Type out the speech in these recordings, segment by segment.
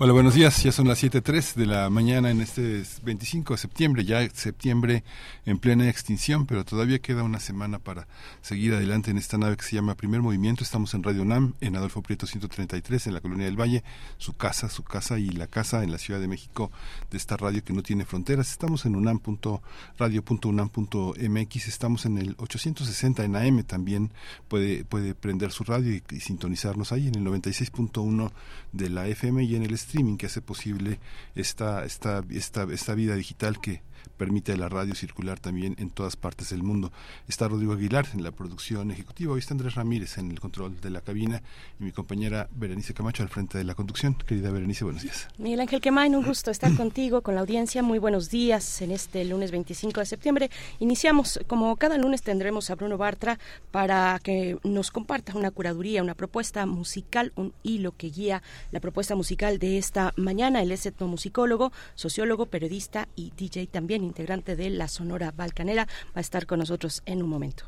Hola, buenos días. Ya son las 7.03 de la mañana en este 25 de septiembre, ya septiembre en plena extinción, pero todavía queda una semana para seguir adelante en esta nave que se llama Primer Movimiento. Estamos en Radio NAM, en Adolfo Prieto 133, en la Colonia del Valle, su casa, su casa y la casa en la Ciudad de México de esta radio que no tiene fronteras. Estamos en unam.radio.unam.mx, estamos en el 860 en AM también, puede, puede prender su radio y, y sintonizarnos ahí en el 96.1 de la FM y en el streaming que hace posible esta, esta, esta, esta vida digital que permite a la radio circular también en todas partes del mundo. Está Rodrigo Aguilar en la producción ejecutiva, hoy está Andrés Ramírez en el control de la cabina y mi compañera Berenice Camacho al frente de la conducción. Querida Berenice, buenos días. Miguel Ángel Quemain, un gusto estar contigo, con la audiencia. Muy buenos días en este lunes 25 de septiembre. Iniciamos, como cada lunes tendremos a Bruno Bartra para que nos comparta una curaduría, una propuesta musical, un hilo que guía la propuesta musical de esta mañana. Él es etnomusicólogo, sociólogo, periodista y DJ también integrante de la Sonora Balcanera, va a estar con nosotros en un momento.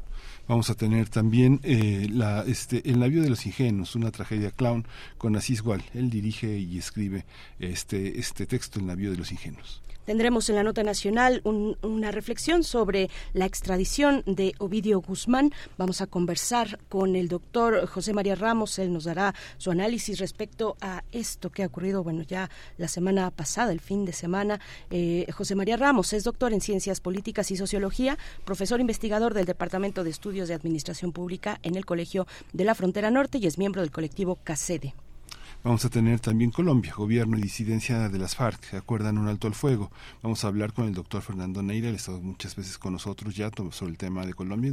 Vamos a tener también eh, la, este, El navío de los ingenuos, una tragedia clown con Asís Gual. Él dirige y escribe este, este texto, El navío de los ingenuos. Tendremos en la nota nacional una reflexión sobre la extradición de Ovidio Guzmán. Vamos a conversar con el doctor José María Ramos. Él nos dará su análisis respecto a esto que ha ocurrido, bueno, ya la semana pasada, el fin de semana. Eh, José María Ramos es doctor en Ciencias Políticas y Sociología, profesor investigador del Departamento de Estudios de Administración Pública en el Colegio de la Frontera Norte y es miembro del colectivo CACEDE. Vamos a tener también Colombia, gobierno y disidencia de las FARC, acuerdan un alto al fuego. Vamos a hablar con el doctor Fernando Neira, él ha estado muchas veces con nosotros ya sobre el tema de Colombia,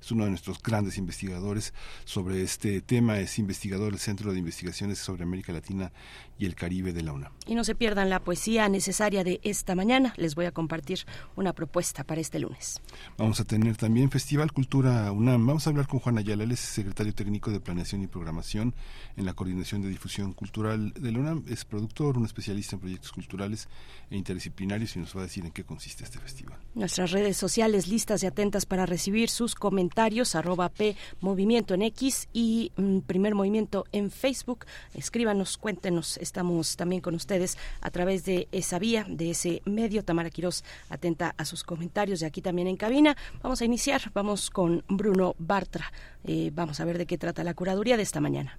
es uno de nuestros grandes investigadores sobre este tema, es investigador del Centro de Investigaciones sobre América Latina y el Caribe de la UNAM. Y no se pierdan la poesía necesaria de esta mañana, les voy a compartir una propuesta para este lunes. Vamos a tener también Festival Cultura UNAM, vamos a hablar con Juan Ayala, él es secretario técnico de Planeación y Programación en la Coordinación de Difusión Cultural de la UNAM. Es productor, un especialista en proyectos culturales e interdisciplinarios y nos va a decir en qué consiste este festival. Nuestras redes sociales listas y atentas para recibir sus comentarios, arroba P Movimiento en X y mm, Primer Movimiento en Facebook. Escríbanos, cuéntenos, estamos también con ustedes a través de esa vía, de ese medio. Tamara Quirós atenta a sus comentarios y aquí también en cabina. Vamos a iniciar, vamos con Bruno Bartra. Eh, vamos a ver de qué trata la curaduría de esta mañana.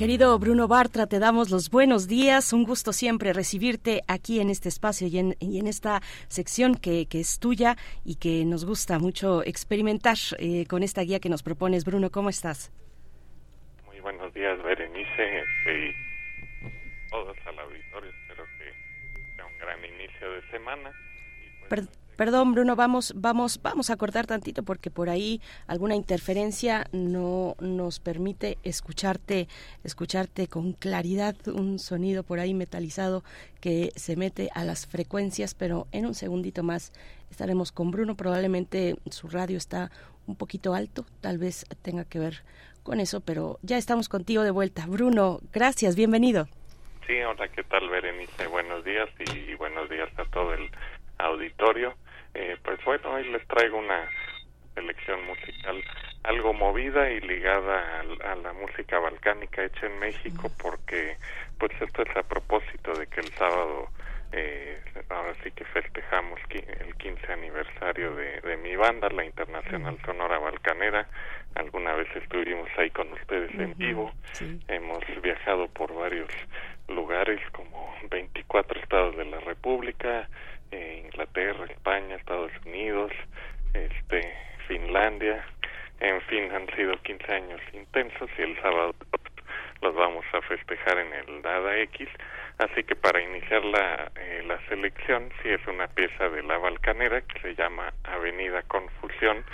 Querido Bruno Bartra, te damos los buenos días. Un gusto siempre recibirte aquí en este espacio y en, esta sección que, es tuya y que nos gusta mucho experimentar eh, con esta guía que nos propones. Bruno, ¿cómo estás? Muy buenos días, Berenice y todos al auditorio. Espero que sea un gran inicio de semana. Pues, Perdón, Bruno, vamos, vamos, vamos a cortar tantito porque por ahí alguna interferencia no nos permite escucharte, escucharte con claridad, un sonido por ahí metalizado que se mete a las frecuencias, pero en un segundito más estaremos con Bruno. Probablemente su radio está un poquito alto, tal vez tenga que ver con eso, pero ya estamos contigo de vuelta. Bruno, gracias, bienvenido. Sí, hola, ¿qué tal, Berenice? Buenos días y buenos días a todo el auditorio. Eh, pues bueno, hoy les traigo una selección musical algo movida y ligada a, la música balcánica hecha en México porque pues esto es a propósito de que el sábado eh, ahora sí que festejamos el 15 aniversario de, de mi banda, la Internacional Sonora Balcanera. Alguna vez estuvimos ahí con ustedes en vivo. Hemos viajado por varios lugares como 24 estados de la República, eh, Inglaterra, España, Estados Unidos, este Finlandia, en fin, han sido 15 años intensos y el sábado los vamos a festejar en el Dada X, así que para iniciar la, eh, la selección, sí es una pieza de la Balcanera que se llama Avenida Confusión,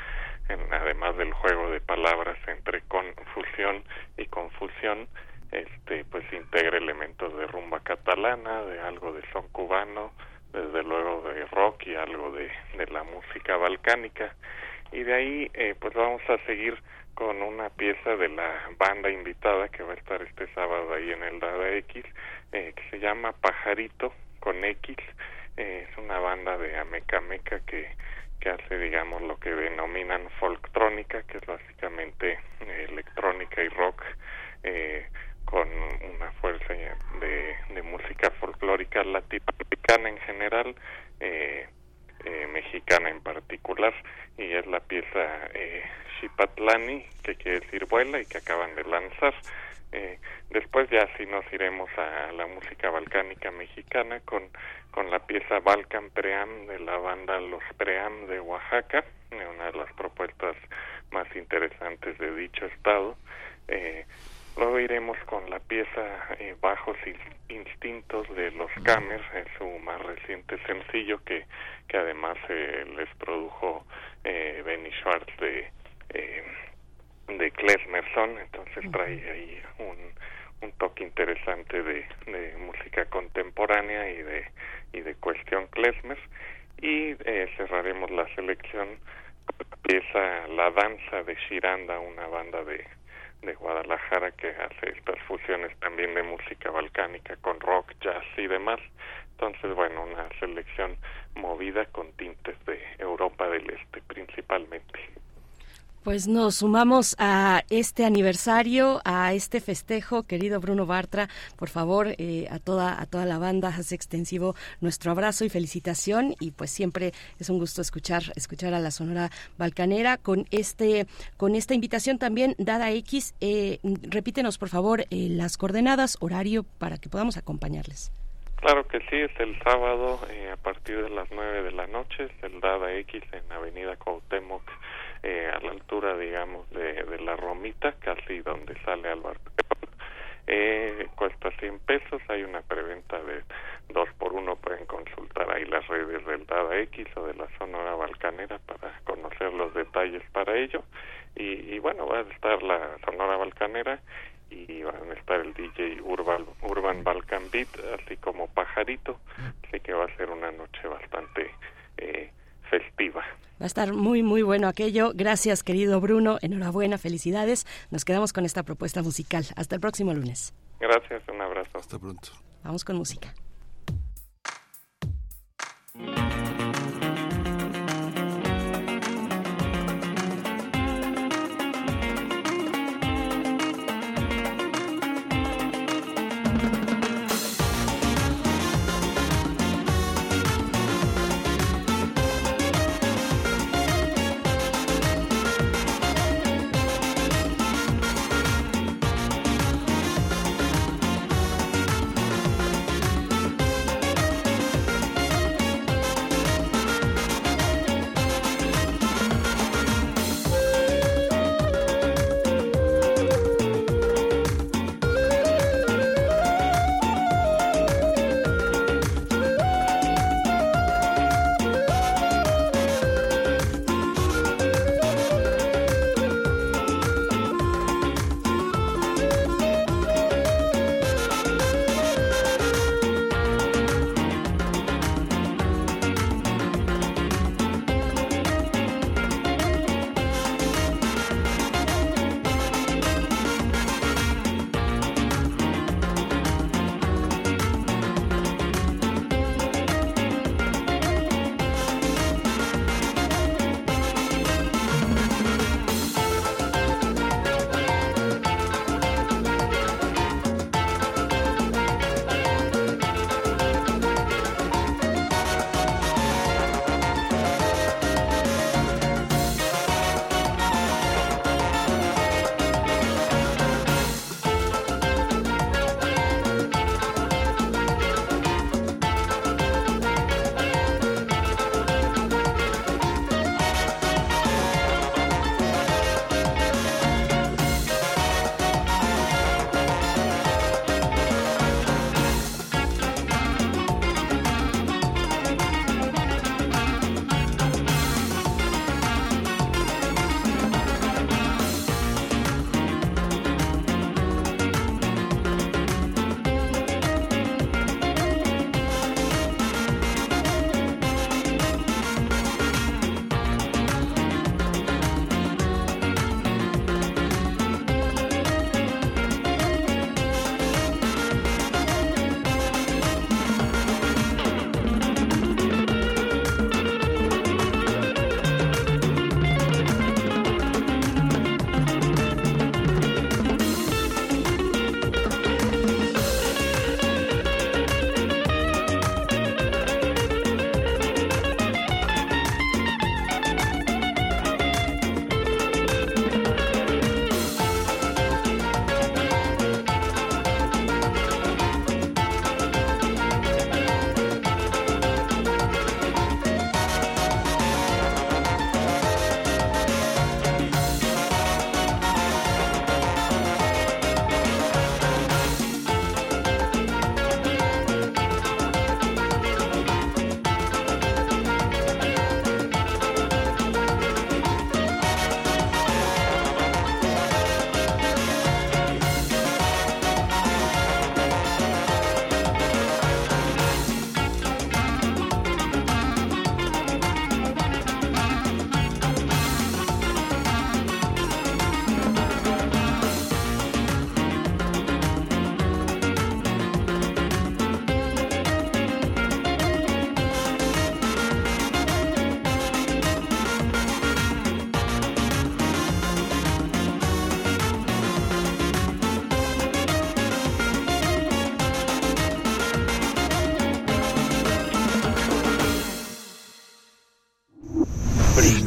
además del juego de palabras entre confusión y confusión, este pues integra elementos de rumba catalana, de algo de son cubano, desde luego de rock y algo de, de la música balcánica. Y de ahí eh, pues vamos a seguir con una pieza de la banda invitada que va a estar este sábado ahí en el Dada X eh, que se llama Pajarito con X. Eh, es una banda de Amecameca que que hace digamos lo que denominan folktrónica que es básicamente electrónica y rock. Eh, con una fuerza de, de música folclórica latinoamericana en general, eh, eh, mexicana en particular, y es la pieza eh, Shipatlani, que quiere decir vuela y que acaban de lanzar. Eh, después ya sí nos iremos a la música balcánica mexicana con, con la pieza Balkan Pream de la banda Los Pream de Oaxaca, una de las propuestas más interesantes de dicho estado. Eh, Luego iremos con la pieza eh, Bajos Instintos de los Camers, es su más reciente sencillo que, que además eh, les produjo eh, Benny Schwartz de, eh, de Klesmerson, entonces trae ahí un, un toque interesante de, de música contemporánea y de, y de cuestión Klesmer. Y eh, cerraremos la selección pieza La Danza de Shiranda, una banda de de Guadalajara que hace estas fusiones también de música balcánica con rock, jazz y demás. Entonces, bueno, una selección movida con tintes de Europa del Este principalmente. Pues nos sumamos a este aniversario, a este festejo, querido Bruno Bartra. Por favor, eh, a toda a toda la banda hace extensivo nuestro abrazo y felicitación y pues siempre es un gusto escuchar escuchar a la Sonora Balcanera con este con esta invitación también dada X. Eh, repítenos por favor eh, las coordenadas, horario para que podamos acompañarles. Claro que sí, es el sábado eh, a partir de las 9 de la noche, es el Dada X en Avenida Cuauhtémoc eh, a la altura, digamos, de, de, la Romita, casi donde sale Álvaro. Eh, cuesta 100 pesos, hay una preventa de 2 por 1 pueden consultar ahí las redes del Dada X o de la Sonora Balcanera para conocer los detalles para ello. Y, y bueno, va a estar la Sonora Balcanera y van a estar el DJ Urban, Urban Balkan Beat, así como Pajarito, así que va a ser una noche bastante eh, festiva. Va a estar muy, muy bueno aquello. Gracias, querido Bruno. Enhorabuena, felicidades. Nos quedamos con esta propuesta musical. Hasta el próximo lunes. Gracias, un abrazo. Hasta pronto. Vamos con música.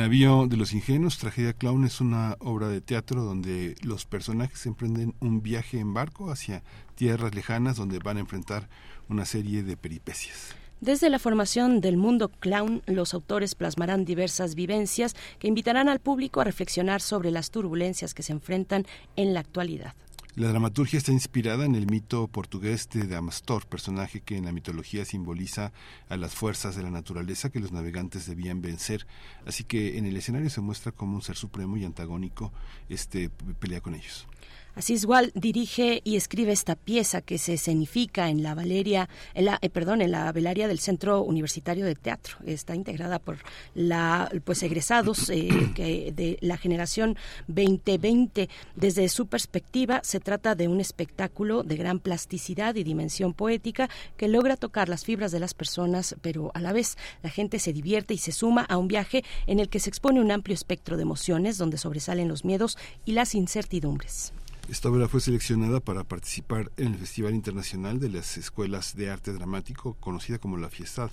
Navío de los ingenuos, Tragedia Clown, es una obra de teatro donde los personajes emprenden un viaje en barco hacia tierras lejanas donde van a enfrentar una serie de peripecias. Desde la formación del mundo clown, los autores plasmarán diversas vivencias que invitarán al público a reflexionar sobre las turbulencias que se enfrentan en la actualidad. La dramaturgia está inspirada en el mito portugués de Damastor, personaje que en la mitología simboliza a las fuerzas de la naturaleza que los navegantes debían vencer. Así que en el escenario se muestra como un ser supremo y antagónico este pelea con ellos. Así igual dirige y escribe esta pieza que se escenifica en la Valeria, en la, eh, perdón, en la Velaria del Centro Universitario de Teatro. Está integrada por la, pues egresados eh, que de la generación 2020. Desde su perspectiva, se trata de un espectáculo de gran plasticidad y dimensión poética que logra tocar las fibras de las personas, pero a la vez la gente se divierte y se suma a un viaje en el que se expone un amplio espectro de emociones donde sobresalen los miedos y las incertidumbres. Esta obra fue seleccionada para participar en el Festival Internacional de las Escuelas de Arte Dramático, conocida como la Fiestad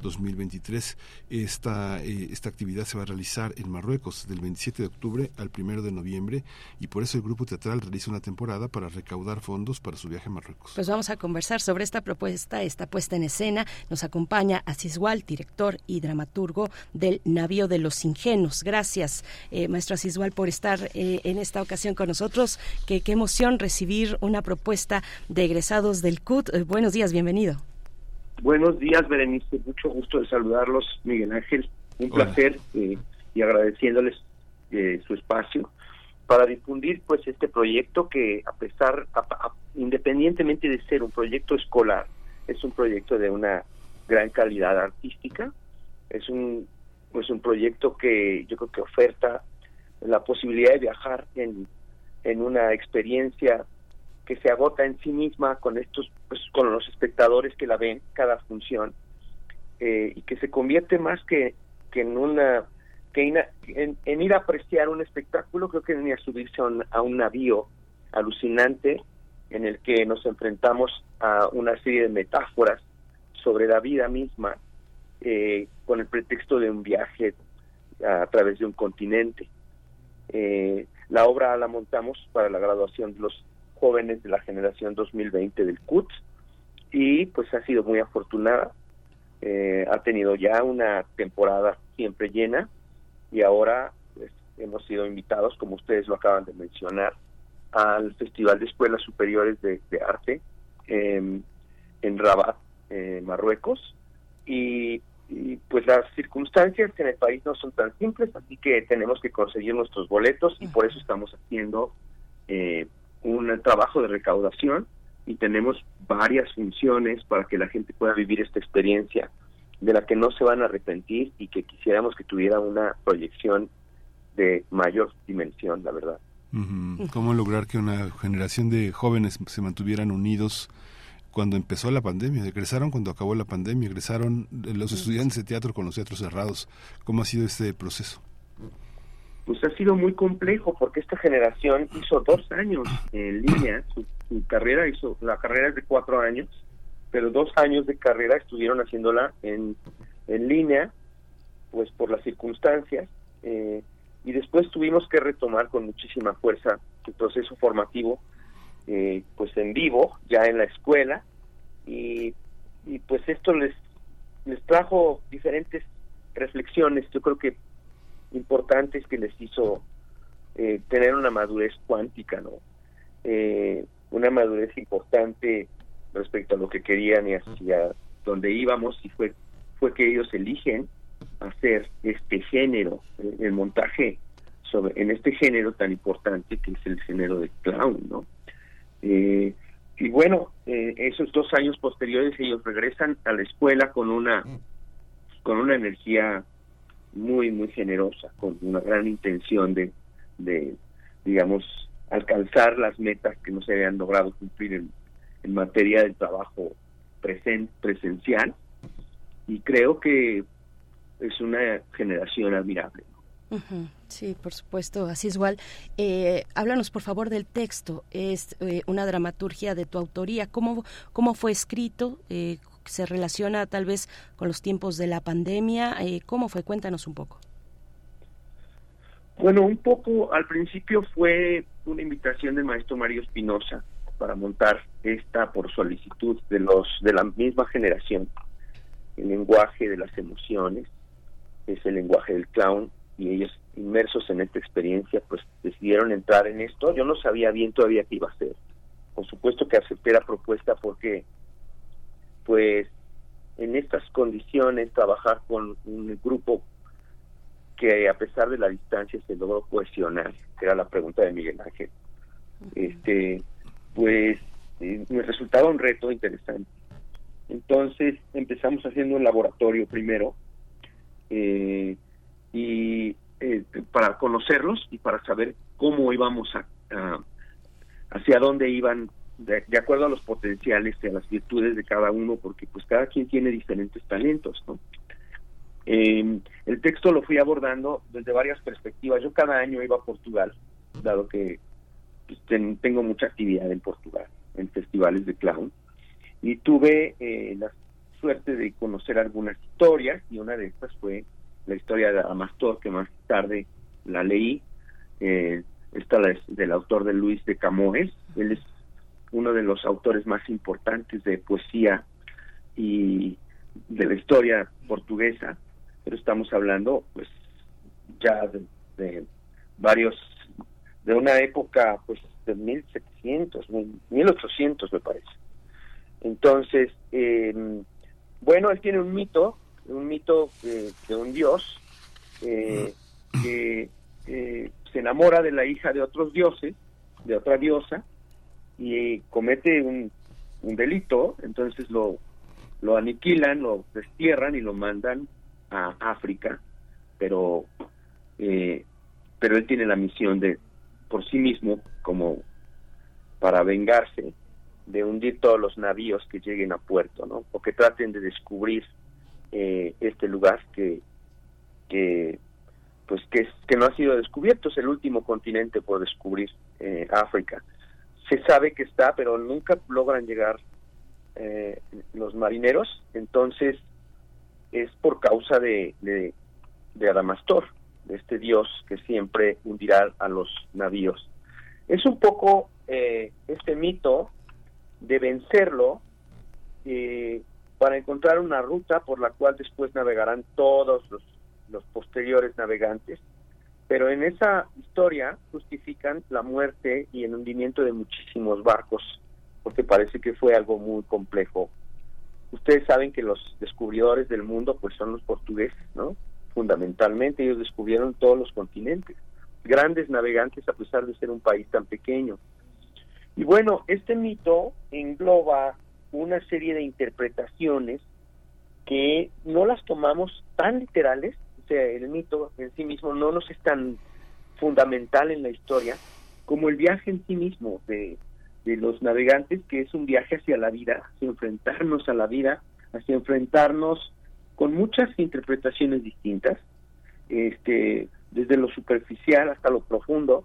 2023. Esta, eh, esta actividad se va a realizar en Marruecos del 27 de octubre al 1 de noviembre y por eso el grupo teatral realiza una temporada para recaudar fondos para su viaje a Marruecos. Pues vamos a conversar sobre esta propuesta, esta puesta en escena. Nos acompaña Asiswal, director y dramaturgo del Navío de los Ingenuos. Gracias, eh, maestro Asiswal, por estar eh, en esta ocasión con nosotros. Que qué emoción recibir una propuesta de egresados del CUT. Eh, buenos días, bienvenido. Buenos días, Berenice. Mucho gusto de saludarlos, Miguel Ángel. Un placer eh, y agradeciéndoles eh, su espacio para difundir pues este proyecto que a pesar, independientemente de ser un proyecto escolar, es un proyecto de una gran calidad artística. Es un pues un proyecto que yo creo que oferta la posibilidad de viajar en en una experiencia que se agota en sí misma con estos pues, con los espectadores que la ven cada función eh, y que se convierte más que, que en una que en, ir a apreciar un espectáculo creo que en a subirse a un, navío alucinante en el que nos enfrentamos a una serie de metáforas sobre la vida misma eh, con el pretexto de un viaje a, través de un continente. Eh, la obra la montamos para la graduación de los jóvenes de la generación 2020 del CUT y pues ha sido muy afortunada. Eh, ha tenido ya una temporada siempre llena. Y ahora pues, hemos sido invitados, como ustedes lo acaban de mencionar, al Festival de Escuelas Superiores de, Arte en Rabat, Marruecos, y y pues las circunstancias en el país no son tan simples, así que tenemos que conseguir nuestros boletos y por eso estamos haciendo eh, un trabajo de recaudación y tenemos varias funciones para que la gente pueda vivir esta experiencia de la que no se van a arrepentir y que quisiéramos que tuviera una proyección de mayor dimensión, la verdad. ¿Cómo lograr que una generación de jóvenes se mantuvieran unidos cuando empezó la pandemia, egresaron cuando acabó la pandemia, egresaron los estudiantes de teatro con los teatros cerrados. ¿Cómo ha sido este proceso? Pues ha sido muy complejo porque esta generación hizo dos años en línea, su, carrera hizo, la carrera es de cuatro años, pero dos años de carrera estuvieron haciéndola en, en línea, pues por las circunstancias, eh, y después tuvimos que retomar con muchísima fuerza el proceso formativo eh, pues en vivo, ya en la escuela, y, y pues esto les, les trajo diferentes reflexiones, yo creo que importantes que les hizo eh, tener una madurez cuántica, ¿no? Eh, una madurez importante respecto a lo que querían y hacia dónde íbamos y fue fue que ellos eligen hacer este género el montaje sobre en este género tan importante que es el género de clown no eh, y bueno, eh, esos dos años posteriores ellos regresan a la escuela con una con una energía muy muy generosa, con una gran intención de, de digamos, alcanzar las metas que no se habían logrado cumplir en, en materia del trabajo presen, presencial. Y creo que es una generación admirable. Sí, por supuesto, así es igual. Eh, háblanos, por favor, del texto. Es eh, una dramaturgia de tu autoría. ¿Cómo, cómo fue escrito? Eh, ¿Se relaciona tal vez con los tiempos de la pandemia? Eh, ¿Cómo fue? Cuéntanos un poco. Bueno, un poco al principio fue una invitación del maestro Mario Espinosa para montar esta por solicitud de los de la misma generación. El lenguaje de las emociones es el lenguaje del clown y ellos inmersos en esta experiencia pues decidieron entrar en esto. Yo no sabía bien todavía qué iba a hacer. Por supuesto que acepté la propuesta porque pues en estas condiciones trabajar con un grupo que a pesar de la distancia se logró cohesionar, que era la pregunta de Miguel Ángel. Este, pues eh, me resultaba un reto interesante. Entonces empezamos haciendo un laboratorio primero eh, y eh, para conocerlos y para saber cómo íbamos a, hacia dónde iban de, acuerdo a los potenciales y a las virtudes de cada uno, porque pues cada quien tiene diferentes talentos, ¿no? Eh, el texto lo fui abordando desde varias perspectivas. Yo cada año iba a Portugal, dado que pues, ten, tengo mucha actividad en Portugal, en festivales de clown, y tuve eh, la suerte de conocer algunas historias, y una de estas fue la historia de Adamastor, que más tarde la leí. Eh, esta es del autor de Luis de Camões. Él es uno de los autores más importantes de poesía y de la historia portuguesa pero estamos hablando pues ya de, de varios de una época pues de 1700 1800 me parece. Entonces eh, bueno él tiene un mito un mito de, de un dios eh, que eh, se enamora de la hija de otros dioses de otra diosa y comete un, un delito entonces lo lo aniquilan lo destierran y lo mandan a África, pero eh, pero él tiene la misión de por sí mismo como para vengarse de hundir todos los navíos que lleguen a puerto, ¿no? O que traten de descubrir eh, este lugar que que pues que, que no ha sido descubierto, es el último continente por descubrir, eh, África. Se sabe que está, pero nunca logran llegar eh, los marineros, entonces es por causa de, de, de Adamastor, de este dios que siempre hundirá a los navíos. Es un poco eh, este mito de vencerlo eh, para encontrar una ruta por la cual después navegarán todos los, los posteriores navegantes, pero en esa historia justifican la muerte y el hundimiento de muchísimos barcos, porque parece que fue algo muy complejo ustedes saben que los descubridores del mundo pues son los portugueses, ¿no? Fundamentalmente ellos descubrieron todos los continentes, grandes navegantes a pesar de ser un país tan pequeño. Y bueno, este mito engloba una serie de interpretaciones que no las tomamos tan literales, sea, el mito en sí mismo no nos es tan fundamental en la historia como el viaje en sí mismo de, de los navegantes, que es un viaje hacia la vida, hacia enfrentarnos a la vida, hacia enfrentarnos con muchas interpretaciones distintas, este, desde lo superficial hasta lo profundo,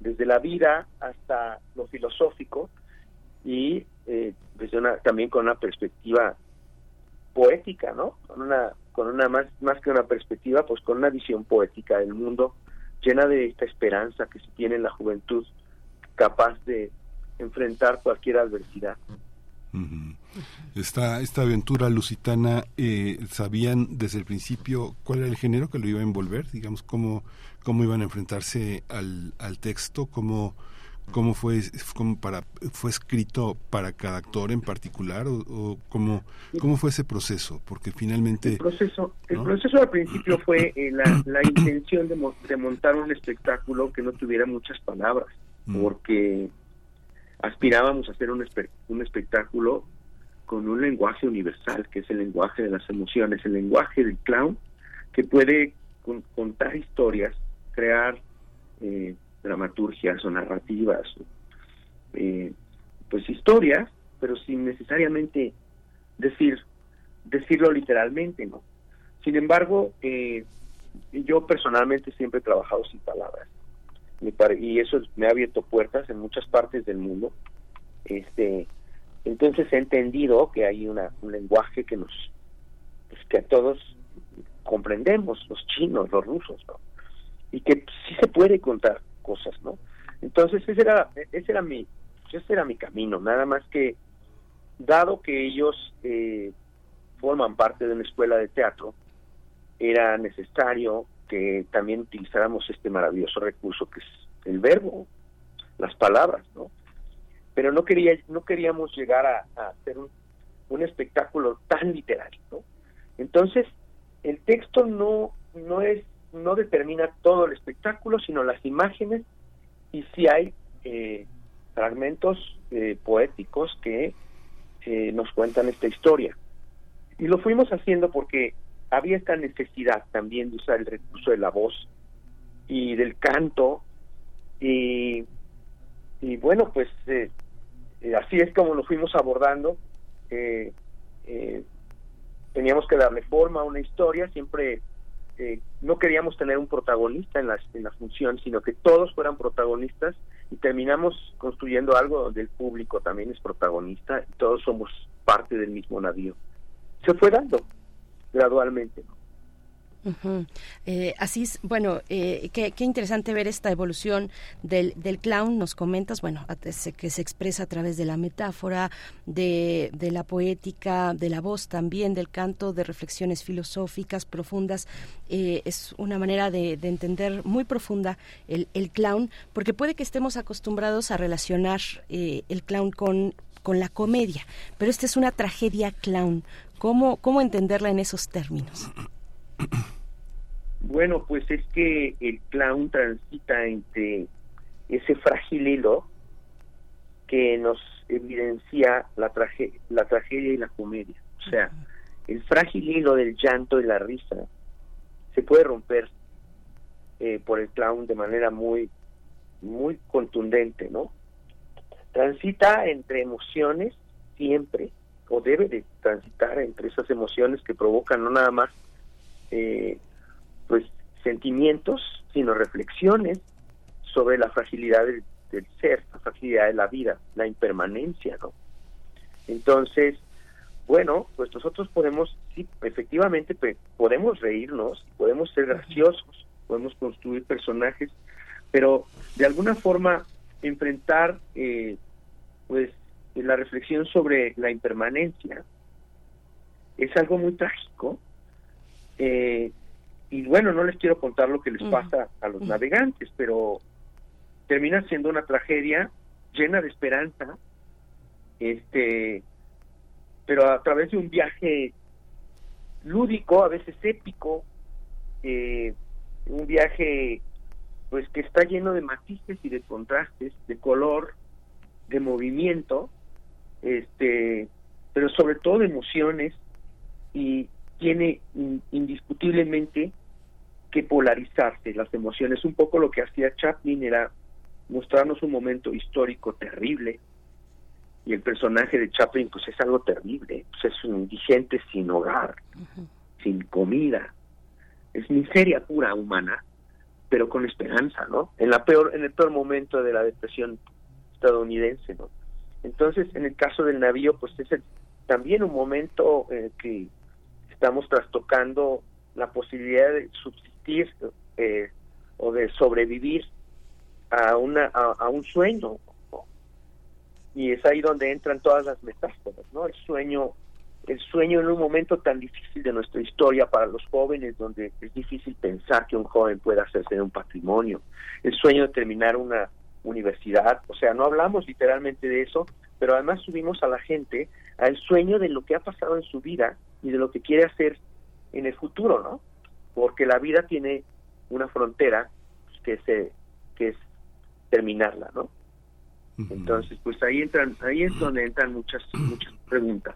desde la vida hasta lo filosófico y eh, también con una perspectiva poética, ¿no? Con una, con una más, más que una perspectiva, pues con una visión poética del mundo llena de esta esperanza que se tiene en la juventud capaz de enfrentar cualquier adversidad. Esta, esta aventura lusitana, eh, ¿sabían desde el principio cuál era el género que lo iba a envolver? Digamos, cómo, cómo iban a enfrentarse al, al texto, cómo, cómo fue cómo para fue escrito para cada actor en particular o, cómo cómo fue ese proceso porque finalmente el proceso el proceso al principio fue eh, la, la, intención de, de, montar un espectáculo que no tuviera muchas palabras mm. porque aspirábamos a hacer un, un espectáculo con un lenguaje universal, que es el lenguaje de las emociones, el lenguaje del clown, que puede contar historias, crear eh, dramaturgias o narrativas, eh, pues historias, pero sin necesariamente decir decirlo literalmente, ¿no? Sin embargo, eh, yo personalmente siempre he trabajado sin palabras y eso me ha abierto puertas en muchas partes del mundo. Este, entonces he entendido que hay una, un lenguaje que nos, pues, que a todos comprendemos, los chinos, los rusos, ¿no? Y que sí se puede contar cosas, ¿no? Entonces ese era, ese era mi, ese era mi camino, nada más que dado que ellos eh, forman parte de una escuela de teatro, era necesario que también utilizáramos este maravilloso recurso que es el verbo, las palabras, ¿no? Pero no quería, no queríamos llegar a, hacer un, un, espectáculo tan literario, ¿no? Entonces, el texto no, no es, no determina todo el espectáculo, sino las imágenes y si hay eh, fragmentos eh, poéticos que eh, nos cuentan esta historia. Y lo fuimos haciendo porque había esta necesidad también de usar el recurso de la voz y del canto y, y bueno pues eh, eh, así es como lo fuimos abordando teníamos que darle forma a una historia siempre no queríamos tener un protagonista en la, en la función sino que todos fueran protagonistas y terminamos construyendo algo donde el público también es protagonista y todos somos parte del mismo navío se fue dando gradualmente. Eh, así es, bueno, eh, qué, interesante ver esta evolución del, del clown, nos comentas, bueno, que se expresa a través de la metáfora, de, de, la poética, de la voz también, del canto, de reflexiones filosóficas profundas. Eh, es una manera de, de, entender muy profunda el, el, clown, porque puede que estemos acostumbrados a relacionar el clown con con la comedia, pero esta es una tragedia clown. ¿Cómo, cómo entenderla en esos términos? Bueno, pues es que el clown transita entre ese frágil hilo que nos evidencia la, la tragedia y la comedia. O sea, el frágil hilo del llanto y la risa se puede romper eh, por el clown de manera muy, muy contundente, ¿no? Transita entre emociones siempre, o debe de transitar entre esas emociones que provocan no nada más eh, pues sentimientos, sino reflexiones sobre la fragilidad del, ser, la fragilidad de la vida, la impermanencia, ¿no? Entonces, bueno, pues nosotros podemos, sí, efectivamente podemos reírnos, podemos ser graciosos, podemos construir personajes, pero de alguna forma enfrentar eh, pues la reflexión sobre la impermanencia es algo muy trágico eh, y bueno no les quiero contar lo que les pasa a los navegantes pero termina siendo una tragedia llena de esperanza este pero a través de un viaje lúdico a veces épico eh, un viaje pues que está lleno de matices y de contrastes de color de movimiento este, pero sobre todo de emociones y tiene indiscutiblemente que polarizarse las emociones. Un poco lo que hacía Chaplin era mostrarnos un momento histórico terrible y el personaje de Chaplin pues es algo terrible, pues es un indigente sin hogar, sin comida, es miseria pura humana, pero con esperanza, ¿no? En la peor en el peor momento de la depresión estadounidense, ¿no? Entonces, en el caso del navío, pues es también un momento en el que estamos trastocando la posibilidad de subsistir eh, o de sobrevivir a una a, un sueño. Y es ahí donde entran todas las metáforas no el sueño el sueño en un momento tan difícil de nuestra historia para los jóvenes donde es difícil pensar que un joven pueda hacerse de un patrimonio. El sueño de terminar una universidad, o sea, no hablamos literalmente de eso, pero además subimos a la gente al sueño de lo que ha pasado en su vida y de lo que quiere hacer en el futuro, ¿no? Porque la vida tiene una frontera que se que es terminarla, ¿no? Entonces, pues ahí entran, ahí es donde entran muchas muchas preguntas.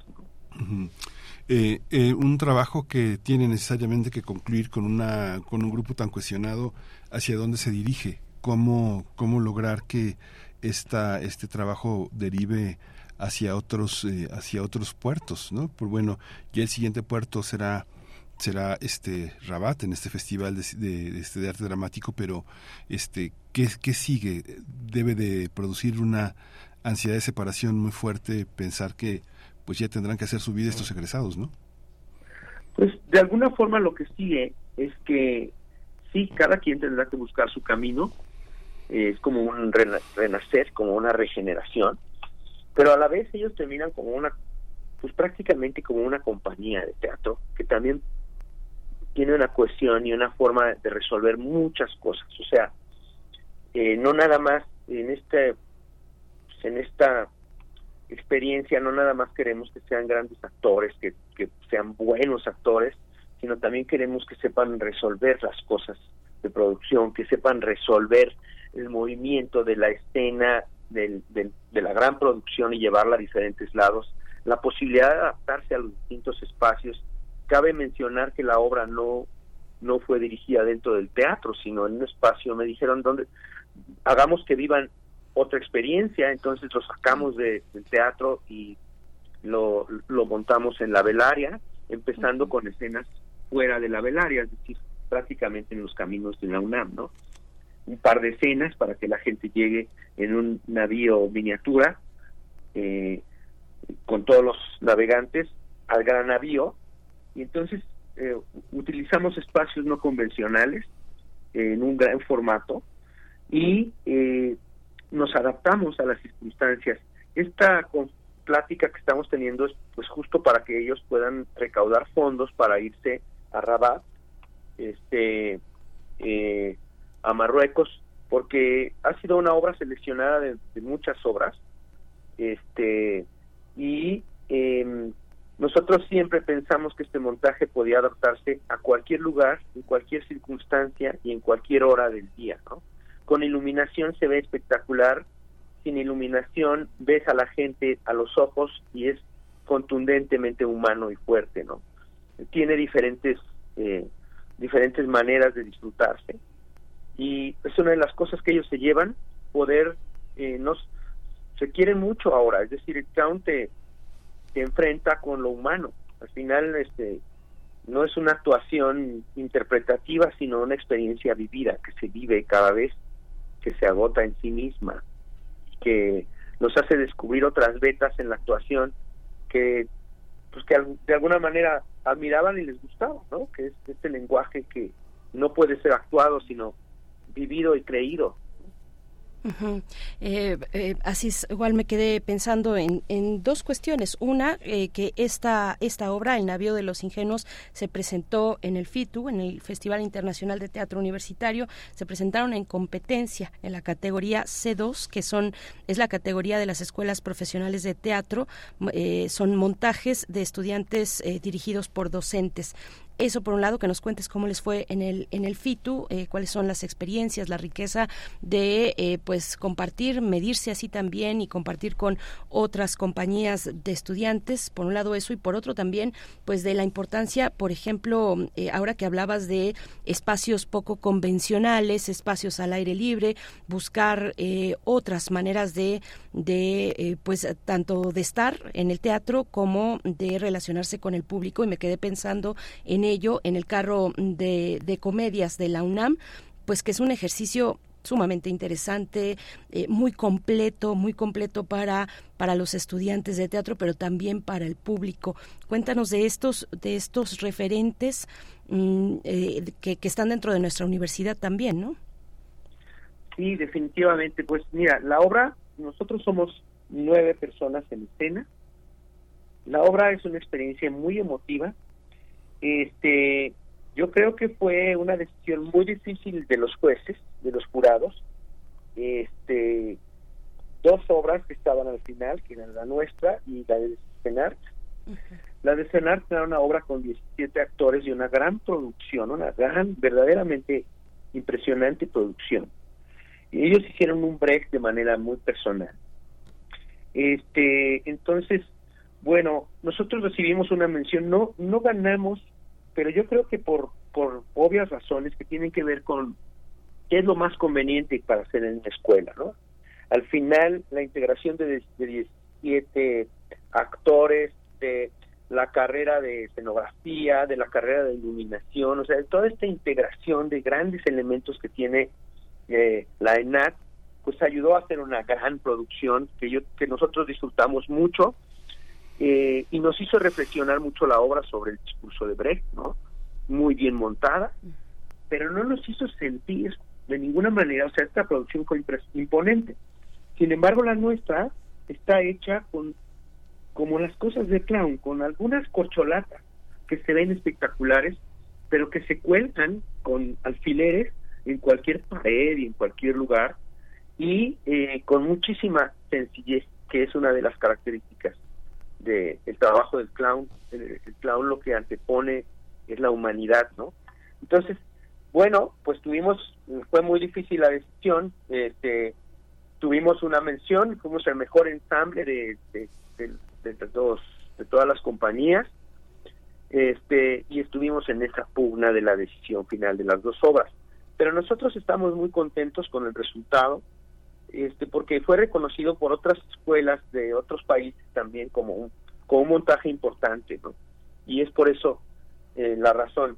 Eh, eh, un trabajo que tiene necesariamente que concluir con una con un grupo tan cuestionado hacia dónde se dirige cómo, cómo lograr que esta, este trabajo derive hacia otros, eh, hacia otros puertos, ¿no? Por bueno, ya el siguiente puerto será será este Rabat en este festival de, este, de arte dramático, pero este ¿qué, ¿qué, sigue? Debe de producir una ansiedad de separación muy fuerte pensar que pues ya tendrán que hacer su vida estos egresados, ¿no? Pues de alguna forma lo que sigue es que sí, cada quien tendrá que buscar su camino, es como un renacer, como una regeneración, pero a la vez ellos terminan como una, pues prácticamente como una compañía de teatro que también tiene una cohesión y una forma de resolver muchas cosas, o sea, eh, no nada más en este, pues, en esta experiencia, no nada más queremos que sean grandes actores, que, que sean buenos actores, sino también queremos que sepan resolver las cosas de producción, que sepan resolver el movimiento de la escena, del, de la gran producción y llevarla a diferentes lados, la posibilidad de adaptarse a los distintos espacios. Cabe mencionar que la obra no, no fue dirigida dentro del teatro, sino en un espacio, me dijeron, donde hagamos que vivan otra experiencia, entonces lo sacamos del teatro y lo, lo montamos en la velaria, empezando con escenas fuera de la velaria, es decir, prácticamente en los caminos de la UNAM, ¿no? Un par de escenas para que la gente llegue en un navío miniatura eh, con todos los navegantes al gran navío y entonces eh, utilizamos espacios no convencionales en un gran formato y eh, nos adaptamos a las circunstancias. Esta plática que estamos teniendo es pues justo para que ellos puedan recaudar fondos para irse a Rabat, este, eh, a Marruecos, porque ha sido una obra seleccionada de, muchas obras, este, y em, nosotros siempre pensamos que este montaje podía adaptarse a cualquier lugar, en cualquier circunstancia y en cualquier hora del día, ¿no? Con iluminación se ve espectacular, sin iluminación ves a la gente a los ojos y es contundentemente humano y fuerte, ¿no? tiene diferentes eh, diferentes maneras de disfrutarse y es una de las cosas que ellos se llevan poder eh, nos se quieren mucho ahora es decir el count te, enfrenta con lo humano al final este no es una actuación interpretativa sino una experiencia vivida que se vive cada vez que se agota en sí misma que nos hace descubrir otras vetas en la actuación que pues que de alguna manera admiraban y les gustaba, ¿no? Que es este lenguaje que no puede ser actuado, sino vivido y creído. Eh, eh, así es, igual me quedé pensando en, dos cuestiones. Una, eh, que esta, esta obra, El Navío de los Ingenuos, se presentó en el FITU, en el Festival Internacional de Teatro Universitario. Se presentaron en competencia en la categoría C2, que son es la categoría de las escuelas profesionales de teatro. son montajes de estudiantes dirigidos por docentes. Eso por un lado, que nos cuentes cómo les fue en el, en el FITU, eh, cuáles son las experiencias, la riqueza de eh, pues compartir, medirse así también y compartir con otras compañías de estudiantes, por un lado eso, y por otro también, pues de la importancia, por ejemplo, eh, ahora que hablabas de espacios poco convencionales, espacios al aire libre, buscar otras maneras de, de pues tanto de estar en el teatro como de relacionarse con el público, y me quedé pensando en ello en el carro de, comedias de la UNAM, pues que es un ejercicio sumamente interesante, eh, muy completo, muy completo para, para los estudiantes de teatro, pero también para el público. Cuéntanos de estos, de estos referentes mm, eh, que, que, están dentro de nuestra universidad también, ¿no? Sí, definitivamente. Pues mira, la obra, nosotros somos nueve personas en escena. La obra es una experiencia muy emotiva, este, yo creo que fue una decisión muy difícil de los jueces, de los jurados. Este, dos obras que estaban al final, que eran la nuestra y la de Senart. La de Senart era una obra con 17 actores y una gran producción, una gran, verdaderamente impresionante producción. Y ellos hicieron un break de manera muy personal. Este, entonces, bueno, nosotros recibimos una mención, no, no ganamos, pero yo creo que por, por obvias razones que tienen que ver con qué es lo más conveniente para hacer en una escuela, ¿no? Al final, la integración de, de 17 actores, de la carrera de escenografía, de la carrera de iluminación, o sea, toda esta integración de grandes elementos que tiene eh, la ENAT, pues ayudó a hacer una gran producción que yo que nosotros disfrutamos mucho eh, y nos hizo reflexionar mucho la obra sobre el discurso de Brecht, ¿no? Muy bien montada, pero no nos hizo sentir de ninguna manera, o sea, esta producción fue imponente. Sin embargo, la nuestra está hecha con como las cosas de clown, con algunas corcholatas que se ven espectaculares, pero que se cuelgan con alfileres en cualquier pared y en cualquier lugar, y eh, con muchísima sencillez, que es una de las características del trabajo del clown. El, el, clown lo que antepone es la humanidad, ¿no? Entonces, bueno, pues tuvimos, fue muy difícil la decisión, este, tuvimos una mención, fuimos el mejor ensamble de, de, de, todos, de todas las compañías, este, y estuvimos en esa pugna de la decisión final de las dos obras. Pero nosotros estamos muy contentos con el resultado, este, porque fue reconocido por otras escuelas de otros países también como un, como un montaje importante, ¿no? Y es por eso eh, la razón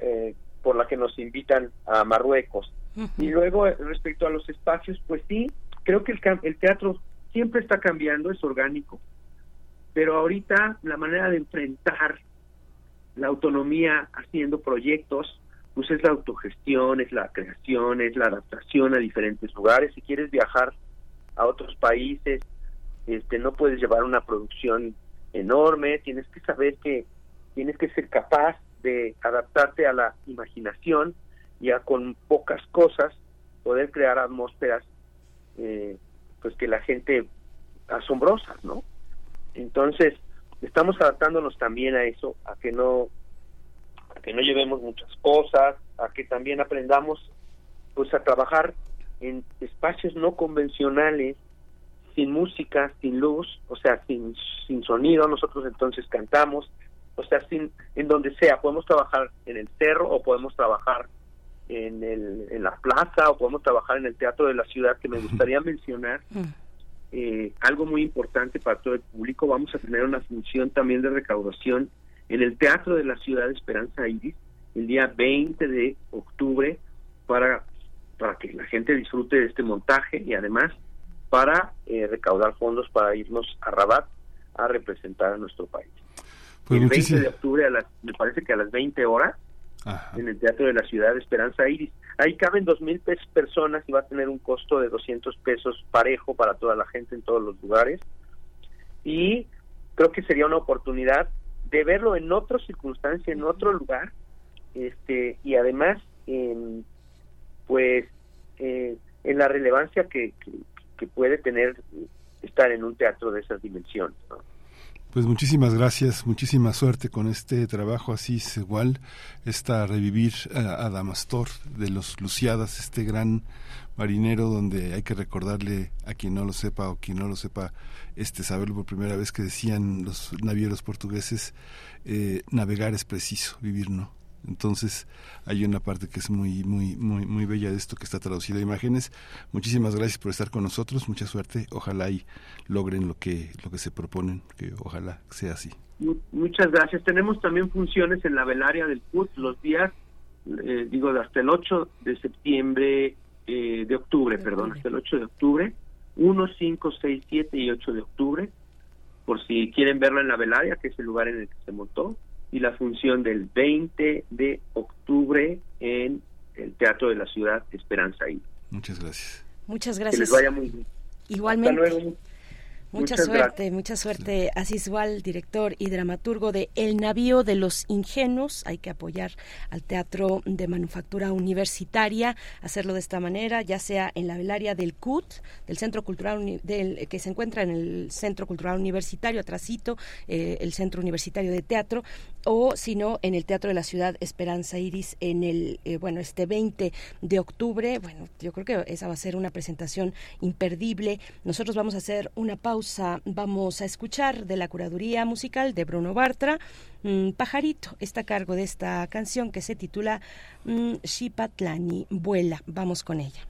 eh, por la que nos invitan a Marruecos. Y luego, eh, respecto a los espacios, pues sí, creo que el, el teatro siempre está cambiando, es orgánico, pero ahorita la manera de enfrentar la autonomía haciendo proyectos, pues es la autogestión, es la creación, es la adaptación a diferentes lugares. Si quieres viajar a otros países, este, no puedes llevar una producción enorme, tienes que saber que tienes que ser capaz de adaptarte a la imaginación y a con pocas cosas poder crear atmósferas eh, pues que la gente asombrosas, ¿no? Entonces, estamos adaptándonos también a eso, a que no a que no llevemos muchas cosas, a que también aprendamos pues a trabajar en espacios no convencionales, sin música, sin luz, o sea, sin, sin sonido, nosotros entonces cantamos, o sea, sin, en donde sea, podemos trabajar en el cerro o podemos trabajar en, el, en la plaza o podemos trabajar en el teatro de la ciudad, que me gustaría mencionar eh, algo muy importante para todo el público. Vamos a tener una función también de recaudación en el Teatro de la Ciudad de Esperanza Iris el día 20 de octubre para, para que la gente disfrute de este montaje y además para eh, recaudar fondos para irnos a Rabat a representar a nuestro país. Pues el 20 de octubre, a las, me parece que a las 20 horas, en el Teatro de la Ciudad de Esperanza Iris. Ahí caben dos mil personas y va a tener un costo de 200 pesos parejo para toda la gente en todos los lugares. Y creo que sería una oportunidad de verlo en otra circunstancia, en otro lugar, este y además, en, pues, eh, en la relevancia que, que, puede tener estar en un teatro de esas dimensiones. Pues muchísimas gracias, muchísima suerte con este trabajo así es igual, esta revivir a, a, Damastor de los Luciadas, este gran marinero donde hay que recordarle a quien no lo sepa o quien no lo sepa, este saberlo por primera vez que decían los navieros portugueses, eh, navegar es preciso, vivir no. Entonces hay una parte que es muy, muy, muy, muy bella de esto que está traducido a imágenes. Muchísimas gracias por estar con nosotros, mucha suerte. Ojalá y logren lo que, lo que se proponen, que ojalá sea así. Muchas gracias. Tenemos también funciones en la velaria del CUT los días, eh, digo, hasta el 8 de septiembre, eh, de octubre, perdón, hasta el 8 de octubre, 1, 5, 6, 7 y 8 de octubre, por si quieren verlo en la velaria, que es el lugar en el que se montó y la función del 20 de octubre en el Teatro de la Ciudad Esperanza I. Muchas gracias. Muchas gracias. Que les vaya muy bien. Igualmente. Hasta luego. Mucha suerte, mucha suerte. Así igual, director y dramaturgo de El Navío de los Ingenuos. Hay que apoyar al Teatro de Manufactura Universitaria, hacerlo de esta manera, ya sea en la velaria del CUT, del Centro Cultural del, que se encuentra en el Centro Cultural Universitario, atrasito, eh, el Centro Universitario de Teatro, o si no, en el Teatro de la Ciudad Esperanza Iris, en el, eh, bueno, este 20 de octubre. Bueno, yo creo que esa va a ser una presentación imperdible. Nosotros vamos a hacer una pausa vamos a escuchar de la curaduría musical de Bruno Bartra, mm, Pajarito, está a cargo de esta canción que se titula mm, Shipatlani, vuela. Vamos con ella.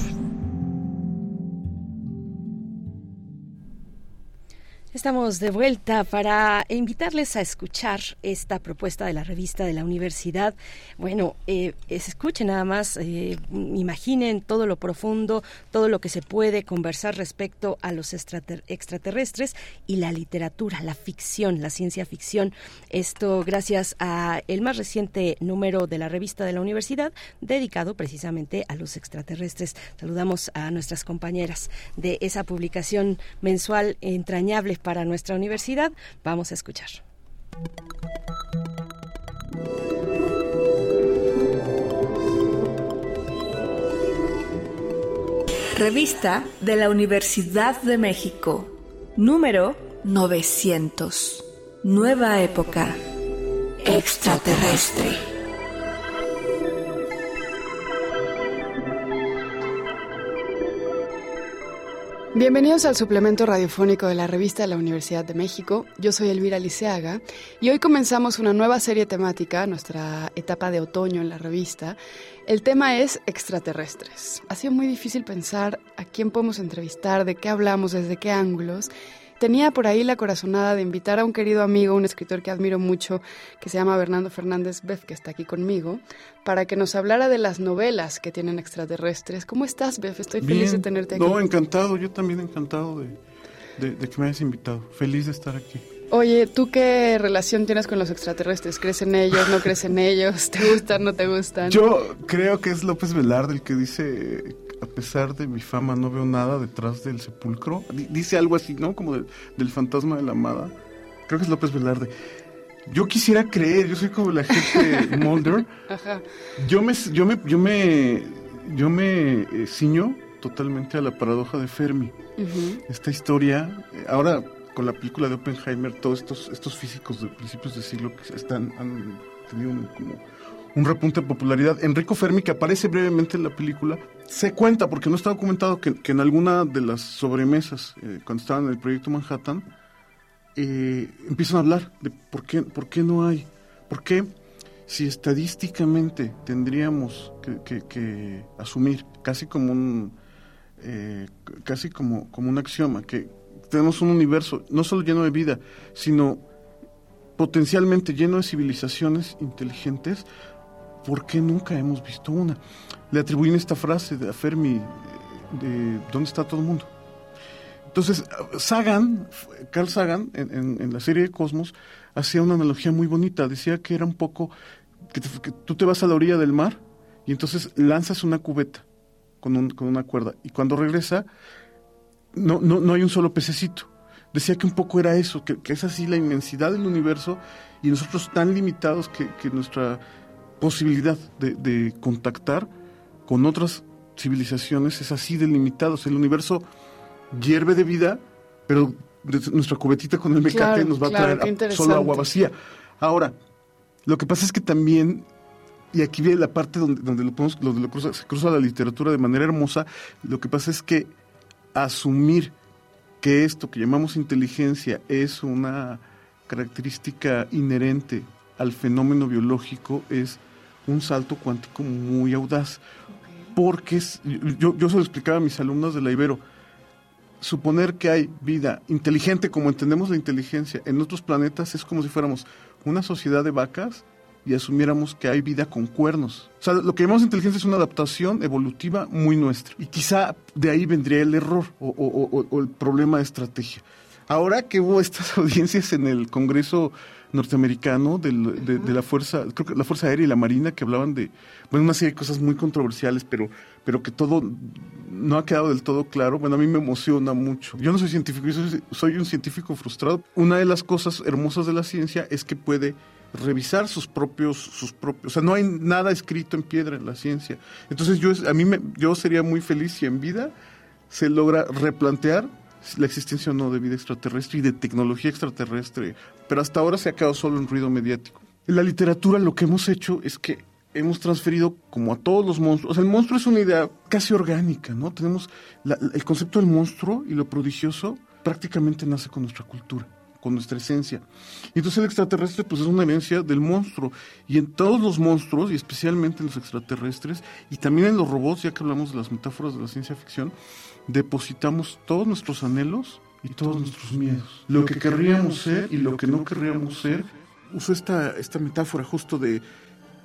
Estamos de vuelta para invitarles a escuchar esta propuesta de la revista de la universidad. Bueno, eh, escuchen nada más, eh, imaginen todo lo profundo, todo lo que se puede conversar respecto a los extraterrestres y la literatura, la ficción, la ciencia ficción. Esto gracias a el más reciente número de la revista de la universidad dedicado precisamente a los extraterrestres. Saludamos a nuestras compañeras de esa publicación mensual entrañable para nuestra universidad. Vamos a escuchar. Revista de la Universidad de México, número 900. Nueva época. Extraterrestre. Bienvenidos al suplemento radiofónico de la revista de la Universidad de México. Yo soy Elvira Liceaga y hoy comenzamos una nueva serie temática, nuestra etapa de otoño en la revista. El tema es extraterrestres. Ha sido muy difícil pensar a quién podemos entrevistar, de qué hablamos, desde qué ángulos tenía por ahí la corazonada de invitar a un querido amigo, un escritor que admiro mucho, que se llama Bernardo Fernández Beff, que está aquí conmigo, para que nos hablara de las novelas que tienen extraterrestres. ¿Cómo estás, Beff? Estoy feliz de tenerte aquí. No, encantado, yo también encantado de, de que me hayas invitado. Feliz de estar aquí. Oye, ¿tú qué relación tienes con los extraterrestres? ¿Crees en ellos? ¿No crees en ellos? ¿Te gustan? ¿No te gustan? Yo creo que es López Velarde el que dice a pesar de mi fama no veo nada detrás del sepulcro. dice algo así, ¿no? Como del fantasma de la amada. Creo que es López Velarde. Yo quisiera creer, yo soy como la gente Mulder. Yo me, yo me, yo me, yo me eh, ciño totalmente a la paradoja de Fermi. Esta historia, eh, ahora con la película de Oppenheimer, todos estos, estos físicos de principios de siglo que están, han tenido como un repunte de popularidad. Enrico Fermi, que aparece brevemente en la película, se cuenta, porque no está documentado, que, en alguna de las sobremesas, eh, cuando estaban en el proyecto Manhattan, eh, empiezan a hablar de por qué, por qué no hay, por qué si estadísticamente tendríamos que, asumir casi como un eh, casi como, como un axioma que tenemos un universo no solo lleno de vida sino potencialmente lleno de civilizaciones inteligentes ¿por qué nunca hemos visto una? Le atribuyen esta frase de Fermi de ¿dónde está todo el mundo? Entonces, Sagan, Carl Sagan, en, la serie de Cosmos, hacía una analogía muy bonita. Decía que era un poco que, tú te vas a la orilla del mar y entonces lanzas una cubeta con, con una cuerda y cuando regresa no, no, no hay un solo pececito. Decía que un poco era eso, que, es así la inmensidad del universo y nosotros tan limitados que, que nuestra posibilidad de, contactar con otras civilizaciones es así de limitados. El universo hierve de vida, pero nuestra cubetita con el mecate nos va a traer solo agua vacía. Ahora, lo que pasa es que también, y aquí viene la parte donde, donde lo, podemos, donde lo cruza, se cruza la literatura de manera hermosa, lo que pasa es que asumir que esto que llamamos inteligencia es una característica inherente al fenómeno biológico es un salto cuántico muy audaz. Porque yo, yo se lo explicaba a mis alumnos de la Ibero, suponer que hay vida inteligente como entendemos la inteligencia en otros planetas es como si fuéramos una sociedad de vacas y asumiéramos que hay vida con cuernos. O sea, lo que llamamos inteligencia es una adaptación evolutiva muy nuestra. Y quizá de ahí vendría el error o, o el problema de estrategia. Ahora que hubo estas audiencias en el Congreso norteamericano de, la fuerza, creo que la fuerza aérea y la marina que hablaban de, bueno, una serie de cosas muy controversiales, pero, pero que todo no ha quedado del todo claro. Bueno, a mí me emociona mucho. Yo no soy científico, yo soy, soy un científico frustrado. Una de las cosas hermosas de la ciencia es que puede revisar sus propios, sus propios, o sea, no hay nada escrito en piedra en la ciencia. Entonces yo, a mí me, yo sería muy feliz si en vida se logra replantear la existencia o no de vida extraterrestre y de tecnología extraterrestre, pero hasta ahora se ha quedado solo en ruido mediático. En la literatura lo que hemos hecho es que hemos transferido como a todos los monstruos, o sea, el monstruo es una idea casi orgánica, ¿no? Tenemos el concepto del monstruo y lo prodigioso prácticamente nace con nuestra cultura con nuestra esencia. Y entonces el extraterrestre pues es una herencia del monstruo. Y en todos los monstruos, y especialmente en los extraterrestres, y también en los robots, ya que hablamos de las metáforas de la ciencia ficción, depositamos todos nuestros anhelos y todos nuestros miedos. Lo que querríamos ser y lo que no querríamos ser. Uso esta, esta metáfora justo de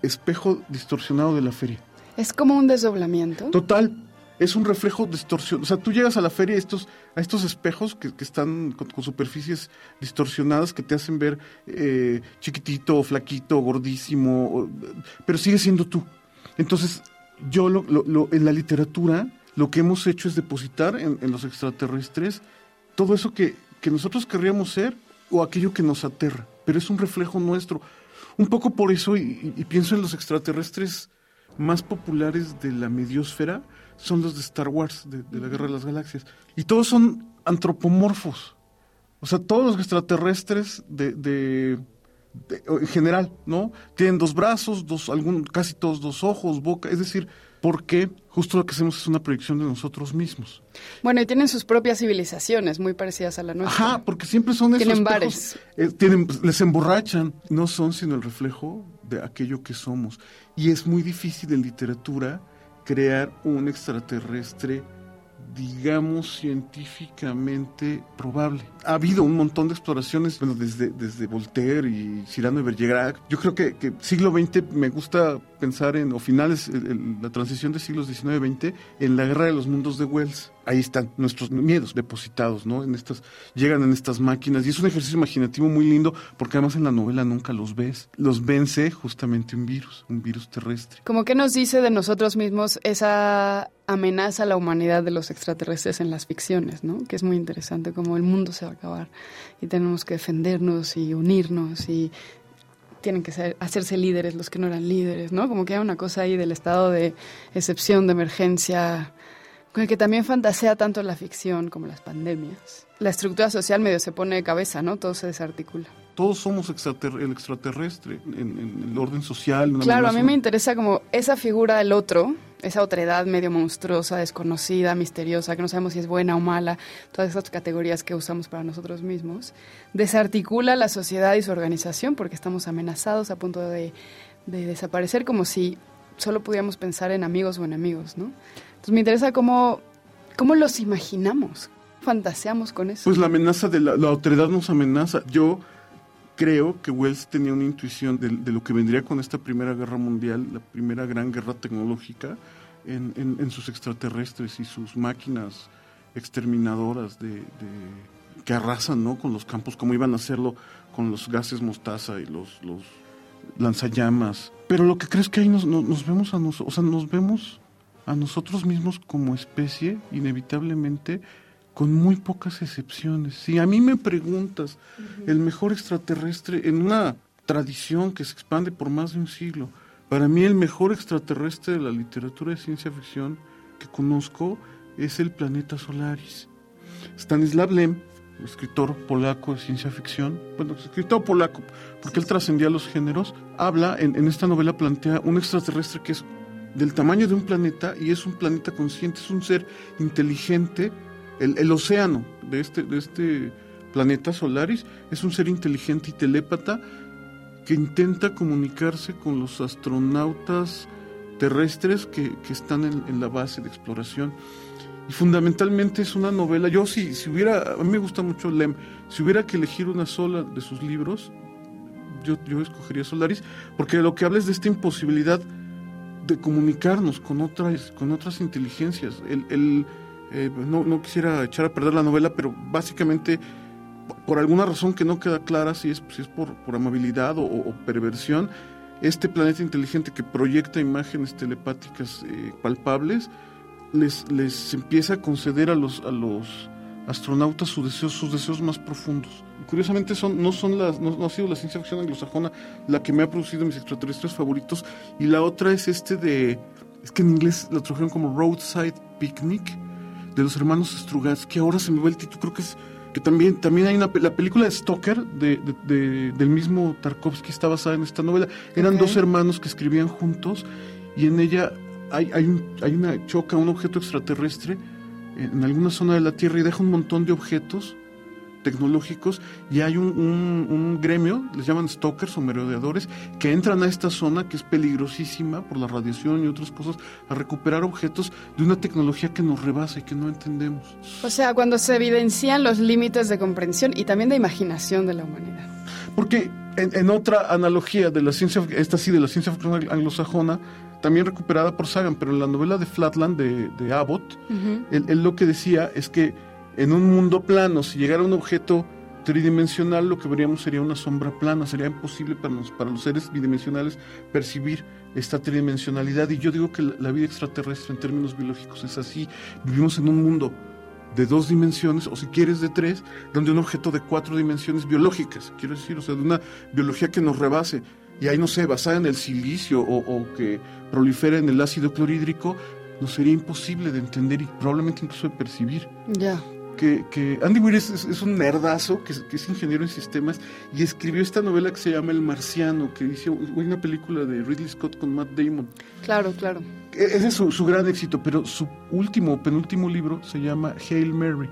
espejo distorsionado de la feria. Es como un desdoblamiento. Total, es un reflejo distorsionado. O sea, tú llegas a la feria a estos, a estos espejos que, están con, superficies distorsionadas que te hacen ver eh, chiquitito, flaquito, gordísimo, pero sigue siendo tú. Entonces, yo lo, lo, en la literatura lo que hemos hecho es depositar en, los extraterrestres todo eso que, nosotros querríamos ser o aquello que nos aterra, pero es un reflejo nuestro. Un poco por eso, y, pienso en los extraterrestres más populares de la mediosfera, son los de Star Wars, de, la Guerra de las Galaxias. Y todos son antropomorfos. O sea, todos los extraterrestres de, en general, ¿no? Tienen dos brazos, dos, algún, casi todos dos ojos, boca, es decir, porque justo lo que hacemos es una proyección de nosotros mismos. Bueno, y tienen sus propias civilizaciones muy parecidas a la nuestra. Ajá, porque siempre son esos Tienen bares. Eh, tienen, les emborrachan. No son sino el reflejo de aquello que somos. Y es muy difícil en literatura crear un extraterrestre digamos, científicamente probable. Ha habido un montón de exploraciones, bueno, desde, desde Voltaire y Cyrano de Bergerac. Yo creo que, que siglo XX me gusta pensar en, o finales, la transición de siglos XIX-XX, en la guerra de los mundos de Wells. Ahí están nuestros miedos depositados, ¿no? En estas, llegan en estas máquinas y es un ejercicio imaginativo muy lindo porque además en la novela nunca los ves. Los vence justamente un virus, un virus terrestre. ¿Cómo que nos dice de nosotros mismos esa amenaza a la humanidad de los extraterrestres en las ficciones, ¿no? Que es muy interesante, como el mundo se va a acabar y tenemos que defendernos y unirnos y tienen que ser, hacerse líderes los que no eran líderes, ¿no? Como que hay una cosa ahí del estado de excepción, de emergencia, con el que también fantasea tanto la ficción como las pandemias. La estructura social medio se pone de cabeza, ¿no? Todo se desarticula. Todos somos el extraterrestre en, el orden social. Claro, a mí me interesa como esa figura del otro, esa otredad medio monstruosa, desconocida, misteriosa, que no sabemos si es buena o mala, todas esas categorías que usamos para nosotros mismos, desarticula la sociedad y su organización porque estamos amenazados a punto de, de desaparecer como si solo pudiéramos pensar en amigos o enemigos, ¿no? Entonces me interesa cómo, cómo los imaginamos, fantaseamos con eso. Pues la amenaza de la, la otredad nos amenaza. Yo creo que Wells tenía una intuición de, lo que vendría con esta Primera Guerra Mundial, la primera gran guerra tecnológica, en, sus extraterrestres y sus máquinas exterminadoras de, que arrasan ¿no? con los campos, como iban a hacerlo con los gases mostaza y los, los lanzallamas. Pero lo que creo es que ahí nos vemos a nosotros, o sea, nos vemos a nosotros mismos como especie, inevitablemente, con muy pocas excepciones. Si a mí me preguntas, el mejor extraterrestre en una tradición que se expande por más de un siglo, para mí el mejor extraterrestre de la literatura de ciencia ficción que conozco es el planeta Solaris. Stanislav Lem, escritor polaco de ciencia ficción, bueno, escritor polaco, porque él trascendía los géneros, habla, en, en esta novela plantea un extraterrestre que es del tamaño de un planeta y es un planeta consciente, es un ser inteligente el, océano de este, de este planeta Solaris es un ser inteligente y telépata que intenta comunicarse con los astronautas terrestres que, están en, la base de exploración. Y fundamentalmente es una novela, yo si, si hubiera, a mí me gusta mucho Lem, si hubiera que elegir una sola de sus libros, yo, yo escogería Solaris, porque lo que habla es de esta imposibilidad de comunicarnos con otras, con otras inteligencias. el, eh, no, no, quisiera echar a perder la novela, pero básicamente, por alguna razón que no queda clara, si es, si es por, amabilidad o, perversión, este planeta inteligente que proyecta imágenes telepáticas eh, palpables, les, les empieza a conceder a los, a los astronautas sus deseos, sus deseos más profundos. curiosamente son, no, son las, no, ha sido la ciencia ficción anglosajona la que me ha producido mis extraterrestres favoritos, y la otra es este de, es que en inglés lo trajeron como Roadside Picnic, de los hermanos Strugatsky, ahora se me va el título, creo que es que también, también hay una la película de Stoker de, del mismo Tarkovsky está basada en esta novela. Eran dos hermanos que escribían juntos y en ella hay, hay, un, hay una choca, un objeto extraterrestre en alguna zona de la Tierra y deja un montón de objetos tecnológicos y hay un, gremio, les llaman stalkers o merodeadores, que entran a esta zona que es peligrosísima por la radiación y otras cosas, a recuperar objetos de una tecnología que nos rebasa y que no entendemos. O sea, cuando se evidencian los límites de comprensión y también de imaginación de la humanidad. Porque en, otra analogía de la ciencia, esta sí de la ciencia ficción anglosajona, también recuperada por Sagan, pero en la novela de Flatland de, Abbott, él lo que decía es que en un mundo plano, si llegara un objeto tridimensional, lo que veríamos sería una sombra plana. Sería imposible para, para los seres bidimensionales percibir esta tridimensionalidad. Y yo digo que la, vida extraterrestre en términos biológicos es así. Vivimos en un mundo de dos dimensiones, o si quieres de tres, donde un objeto de cuatro dimensiones biológicas, quiero decir, o sea, de una biología que nos rebase. Y ahí, no sé, basada en el silicio o, o que prolifera en el ácido clorhídrico, nos sería imposible de entender y probablemente incluso de percibir. Ya que, Andy Weir es, un nerdazo, que, es ingeniero en sistemas, y escribió esta novela que se llama El Marciano, que hizo una película de Ridley Scott con Matt Damon. Claro, claro. E, ese es su, gran éxito, pero su último, penúltimo libro se llama Hail Mary,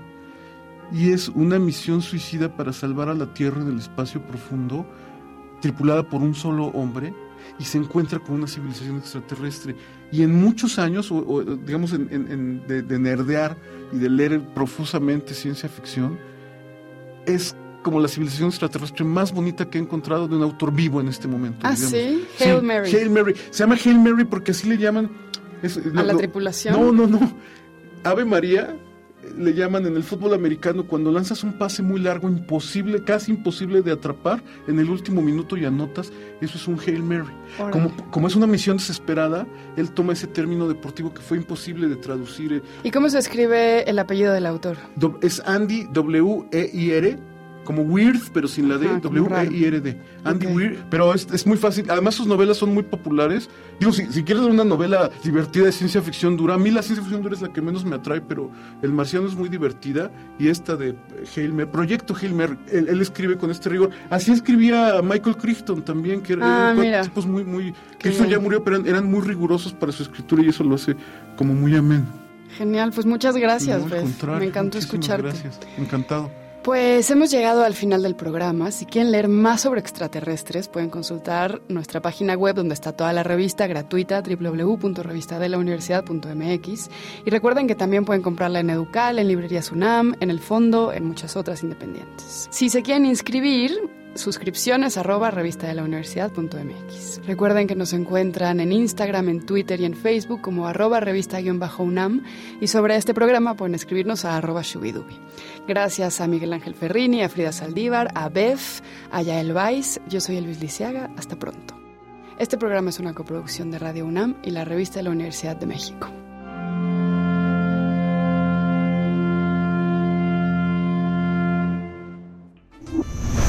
y es una misión suicida para salvar a la Tierra del espacio profundo, tripulada por un solo hombre, y se encuentra con una civilización extraterrestre. Y en muchos años, o, digamos, en, de, nerdear y de leer profusamente ciencia ficción, es como la civilización extraterrestre más bonita que he encontrado de un autor vivo en este momento. Ah, sí, Hail Mary. Hail Mary. Se llama Hail Mary porque así le llaman. a la tripulación. No, no, no. Ave María le llaman en el fútbol americano cuando lanzas un pase muy largo, imposible, casi imposible de atrapar en el último minuto y anotas, eso es un Hail Mary. Como, como, es una misión desesperada, él toma ese término deportivo que fue imposible de traducir. ¿Y cómo se escribe el apellido del autor? Es Andy W-E-I-R como Weird, pero sin la D, Ah, como W-E-I-R-D. Andy Ok. Weir, pero es, es muy fácil. Además, sus novelas son muy populares. Digo, si, si quieres una novela divertida de ciencia ficción dura, a mí la ciencia ficción dura es la que menos me atrae, pero El Marciano es muy divertida. Y esta de Helmer, Proyecto Helmer, él, él escribe con este rigor. Así escribía Michael Crichton también, que Ah, eran tipos muy, muy. Crichton ya murió, pero eran, eran muy rigurosos para su escritura y eso lo hace como muy ameno. Genial, pues muchas gracias, No, contrario, Me encantó escucharte. Gracias, encantado. Pues hemos llegado al final del programa. Si quieren leer más sobre extraterrestres, pueden consultar nuestra página web donde está toda la revista gratuita www.revistadelauniversidad.mx y recuerden que también pueden comprarla en Educal, en Librerías UNAM, en El Fondo, en muchas otras independientes. Si se quieren inscribir, suscripciones arroba revista de la universidad.mx. Recuerden que nos encuentran en Instagram, en Twitter y en Facebook como arroba revista-unam y sobre este programa pueden escribirnos a arroba shubidubi. Gracias a Miguel Ángel Ferrini, a Frida Saldívar, a Bef, a Yael Weiss. Yo soy Elvis Lisiaga. Hasta pronto. Este programa es una coproducción de Radio UNAM y la revista de la Universidad de México.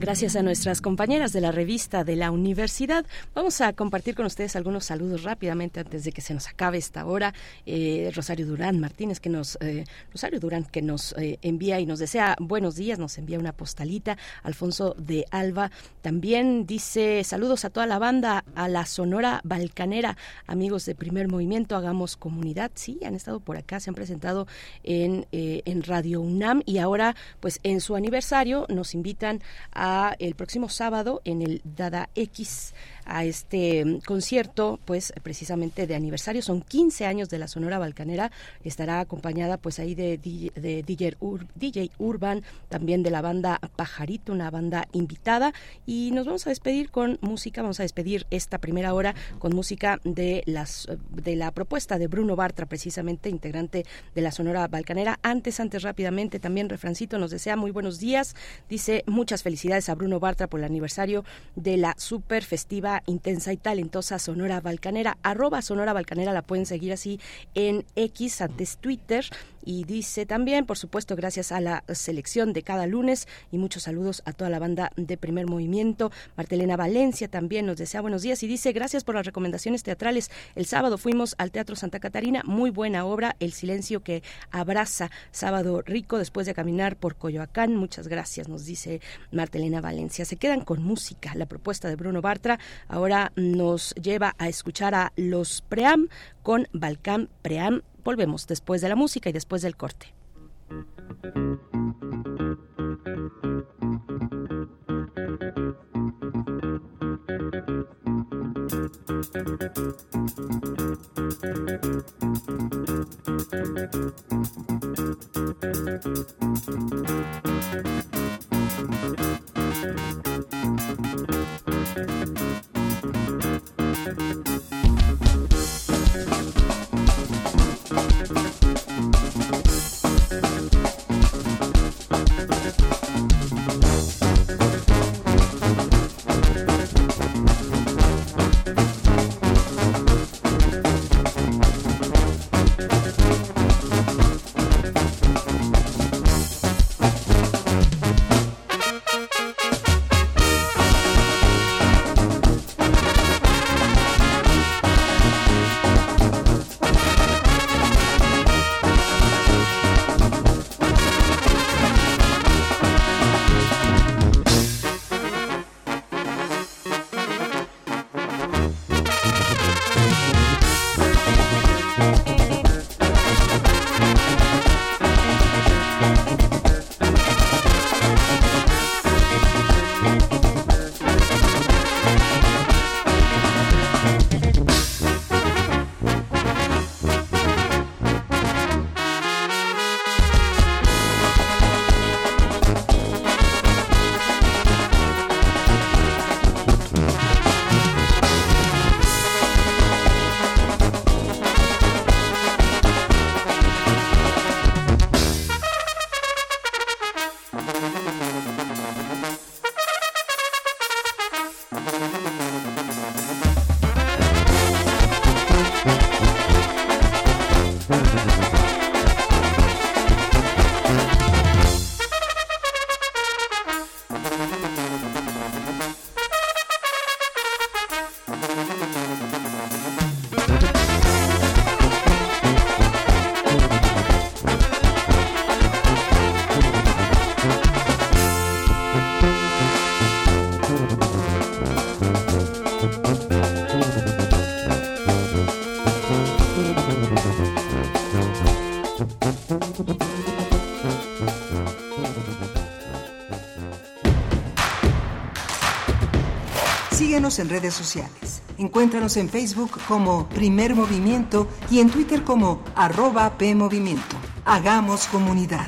Gracias a nuestras compañeras de la revista de la universidad. Vamos a compartir con ustedes algunos saludos rápidamente antes de que se nos acabe esta hora. Eh, Rosario Durán Martínez, que nos, eh, Rosario Durán, que nos eh, envía y nos desea buenos días, nos envía una postalita. Alfonso de Alba también dice saludos a toda la banda, a la Sonora Balcanera, amigos de Primer Movimiento, hagamos comunidad. Sí, han estado por acá, se han presentado en, eh, en Radio UNAM y ahora, pues en su aniversario, nos invitan a el próximo sábado en el Dada X a este mm, concierto, pues precisamente de aniversario, son 15 años de la Sonora Balcanera, estará acompañada pues ahí de, de DJ, Ur- DJ Urban, también de la banda Pajarito, una banda invitada, y nos vamos a despedir con música, vamos a despedir esta primera hora con música de las de la propuesta de Bruno Bartra, precisamente integrante de la Sonora Balcanera. Antes, antes rápidamente, también Refrancito nos desea muy buenos días, dice muchas felicidades a Bruno Bartra por el aniversario de la super festiva, intensa y talentosa Sonora Balcanera. Arroba Sonora Balcanera la pueden seguir así en X, antes Twitter. Y dice también, por supuesto, gracias a la selección de cada lunes y muchos saludos a toda la banda de Primer Movimiento. Martelena Valencia también nos desea buenos días y dice gracias por las recomendaciones teatrales. El sábado fuimos al Teatro Santa Catarina, muy buena obra, El silencio que abraza. Sábado rico después de caminar por Coyoacán. Muchas gracias, nos dice Martelena Valencia. Se quedan con música. La propuesta de Bruno Bartra ahora nos lleva a escuchar a los Pream con Balcán Pream. Volvemos después de la música y después del corte. Síguenos en redes sociales. Encuéntranos en Facebook como Primer Movimiento y en Twitter como arroba PMovimiento. Hagamos comunidad.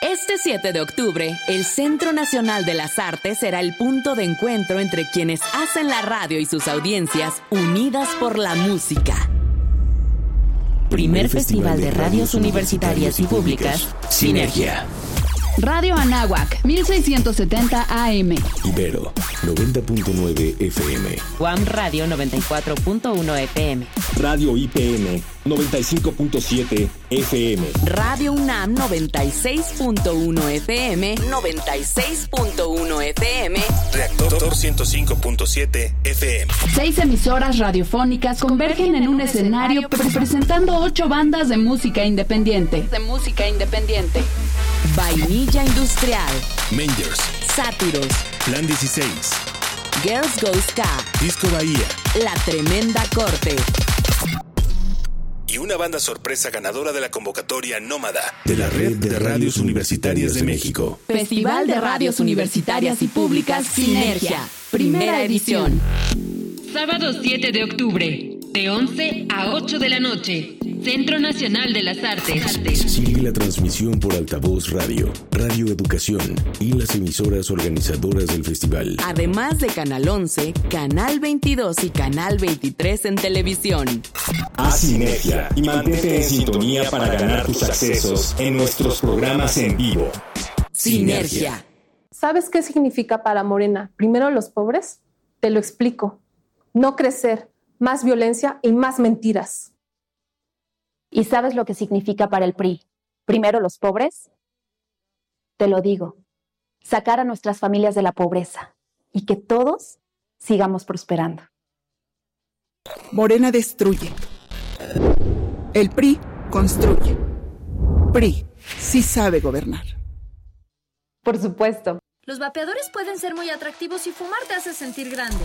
Este 7 de octubre, el Centro Nacional de las Artes será el punto de encuentro entre quienes hacen la radio y sus audiencias unidas por la música. Primer Festival de Radios Universitarias y Públicas, Sinergia. Radio Anáhuac, 1670 AM. Ibero, 90.9 FM. Guam Radio 94.1 FM. Radio IPN, 95.7 FM. Radio UNAM 96.1 FM. 96.1 FM. Reactor 105.7 FM. Seis emisoras radiofónicas convergen en un escenario presentando ocho bandas de música independiente. De música independiente. Vainilla Industrial. Mangers. Sátiros. Plan 16. Girls Go Ska. Disco Bahía. La Tremenda Corte. Banda sorpresa ganadora de la convocatoria Nómada de la Red de Radios Universitarias de México. Festival de Radios Universitarias y Públicas Sinergia. Primera edición. Sábado 7 de octubre, de 11 a 8 de la noche. Centro Nacional de las Artes. Sigue la transmisión por altavoz radio, Radio Educación y las emisoras organizadoras del festival. Además de Canal 11, Canal 22 y Canal 23 en televisión. Haz sinergia y mantente en sintonía para ganar tus accesos en nuestros programas en vivo. Sinergia. ¿Sabes qué significa para Morena? Primero los pobres. Te lo explico. No crecer, más violencia y más mentiras. ¿Y sabes lo que significa para el PRI? Primero los pobres. Te lo digo, sacar a nuestras familias de la pobreza y que todos sigamos prosperando. Morena destruye. El PRI construye. PRI sí sabe gobernar. Por supuesto. Los vapeadores pueden ser muy atractivos y fumar te hace sentir grande.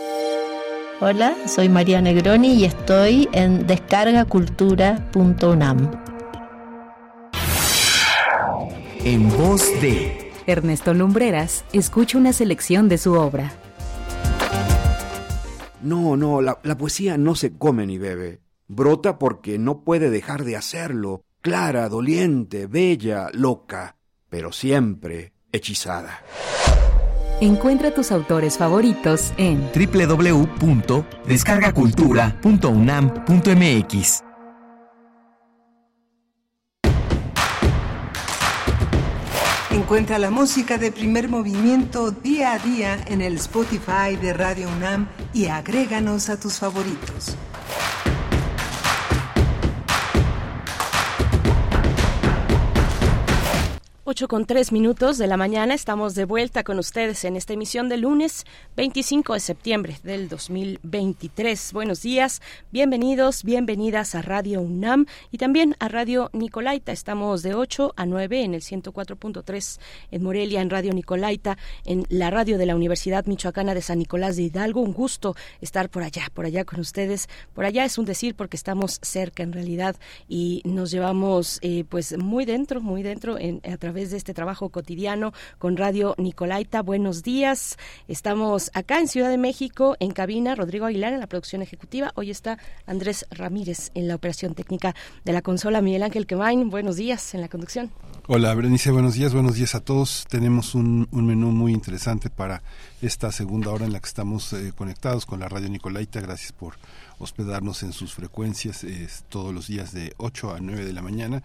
Hola, soy María Negroni y estoy en descargacultura.unam. En voz de Ernesto Lumbreras, escucha una selección de su obra. No, no, la, la poesía no se come ni bebe. Brota porque no puede dejar de hacerlo. Clara, doliente, bella, loca, pero siempre hechizada. Encuentra tus autores favoritos en www.descargacultura.unam.mx. Encuentra la música de primer movimiento día a día en el Spotify de Radio UNAM y agréganos a tus favoritos. 8 con 3 minutos de la mañana estamos de vuelta con ustedes en esta emisión de lunes 25 de septiembre del 2023. Buenos días, bienvenidos, bienvenidas a Radio UNAM y también a Radio Nicolaita. Estamos de 8 a 9 en el 104.3 en Morelia, en Radio Nicolaita, en la radio de la Universidad Michoacana de San Nicolás de Hidalgo. Un gusto estar por allá, por allá con ustedes. Por allá es un decir porque estamos cerca en realidad y nos llevamos eh, pues muy dentro, muy dentro en, a través de este trabajo cotidiano con Radio Nicolaita. Buenos días. Estamos acá en Ciudad de México, en cabina, Rodrigo Aguilar en la producción ejecutiva. Hoy está Andrés Ramírez en la operación técnica de la consola, Miguel Ángel Quemain. Buenos días en la conducción. Hola, Berenice, buenos días, buenos días a todos. Tenemos un menú muy interesante para esta segunda hora en la que estamos eh, conectados con la Radio Nicolaita. Gracias por hospedarnos en sus frecuencias todos los días de 8 a 9 de la mañana.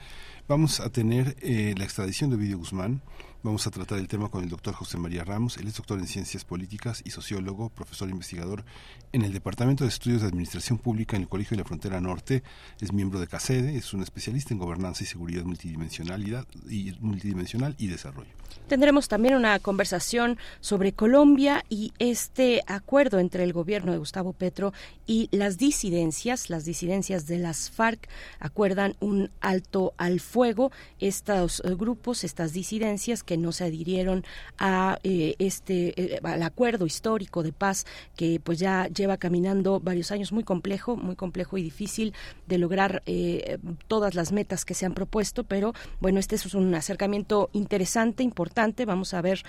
Vamos a tener eh, la extradición de Ovidio Guzmán, Vamos a tratar el tema con el doctor José María Ramos. Él es doctor en Ciencias Políticas y sociólogo, profesor investigador en el Departamento de Estudios de Administración Pública en el Colegio de la Frontera Norte. Es miembro de CACEDE, es un especialista en gobernanza y seguridad multidimensionalidad y, multidimensional y desarrollo. Tendremos también una conversación sobre Colombia y este acuerdo entre el gobierno de Gustavo Petro y las disidencias, las disidencias de las FARC acuerdan un alto al fuego. Estos grupos, estas disidencias que no se adhirieron a eh, este eh, al acuerdo histórico de paz que pues ya lleva caminando varios años muy complejo, muy complejo y difícil de lograr eh, todas las metas que se han propuesto, pero bueno, este es un acercamiento interesante, importante. Vamos a ver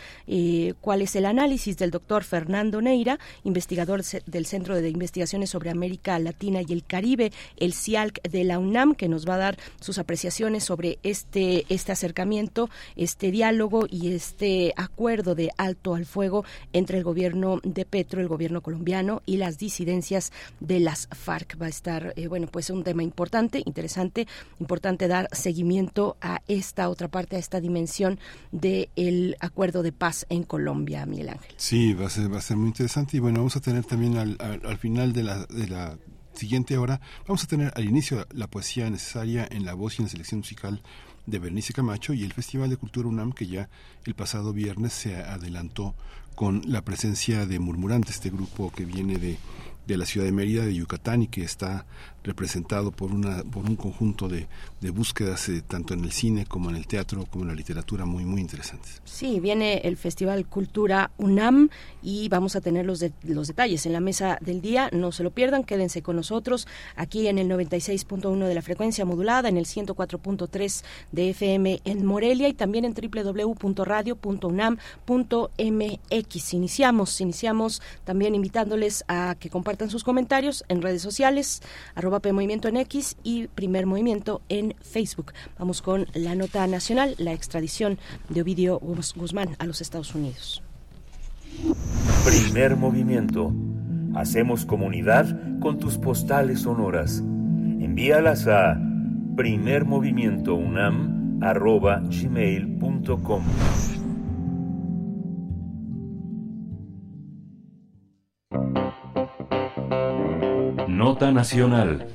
cuál es el análisis del doctor Fernando Neira, investigador del Centro de Investigaciones sobre América Latina y el Caribe, el CIALC de la UNAM, que nos va a dar sus apreciaciones sobre este, este acercamiento, este diálogo y este acuerdo de alto al fuego entre el gobierno de Petro, el gobierno colombiano y las disidencias de las FARC. Va a estar, eh, bueno, pues un tema importante, interesante, importante dar seguimiento a esta otra parte, a esta dimensión del acuerdo de paz en Colombia, Miguel Ángel. Sí, va a ser, va a ser muy interesante y bueno, vamos a tener también al, al, final de la, de la siguiente hora, vamos a tener al inicio la poesía necesaria en la voz y en la selección musical de Bernice Camacho y el Festival de Cultura UNAM que ya el pasado viernes se adelantó con la presencia de Murmurante, este grupo que viene de, de la ciudad de Mérida, de Yucatán y que está representado por, una, por un conjunto de, de búsquedas eh, tanto en el cine como en el teatro como en la literatura muy muy interesantes. Sí, viene el Festival Cultura UNAM y vamos a tener los, de, los detalles en la mesa del día. No se lo pierdan, quédense con nosotros aquí en el 96.1 de la frecuencia modulada, en el 104.3 de FM en Morelia y también en www.radio.unam.mx. Iniciamos, iniciamos también invitándoles a que compartan sus comentarios en redes sociales, P Movimiento en X y Primer Movimiento en Facebook. Vamos con la nota nacional, la extradición de Ovidio Guzmán a los Estados Unidos. Primer Movimiento. Hacemos comunidad con tus postales sonoras. Envíalas a primermovimientounam.gmail.com Nota Nacional.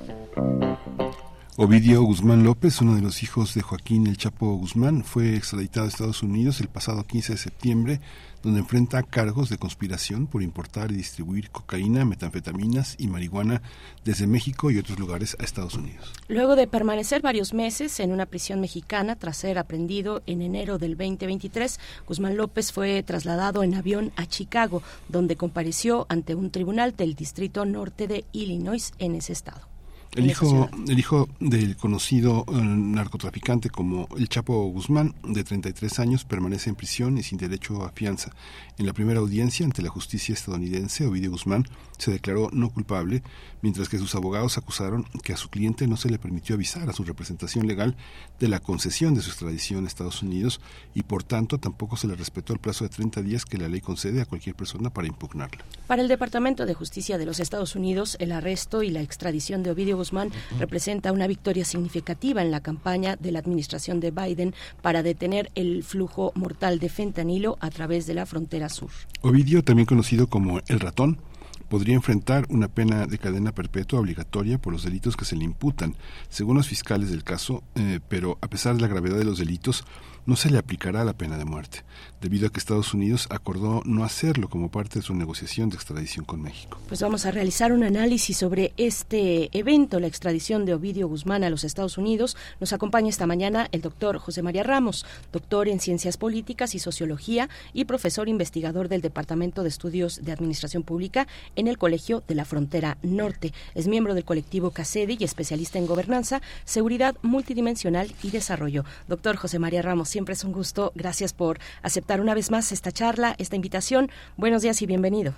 Ovidio Guzmán López, uno de los hijos de Joaquín El Chapo Guzmán, fue extraditado a Estados Unidos el pasado 15 de septiembre, donde enfrenta cargos de conspiración por importar y distribuir cocaína, metanfetaminas y marihuana desde México y otros lugares a Estados Unidos. Luego de permanecer varios meses en una prisión mexicana tras ser aprendido en enero del 2023, Guzmán López fue trasladado en avión a Chicago, donde compareció ante un tribunal del Distrito Norte de Illinois en ese estado. El hijo, el hijo del conocido eh, narcotraficante como el Chapo Guzmán, de 33 años, permanece en prisión y sin derecho a fianza. En la primera audiencia ante la justicia estadounidense, Ovidio Guzmán se declaró no culpable, mientras que sus abogados acusaron que a su cliente no se le permitió avisar a su representación legal de la concesión de su extradición a Estados Unidos y por tanto tampoco se le respetó el plazo de 30 días que la ley concede a cualquier persona para impugnarla. Para el Departamento de Justicia de los Estados Unidos, el arresto y la extradición de Ovidio Guzmán representa una victoria significativa en la campaña de la administración de Biden para detener el flujo mortal de fentanilo a través de la frontera sur. Ovidio, también conocido como el ratón, podría enfrentar una pena de cadena perpetua obligatoria por los delitos que se le imputan, según los fiscales del caso, eh, pero a pesar de la gravedad de los delitos, no se le aplicará la pena de muerte, debido a que Estados Unidos acordó no hacerlo como parte de su negociación de extradición con México. Pues vamos a realizar un análisis sobre este evento, la extradición de Ovidio Guzmán a los Estados Unidos. Nos acompaña esta mañana el doctor José María Ramos, doctor en Ciencias Políticas y Sociología y profesor investigador del Departamento de Estudios de Administración Pública en el Colegio de la Frontera Norte. Es miembro del colectivo CACEDI y especialista en gobernanza, seguridad multidimensional y desarrollo. Doctor José María Ramos, siempre es un gusto. Gracias por aceptar una vez más esta charla, esta invitación. Buenos días y bienvenido.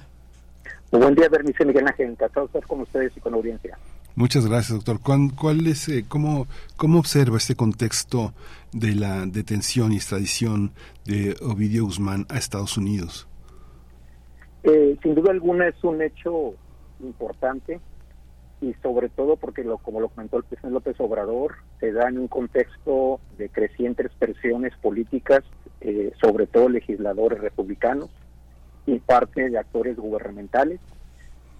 Muy buen día, Bernice Miguel Ángel. Encantado estar con ustedes y con la audiencia. Muchas gracias, doctor. ¿Cuál, es, eh, cómo, ¿Cómo observa este contexto de la detención y extradición de Ovidio Guzmán a Estados Unidos? Eh, sin duda alguna es un hecho importante y sobre todo porque, lo, como lo comentó el presidente López Obrador, se da en un contexto de crecientes presiones políticas, eh, sobre todo legisladores republicanos y parte de actores gubernamentales.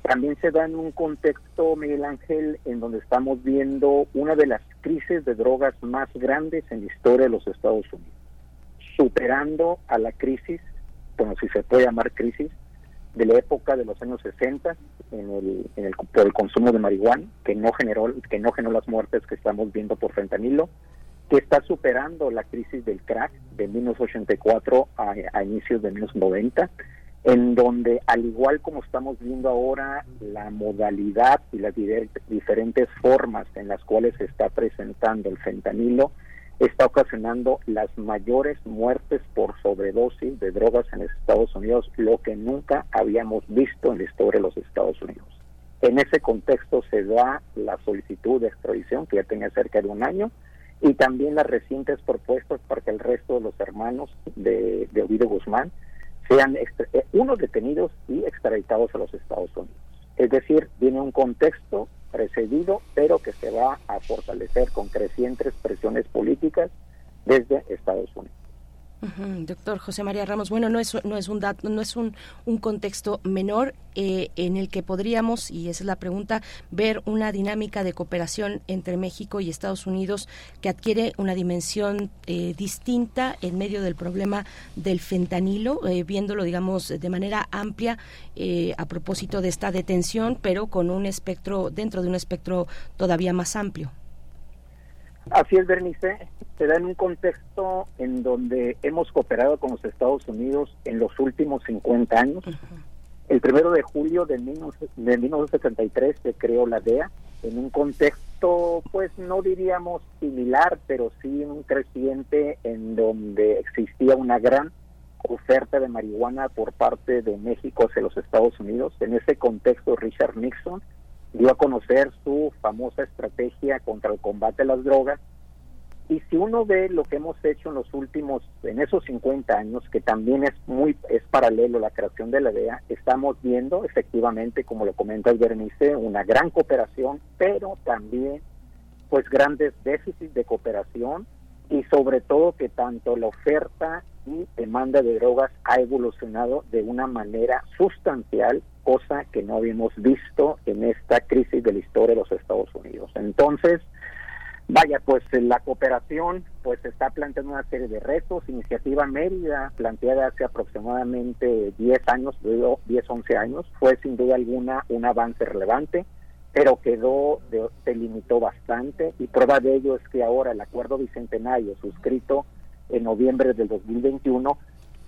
También se da en un contexto, Miguel Ángel, en donde estamos viendo una de las crisis de drogas más grandes en la historia de los Estados Unidos, superando a la crisis, bueno, si se puede llamar crisis, de la época de los años 60 en el, en el, por el consumo de marihuana, que no generó que no generó las muertes que estamos viendo por fentanilo, que está superando la crisis del crack de 1984 a, a inicios de 1990, en donde al igual como estamos viendo ahora la modalidad y las diferentes formas en las cuales se está presentando el fentanilo, está ocasionando las mayores muertes por sobredosis de drogas en Estados Unidos, lo que nunca habíamos visto en la historia de los Estados Unidos. En ese contexto se da la solicitud de extradición, que ya tenía cerca de un año, y también las recientes propuestas para que el resto de los hermanos de, Ovidio Guzmán sean eh, unos detenidos y extraditados a los Estados Unidos. Es decir, viene un contexto precedido, pero que se va a fortalecer con crecientes presiones políticas desde Estados Unidos. Doctor José María Ramos, bueno, no es, no es un dato, no es un, un contexto menor eh, en el que podríamos, y esa es la pregunta, ver una dinámica de cooperación entre México y Estados Unidos que adquiere una dimensión eh, distinta en medio del problema del fentanilo, eh, viéndolo, digamos, de manera amplia a propósito de esta detención, pero con un espectro, dentro de un espectro todavía más amplio. Así es, Bernice. Se da en un contexto en donde hemos cooperado con los Estados Unidos en los últimos 50 años. El primero de julio de, 1973 se creó la DEA en un contexto, pues no diríamos similar, pero sí un creciente en donde existía una gran oferta de marihuana por parte de México hacia los Estados Unidos. En ese contexto, Richard Nixon dio a conocer su famosa estrategia contra el combate a las drogas. Y si uno ve lo que hemos hecho en los últimos, en esos 50 años, que también es muy, es paralelo a la creación de la DEA, estamos viendo efectivamente, como lo comenta el Bernice, una gran cooperación, pero también pues grandes déficits de cooperación y sobre todo que tanto la oferta y demanda de drogas ha evolucionado de una manera sustancial cosa que no habíamos visto en esta crisis de la historia de los Estados Unidos. Entonces, vaya, pues la cooperación pues está planteando una serie de retos. Iniciativa Mérida, planteada hace aproximadamente 10 años, 10, 11 años, fue sin duda alguna un avance relevante, pero quedó, se limitó bastante y prueba de ello es que ahora el acuerdo bicentenario suscrito en noviembre del 2021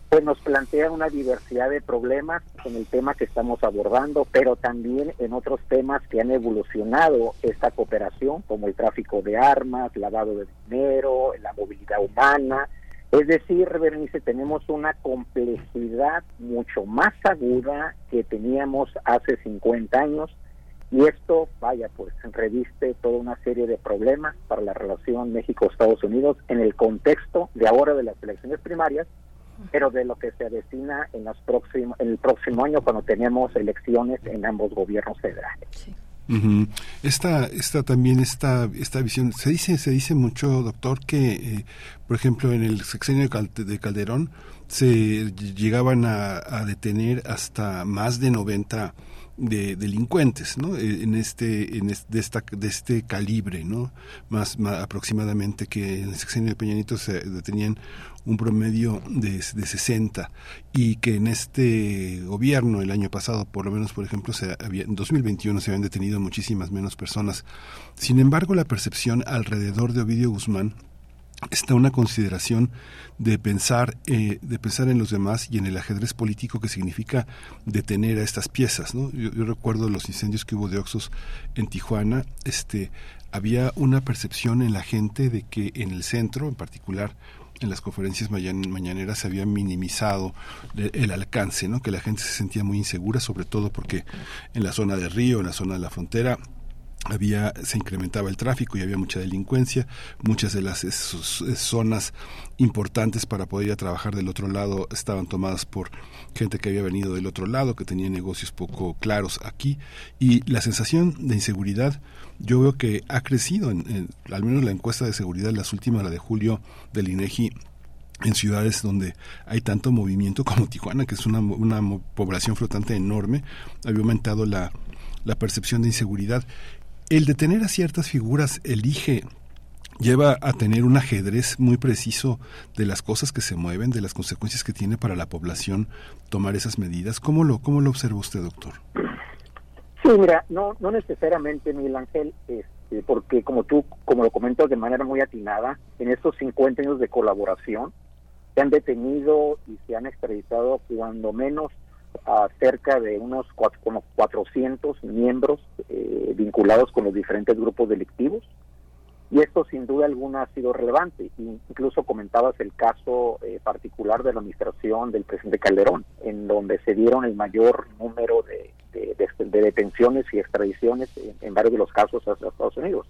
pues nos plantea una diversidad de problemas en el tema que estamos abordando, pero también en otros temas que han evolucionado esta cooperación, como el tráfico de armas, lavado de dinero, la movilidad humana. Es decir, Bernice, tenemos una complejidad mucho más aguda que teníamos hace 50 años y esto, vaya, pues reviste toda una serie de problemas para la relación México-Estados Unidos en el contexto de ahora de las elecciones primarias pero de lo que se avecina en, los próximos, en el próximo año cuando tenemos elecciones en ambos gobiernos federales. Esta, esta también esta, esta visión se dice se dice mucho doctor que eh, por ejemplo en el sexenio de Calderón se llegaban a, a detener hasta más de 90 de delincuentes ¿no? Eh, en este en este, de, esta, de este calibre no más, aproximadamente que en el sexenio de Peñanito se detenían un promedio de, de 60 y que en este gobierno el año pasado por lo menos por ejemplo se había, en 2021 se habían detenido muchísimas menos personas sin embargo la percepción alrededor de Ovidio Guzmán está una consideración de pensar eh, de pensar en los demás y en el ajedrez político que significa detener a estas piezas ¿no? yo, recuerdo los incendios que hubo de Oxos en Tijuana este había una percepción en la gente de que en el centro en particular en las conferencias mañaneras se había minimizado el alcance, ¿no? que la gente se sentía muy insegura, sobre todo porque en la zona de Río, en la zona de la frontera, había se incrementaba el tráfico y había mucha delincuencia. Muchas de las zonas importantes para poder ir a trabajar del otro lado estaban tomadas por gente que había venido del otro lado que tenía negocios poco claros aquí. Y la sensación de inseguridad yo veo que ha crecido en, al menos la encuesta de seguridad las últimas la de julio del INEGI en ciudades donde hay tanto movimiento como Tijuana, que es una, una población flotante enorme, había aumentado la, la percepción de inseguridad el detener a ciertas figuras elige lleva a tener un ajedrez muy preciso de las cosas que se mueven, de las consecuencias que tiene para la población tomar esas medidas. ¿Cómo lo, cómo lo observa usted, doctor? Sí, mira, no, no necesariamente, Miguel Ángel, este, porque como tú, como lo comentas de manera muy atinada, en estos 50 años de colaboración se han detenido y se han extraditado cuando menos a cerca de unos cuatro, como 400 miembros eh, vinculados con los diferentes grupos delictivos. Y esto sin duda alguna ha sido relevante. Incluso comentabas el caso eh, particular de la administración del presidente Calderón, en donde se dieron el mayor número de, detenciones y extradiciones en, varios de los casos hacia Estados Unidos.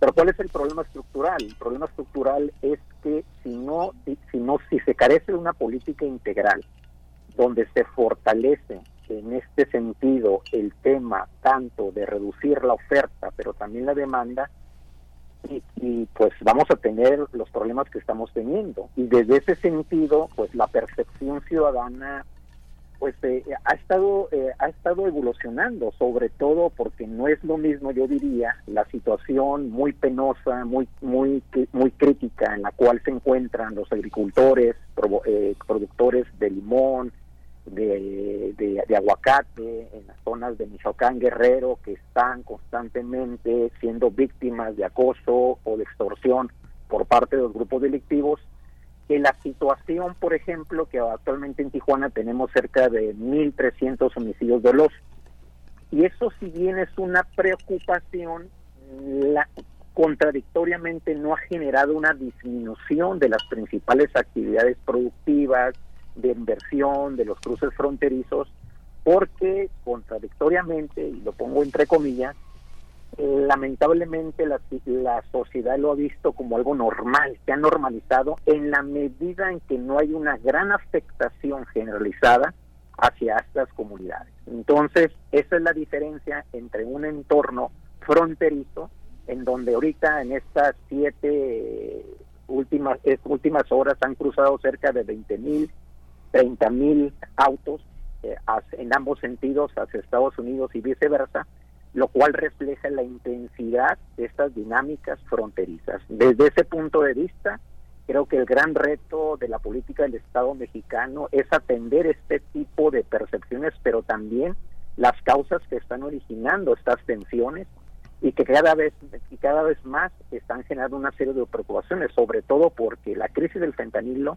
Pero ¿cuál es el problema estructural? El problema estructural es que si no, si no, si se carece de una política integral donde se fortalece en este sentido el tema tanto de reducir la oferta, pero también la demanda, y, pues vamos a tener los problemas que estamos teniendo. Y desde ese sentido, pues la percepción ciudadana pues eh, ha estado eh, ha estado evolucionando sobre todo porque no es lo mismo yo diría la situación muy penosa muy muy muy crítica en la cual se encuentran los agricultores eh, productores de limón de, de, aguacate en las zonas de Michoacán, Guerrero, que están constantemente siendo víctimas de acoso o de extorsión por parte de los grupos delictivos, que la situación, por ejemplo, que actualmente en Tijuana tenemos cerca de 1.300 homicidios dolosos. Y eso si bien es una preocupación, la, contradictoriamente no ha generado una disminución de las principales actividades productivas, de inversión de los cruces fronterizos, porque contradictoriamente, y lo pongo entre comillas, lamentablemente la, la, sociedad lo ha visto como algo normal, se ha normalizado en la medida en que no hay una gran afectación generalizada hacia estas comunidades. Entonces, esa es la diferencia entre un entorno fronterizo, en donde ahorita en estas siete últimas, últimas horas han cruzado cerca de 20 mil 30 mil autos eh, en ambos sentidos hacia Estados Unidos y viceversa, lo cual refleja la intensidad de estas dinámicas fronterizas. Desde ese punto de vista, creo que el gran reto de la política del Estado mexicano es atender este tipo de percepciones, pero también las causas que están originando estas tensiones y que cada vez y cada vez más están generando una serie de preocupaciones, sobre todo porque la crisis del fentanilo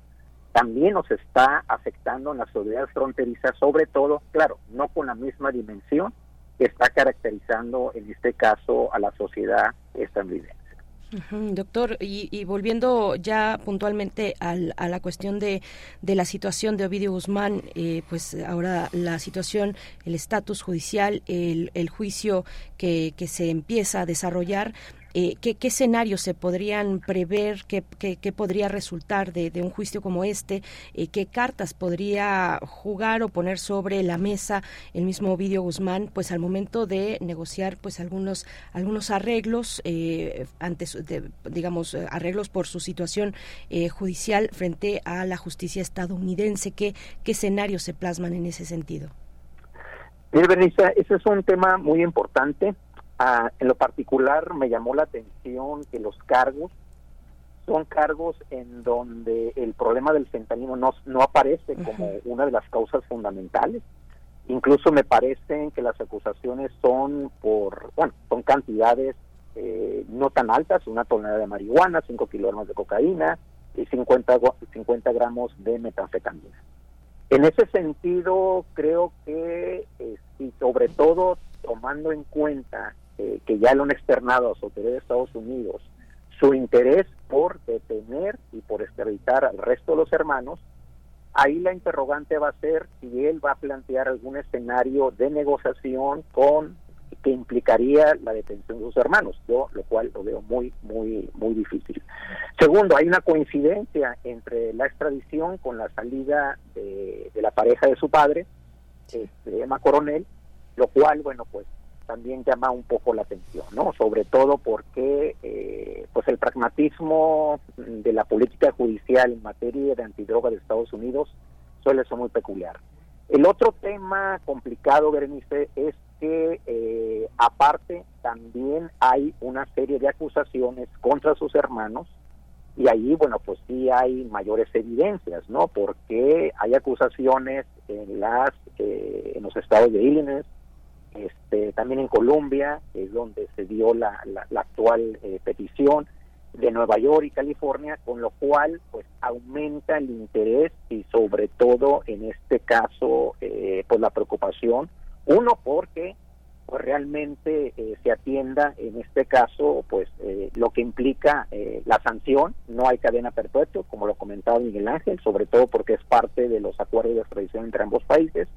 también nos está afectando en la seguridad fronteriza, sobre todo, claro, no con la misma dimensión que está caracterizando en este caso a la sociedad estadounidense. doctor, y, volviendo ya puntualmente al, a la cuestión de, de, la situación de Ovidio Guzmán, eh, pues ahora la situación, el estatus judicial, el, el juicio que se empieza a desarrollar, eh, ¿qué, ¿qué, escenarios se podrían prever? ¿Qué, qué, podría resultar de, un juicio como este? Eh, ¿Qué cartas podría jugar o poner sobre la mesa el mismo Ovidio Guzmán pues al momento de negociar pues algunos, algunos arreglos, eh, antes digamos, arreglos por su situación eh, judicial frente a la justicia estadounidense? ¿Qué, ¿Qué escenarios se plasman en ese sentido? Mire, Bernice, ese es un tema muy importante Ah, en lo particular me llamó la atención que los cargos son cargos en donde el problema del fentanilo no, no aparece como una de las causas fundamentales. Incluso me parecen que las acusaciones son por, bueno, son cantidades eh, no tan altas, una tonelada de marihuana, 5 kilogramos de cocaína y 50, 50 gramos de metanfetamina. En ese sentido, creo que, eh, y sobre todo tomando en cuenta eh, que ya lo han externado a las autoridades de Estados Unidos, su interés por detener y por extraditar al resto de los hermanos, ahí la interrogante va a ser si él va a plantear algún escenario de negociación con que implicaría la detención de sus hermanos, yo lo cual lo veo muy, muy, muy difícil. Segundo, hay una coincidencia entre la extradición con la salida de, la pareja de su padre, este, Emma Coronel, lo cual, bueno, pues también llama un poco la atención, ¿no? Sobre todo porque, eh, pues el pragmatismo de la política judicial en materia de antidroga de Estados Unidos suele ser muy peculiar. El otro tema complicado, Berenice, es que eh, aparte también hay una serie de acusaciones contra sus hermanos y ahí, bueno, pues sí hay mayores evidencias, ¿no? Porque hay acusaciones en las eh, en los estados de Illinois, este, también en Colombia, es donde se dio la, la, actual eh, petición, de Nueva York y California, con lo cual pues aumenta el interés y sobre todo en este caso eh, pues la preocupación, uno porque pues realmente eh, se atienda en este caso pues eh, lo que implica eh, la sanción, no hay cadena perpetua, como lo comentaba Miguel Ángel, sobre todo porque es parte de los acuerdos de extradición entre ambos países,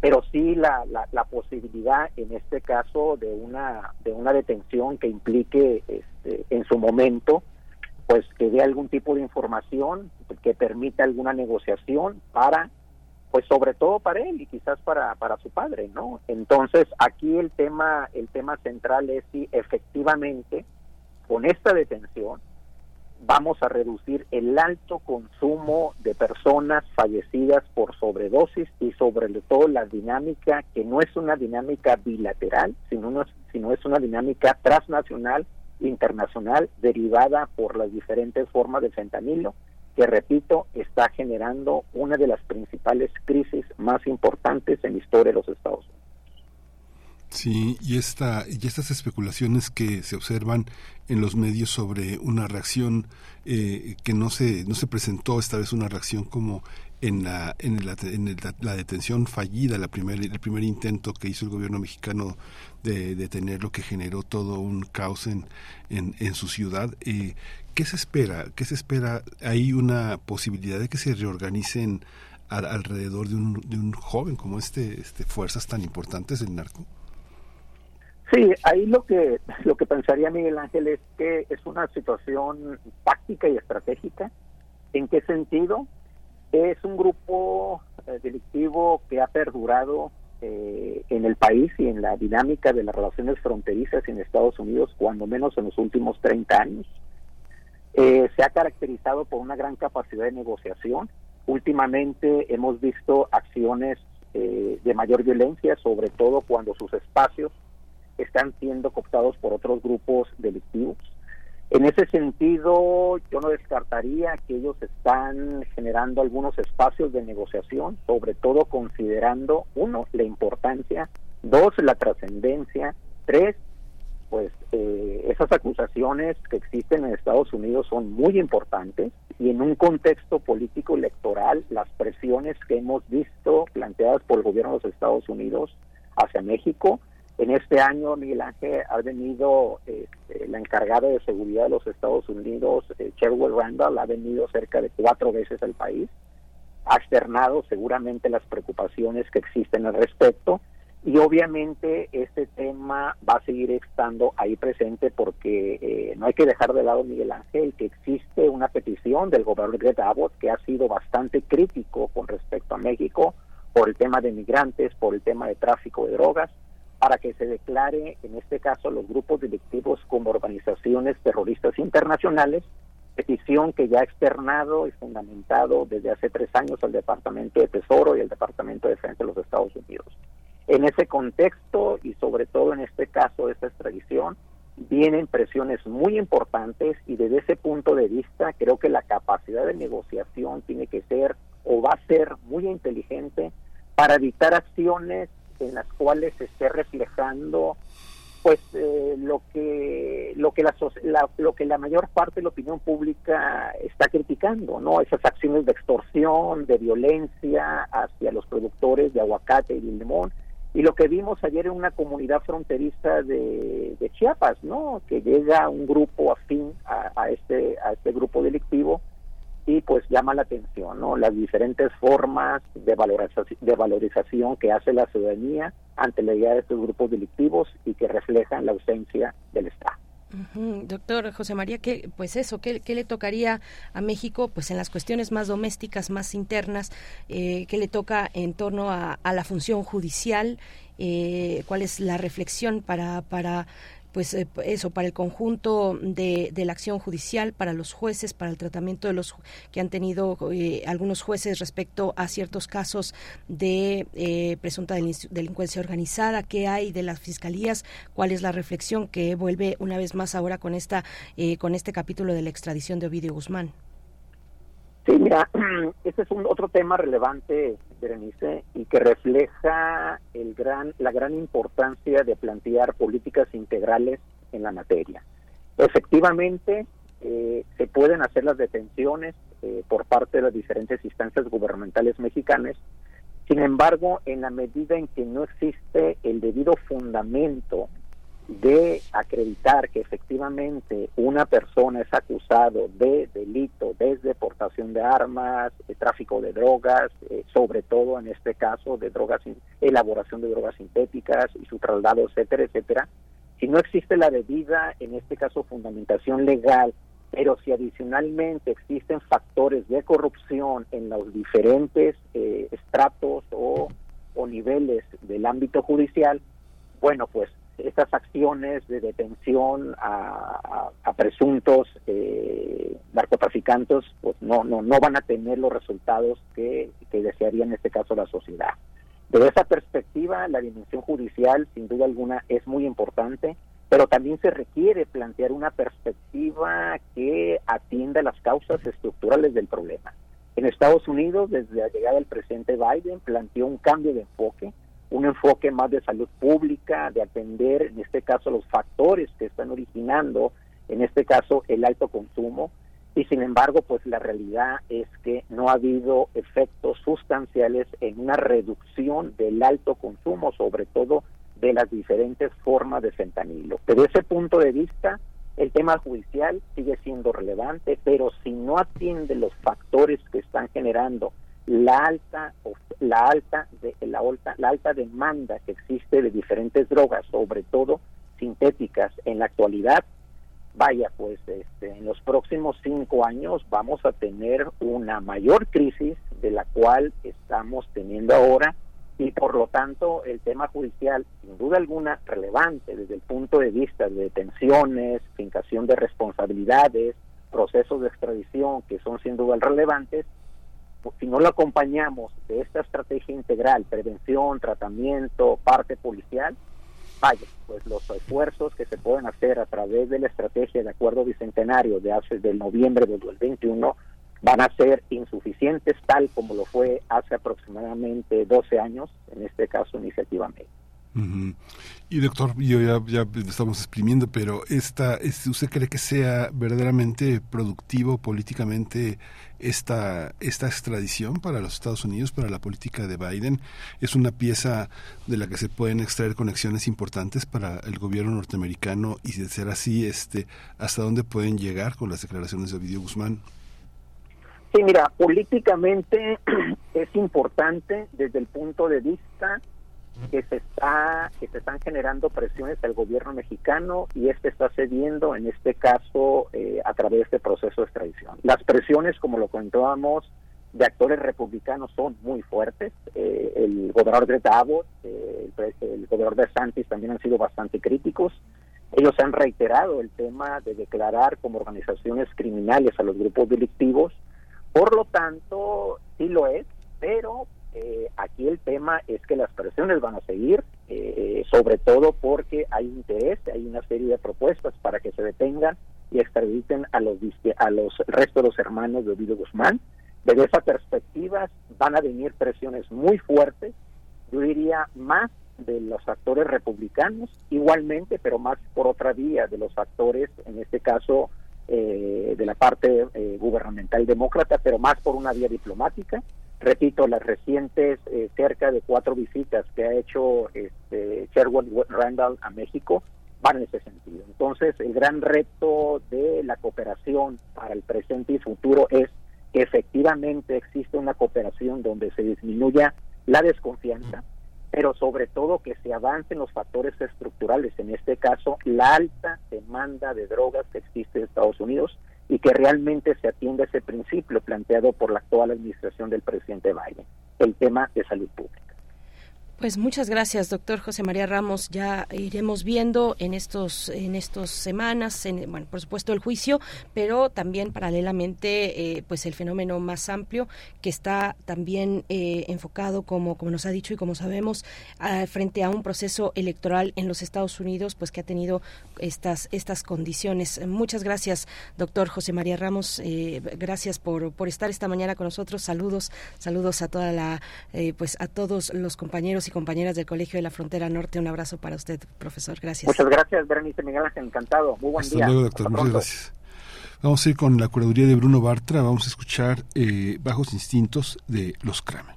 pero sí la, la, posibilidad en este caso de una de una detención que implique este, en su momento pues que dé algún tipo de información que permita alguna negociación para pues sobre todo para él y quizás para para su padre no entonces aquí el tema el tema central es si efectivamente con esta detención vamos a reducir el alto consumo de personas fallecidas por sobredosis y sobre todo la dinámica que no es una dinámica bilateral, sino, sino es una dinámica transnacional, internacional, derivada por las diferentes formas de fentanilo, que repito, está generando una de las principales crisis más importantes en la historia de los Estados Unidos. Sí, y, esta, y estas especulaciones que se observan en los medios sobre una reacción eh, que no se, no se presentó esta vez una reacción como en la, en la, en la, detención fallida, la primer, el primer intento que hizo el gobierno mexicano de detener lo que generó todo un caos en, en, en su ciudad. Eh, ¿Qué se espera? ¿Qué se espera? ¿Hay una posibilidad de que se reorganicen alrededor de un, de un joven como este, este fuerzas tan importantes del narco? Sí, ahí lo que lo que pensaría Miguel Ángel es que es una situación táctica y estratégica. ¿En qué sentido? Es un grupo eh, delictivo que ha perdurado eh, en el país y en la dinámica de las relaciones fronterizas en Estados Unidos, cuando menos en los últimos 30 años. Eh, se ha caracterizado por una gran capacidad de negociación. Últimamente hemos visto acciones de mayor violencia, sobre todo cuando sus espacios están siendo cooptados por otros grupos delictivos. En ese sentido, yo no descartaría que ellos están generando algunos espacios de negociación, sobre todo considerando, uno, la importancia, dos, la trascendencia, tres, pues eh, esas acusaciones que existen en Estados Unidos son muy importantes y en un contexto político electoral, las presiones que hemos visto planteadas por el gobierno de los Estados Unidos hacia México en este año, Miguel Ángel, ha venido este, la encargada de seguridad de los Estados Unidos, eh, Randall, ha venido cerca de cuatro veces al país, ha externado seguramente las preocupaciones que existen al respecto y obviamente este tema va a seguir estando ahí presente porque eh, no hay que dejar de lado, Miguel Ángel, que existe una petición del gobernador Greg Abbott que ha sido bastante crítico con respecto a México por el tema de migrantes, por el tema de tráfico de drogas para que se declare, en este caso, los grupos delictivos como organizaciones terroristas internacionales, petición que ya ha externado y fundamentado desde hace tres años al Departamento de Tesoro y el Departamento de Defensa de los Estados Unidos. En ese contexto y sobre todo en este caso de esta extradición, vienen presiones muy importantes y desde ese punto de vista creo que la capacidad de negociación tiene que ser o va a ser muy inteligente para evitar acciones en las cuales se esté reflejando pues eh, lo que lo que la, lo que la mayor parte de la opinión pública está criticando no esas acciones de extorsión de violencia hacia los productores de aguacate y limón. Y lo que vimos ayer en una comunidad fronteriza de, Chiapas no que llega un grupo afín a, a este a este grupo delictivo y pues llama la atención, ¿no? Las diferentes formas de valorización, de valorización que hace la ciudadanía ante la idea de estos grupos delictivos y que reflejan la ausencia del Estado. Doctor José María, ¿qué, pues eso, ¿qué, le tocaría a México pues en las cuestiones más domésticas, más internas? Eh, ¿Qué le toca en torno a, la función judicial? Eh, ¿Cuál es la reflexión para, para pues eh, eso para el conjunto de, la acción judicial para los jueces para el tratamiento de los que han tenido eh, algunos jueces respecto a ciertos casos de eh, presunta delincuencia organizada qué hay de las fiscalías cuál es la reflexión que vuelve una vez más ahora con esta con este capítulo de la extradición de Ovidio Guzmán Sí, mira, este es un otro tema relevante, Berenice, y que refleja el gran, la gran importancia de plantear políticas integrales en la materia. Efectivamente, eh, se pueden hacer las detenciones eh, por parte de las diferentes instancias gubernamentales mexicanas, sin embargo, en la medida en que no existe el debido fundamento de acreditar que efectivamente una persona es acusado de delito desde portación de armas, de tráfico de drogas, eh, sobre todo en este caso de drogas, elaboración de drogas sintéticas y su traslado, etcétera, etcétera. Si no existe la debida, en este caso, fundamentación legal, pero si adicionalmente existen factores de corrupción en los diferentes eh, estratos o, o niveles del ámbito judicial, bueno, pues estas acciones de detención a, presuntos eh, narcotraficantes pues no, no, no van a tener los resultados que, que desearía en este caso la sociedad. Desde esa perspectiva, la dimensión judicial, sin duda alguna, es muy importante, pero también se requiere plantear una perspectiva que atienda las causas estructurales del problema. En Estados Unidos, desde la llegada del presidente Biden, planteó un cambio de enfoque, un enfoque más de salud pública, de atender en este caso los factores que están originando, en este caso el alto consumo, y sin embargo pues la realidad es que no ha habido efectos sustanciales en una reducción del alto consumo, sobre todo de las diferentes formas de fentanilo. Pero ese punto de vista, el tema judicial sigue siendo relevante, pero si no atiende los factores que están generando la alta la alta de, la alta demanda que existe de diferentes drogas, sobre todo sintéticas en la actualidad, vaya pues este, en los próximos cinco años vamos a tener una mayor crisis de la cual estamos teniendo ahora y por lo tanto el tema judicial sin duda alguna relevante desde el punto de vista de detenciones, fincación de responsabilidades, procesos de extradición que son sin duda relevantes, si no lo acompañamos de esta estrategia integral, prevención, tratamiento, parte policial, vaya, pues los esfuerzos que se pueden hacer a través de la estrategia de acuerdo bicentenario de hace del noviembre del 2021 van a ser insuficientes tal como lo fue hace aproximadamente 12 años, en este caso Iniciativa México. Y doctor, yo ya, ya estamos exprimiendo, pero esta, ¿usted cree que sea verdaderamente productivo políticamente esta, esta extradición para los Estados Unidos, para la política de Biden? ¿Es una pieza de la que se pueden extraer conexiones importantes para el gobierno norteamericano y de ser así, este, hasta dónde pueden llegar con las declaraciones de Ovidio Guzmán? Sí, mira, políticamente es importante desde el punto de vista que se está que se están generando presiones al gobierno mexicano y este está cediendo en este caso eh, a través de este proceso de extradición. Las presiones, como lo comentábamos, de actores republicanos son muy fuertes. Eh, el gobernador de Davos, eh, el, gobernador de Santis también han sido bastante críticos. Ellos han reiterado el tema de declarar como organizaciones criminales a los grupos delictivos. Por lo tanto, sí lo es, pero eh, aquí el tema es que las presiones van a seguir, eh, sobre todo porque hay interés, hay una serie de propuestas para que se detengan y extraditen a los a los restos de los hermanos de Ovidio Guzmán. Desde esa perspectiva van a venir presiones muy fuertes, yo diría más de los actores republicanos, igualmente, pero más por otra vía de los actores, en este caso eh, de la parte gubernamental demócrata, pero más por una vía diplomática repito, las recientes eh, cerca de cuatro visitas que ha hecho este, Sherwood Randall a México van en ese sentido. Entonces, el gran reto de la cooperación para el presente y futuro es que efectivamente existe una cooperación donde se disminuya la desconfianza, pero sobre todo que se avancen los factores estructurales, en este caso la alta demanda de drogas que existe en Estados Unidos y que realmente se atienda ese principio planteado por la actual administración del presidente Biden, el tema de salud pública. Pues muchas gracias, doctor José María Ramos. Ya iremos viendo en estos en estas semanas, en, bueno, por supuesto el juicio, pero también paralelamente, eh, pues el fenómeno más amplio que está también eh, enfocado, como como nos ha dicho y como sabemos, frente a un proceso electoral en los Estados Unidos, pues que ha tenido estas estas condiciones. Muchas gracias, doctor José María Ramos. Eh, gracias por por estar esta mañana con nosotros. Saludos, saludos a toda la, pues a todos los compañeros y compañeras del Colegio de la Frontera Norte. Un abrazo para usted, profesor. Gracias. Muchas gracias, Berenice Miguel Ángel. Encantado. Muy buen Hasta día. luego, doctor. Muchas gracias. Vamos a ir con la curaduría de Bruno Bartra. Vamos a escuchar eh, Bajos Instintos de Los Kramer.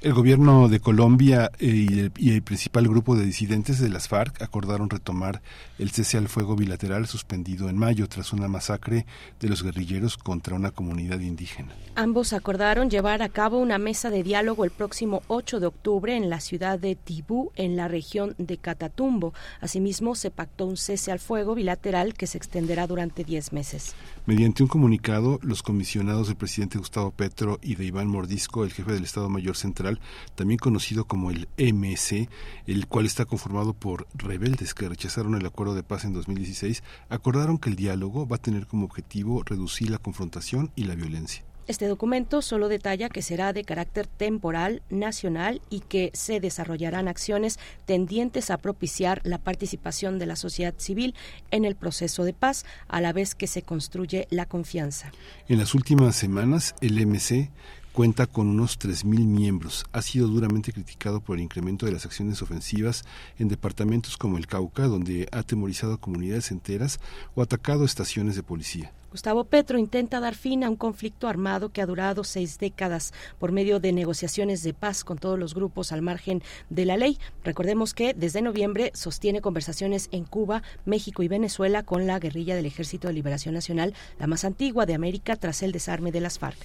el gobierno de Colombia eh, y el, principal grupo de disidentes de las FARC acordaron retomar el cese al fuego bilateral suspendido en mayo tras una masacre de los guerrilleros contra una comunidad indígena. Ambos acordaron llevar a cabo una mesa de diálogo el próximo 8 de octubre en la ciudad de Tibú, en la región de Catatumbo. Asimismo, se pactó un cese al fuego bilateral que se extenderá durante 10 meses. Mediante un comunicado, los comisionados del presidente Gustavo Petro y de Iván Mordisco, el jefe del Estado Mayor Central, también conocido como el MC, el cual está conformado por rebeldes que rechazaron el acuerdo de paz en 2016, acordaron que el diálogo va a tener como objetivo reducir la confrontación y la violencia. Este documento solo detalla que será de carácter temporal, nacional y que se desarrollarán acciones tendientes a propiciar la participación de la sociedad civil en el proceso de paz, a la vez que se construye la confianza. En las últimas semanas, el MC cuenta con unos 3.000 miembros. Ha sido duramente criticado por el incremento de las acciones ofensivas en departamentos como el Cauca, donde ha atemorizado a comunidades enteras o atacado estaciones de policía. Gustavo Petro intenta dar fin a un conflicto armado que ha durado seis décadas por medio de negociaciones de paz con todos los grupos al margen de la ley. Recordemos que desde noviembre sostiene conversaciones en Cuba, México y Venezuela con la guerrilla del Ejército de Liberación Nacional, la más antigua de América tras el desarme de las FARC.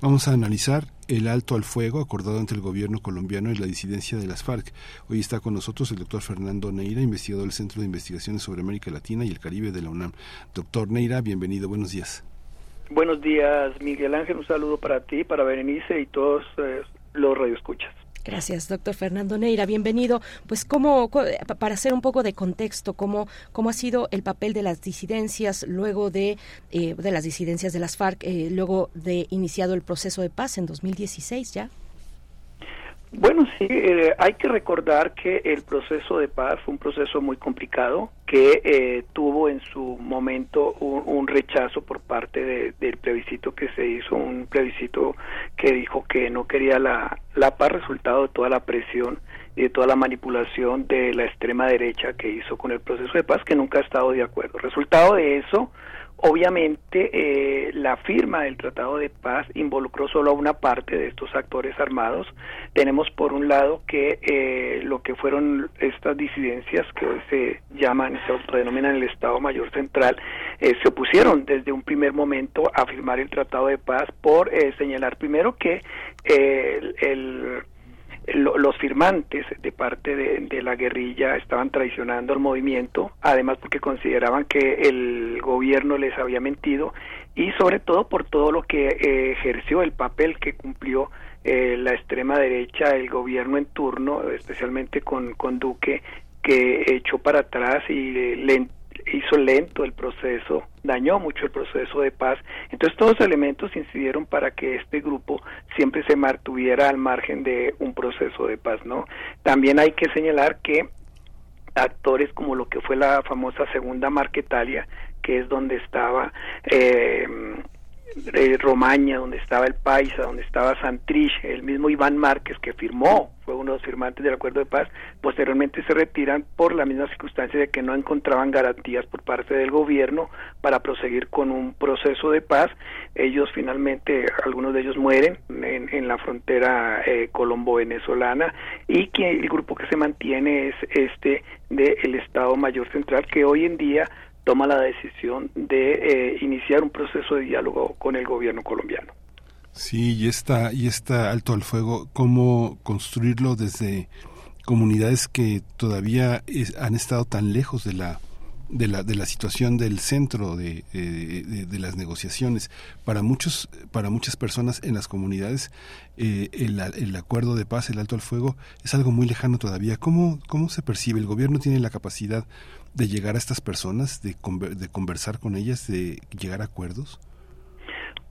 Vamos a analizar el alto al fuego acordado entre el gobierno colombiano y la disidencia de las FARC. Hoy está con nosotros el doctor Fernando Neira, investigador del Centro de Investigaciones sobre América Latina y el Caribe de la UNAM. Doctor Neira, bienvenido, buenos días. Buenos días, Miguel Ángel, un saludo para ti, para Berenice y todos eh, los radioescuchas. Gracias, doctor Fernando Neira. Bienvenido. Pues, ¿cómo, para hacer un poco de contexto, cómo, cómo ha sido el papel de las disidencias luego de, eh, de las disidencias de las FARC, eh, luego de iniciado el proceso de paz en 2016 ya? Bueno, sí, eh, hay que recordar que el proceso de paz fue un proceso muy complicado que eh, tuvo en su momento un, rechazo por parte del plebiscito que se hizo, un plebiscito que dijo que no quería la, la paz, resultado de toda la presión y de toda la manipulación de la extrema derecha que hizo con el proceso de paz, que nunca ha estado de acuerdo. Resultado de eso, Obviamente, eh, la firma del Tratado de Paz involucró solo a una parte de estos actores armados. Tenemos, por un lado, que eh, lo que fueron estas disidencias que hoy se llaman, se autodenominan el Estado Mayor Central, eh, se opusieron desde un primer momento a firmar el Tratado de Paz por señalar primero que el los firmantes de parte de, la guerrilla estaban traicionando al movimiento, además porque consideraban que el gobierno les había mentido y sobre todo por todo lo que eh, ejerció el papel que cumplió eh, la extrema derecha, el gobierno en turno, especialmente con, con Duque, que echó para atrás y le hizo lento el proceso, dañó mucho el proceso de paz. Entonces todos los elementos incidieron para que este grupo siempre se mantuviera al margen de un proceso de paz, ¿no? También hay que señalar que actores como lo que fue la famosa segunda Marquetalia, que es donde estaba eh, eh, Romaña, donde estaba el Paisa, donde estaba Santrich, el mismo Iván Márquez que firmó, fue uno de los firmantes del acuerdo de paz, posteriormente se retiran por la misma circunstancia de que no encontraban garantías por parte del gobierno para proseguir con un proceso de paz. Ellos finalmente, algunos de ellos mueren en, la frontera eh, colombo-venezolana y que el grupo que se mantiene es este del Estado Mayor Central que hoy en día toma la decisión de eh, iniciar un proceso de diálogo con el gobierno colombiano. Sí, y está, y está alto al fuego, ¿cómo construirlo desde comunidades que todavía han estado tan lejos de la, de la, de la situación del centro de, eh, de, las negociaciones. Para, muchos, para muchas personas en las comunidades, eh, el, el, acuerdo de paz, el alto al fuego, es algo muy lejano todavía. ¿Cómo, ¿Cómo se percibe? ¿El gobierno tiene la capacidad de llegar a estas personas, de, de conversar con ellas, de llegar a acuerdos?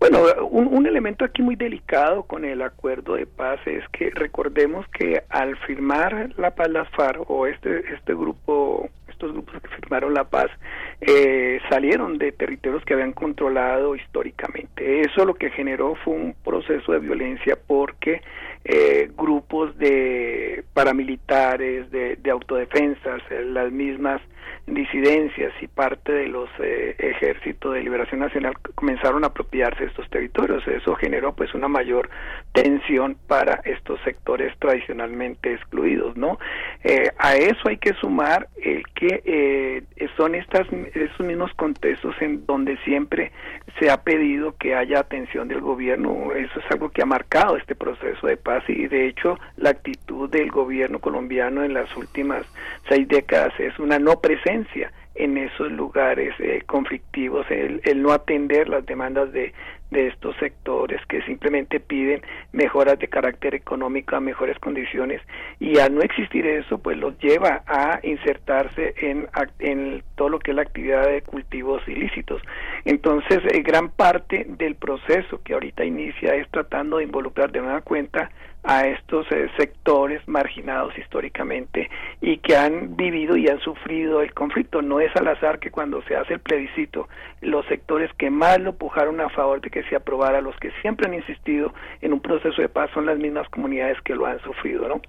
Bueno, un, elemento aquí muy delicado con el acuerdo de paz es que recordemos que al firmar la paz las FARC o este este grupo estos grupos que firmaron la paz eh, salieron de territorios que habían controlado históricamente. Eso lo que generó fue un proceso de violencia porque eh, grupos de paramilitares, de, de autodefensas, eh, las mismas disidencias y parte de los eh, ejércitos de liberación nacional comenzaron a apropiarse de estos territorios. Eso generó pues una mayor tensión para estos sectores tradicionalmente excluidos, ¿no? Eh, a eso hay que sumar el que eh, son estas esos mismos contextos en donde siempre se ha pedido que haya atención del gobierno. Eso es algo que ha marcado este proceso de paz y de hecho la actitud del gobierno colombiano en las últimas seis décadas es una no presencia en esos lugares eh, conflictivos, el, el, no atender las demandas de, de estos sectores que simplemente piden mejoras de carácter económico, a mejores condiciones y al no existir eso, pues los lleva a insertarse en, en todo lo que es la actividad de cultivos ilícitos. Entonces, eh, gran parte del proceso que ahorita inicia es tratando de involucrar de nueva cuenta a estos eh, sectores marginados históricamente y que han vivido y han sufrido el conflicto. No es al azar que cuando se hace el plebiscito, los sectores que más lo pujaron a favor de que se aprobara, los que siempre han insistido en un proceso de paz, son las mismas comunidades que lo han sufrido, ¿no?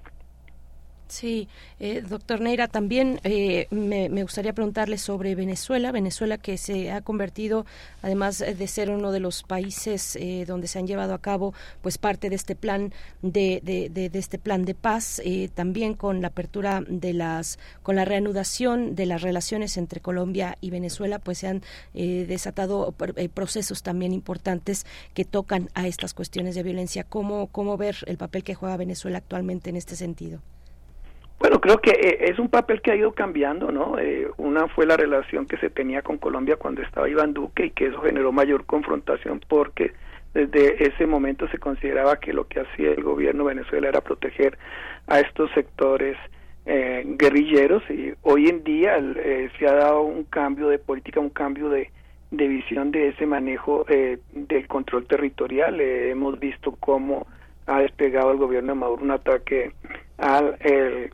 Sí, eh, doctor Neira, también eh, me, gustaría preguntarle sobre Venezuela, Venezuela que se ha convertido, además de ser uno de los países eh, donde se han llevado a cabo, pues parte de este plan de, de, de, este plan de paz, eh, también con la apertura de las, con la reanudación de las relaciones entre Colombia y Venezuela, pues se han desatado procesos también importantes que tocan a estas cuestiones de violencia. ¿Cómo, cómo ver el papel que juega Venezuela actualmente en este sentido? Bueno, creo que eh, es un papel que ha ido cambiando, ¿no? Eh, una fue la relación que se tenía con Colombia cuando estaba Iván Duque y que eso generó mayor confrontación porque desde ese momento se consideraba que lo que hacía el gobierno de Venezuela era proteger a estos sectores eh, guerrilleros y hoy en día se ha dado un cambio de política, un cambio de, visión de ese manejo del control territorial. hemos visto cómo ha desplegado el gobierno de Maduro un ataque al el,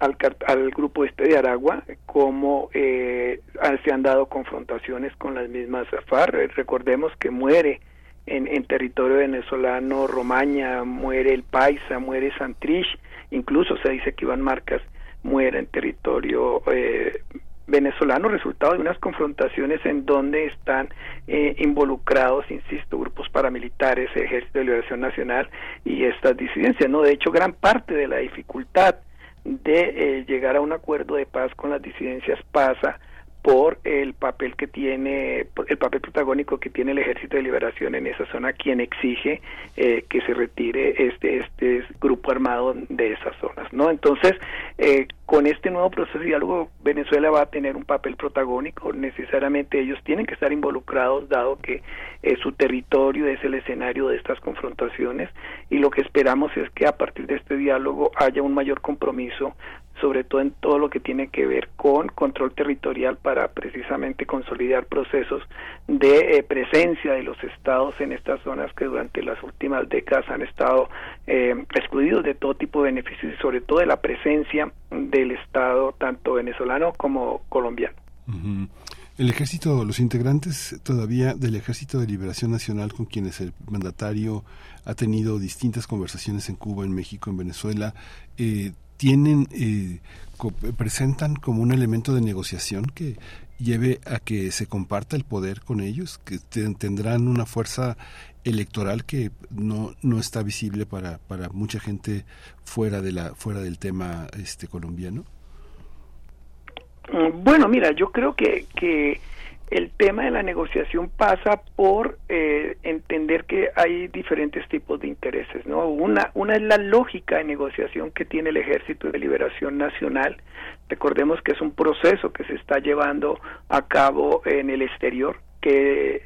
al, grupo este de Aragua, como eh, se han dado confrontaciones con las mismas FARC. Eh, recordemos que muere en, en territorio venezolano Romaña, muere el Paisa, muere Santrich, incluso se dice que Iván Marcas muere en territorio eh, venezolano, resultado de unas confrontaciones en donde están eh, involucrados, insisto, grupos paramilitares, Ejército de Liberación Nacional y estas disidencias. No, de hecho, gran parte de la dificultad de eh, llegar a un acuerdo de paz con las disidencias pasa por el papel que tiene, el papel protagónico que tiene el Ejército de Liberación en esa zona, quien exige eh, que se retire este este grupo armado de esas zonas, ¿no? Entonces, eh, con este nuevo proceso de diálogo, Venezuela va a tener un papel protagónico. Necesariamente ellos tienen que estar involucrados, dado que eh, su territorio es el escenario de estas confrontaciones. Y lo que esperamos es que a partir de este diálogo haya un mayor compromiso sobre todo en todo lo que tiene que ver con control territorial para precisamente consolidar procesos de eh, presencia de los estados en estas zonas que durante las últimas décadas han estado eh, excluidos de todo tipo de beneficios y sobre todo de la presencia del estado tanto venezolano como colombiano. El ejército, los integrantes todavía del Ejército de Liberación Nacional con quienes el mandatario ha tenido distintas conversaciones en Cuba, en México, en Venezuela, eh, tienen eh, presentan como un elemento de negociación que lleve a que se comparta el poder con ellos, que tendrán una fuerza electoral que no, no está visible para, para mucha gente fuera de la fuera del tema este colombiano. Mm, bueno, mira, yo creo que, que el tema de la negociación pasa por eh, entender que hay diferentes tipos de intereses, ¿no? Una, una es la lógica de negociación que tiene el Ejército de Liberación Nacional. Recordemos que es un proceso que se está llevando a cabo en el exterior, que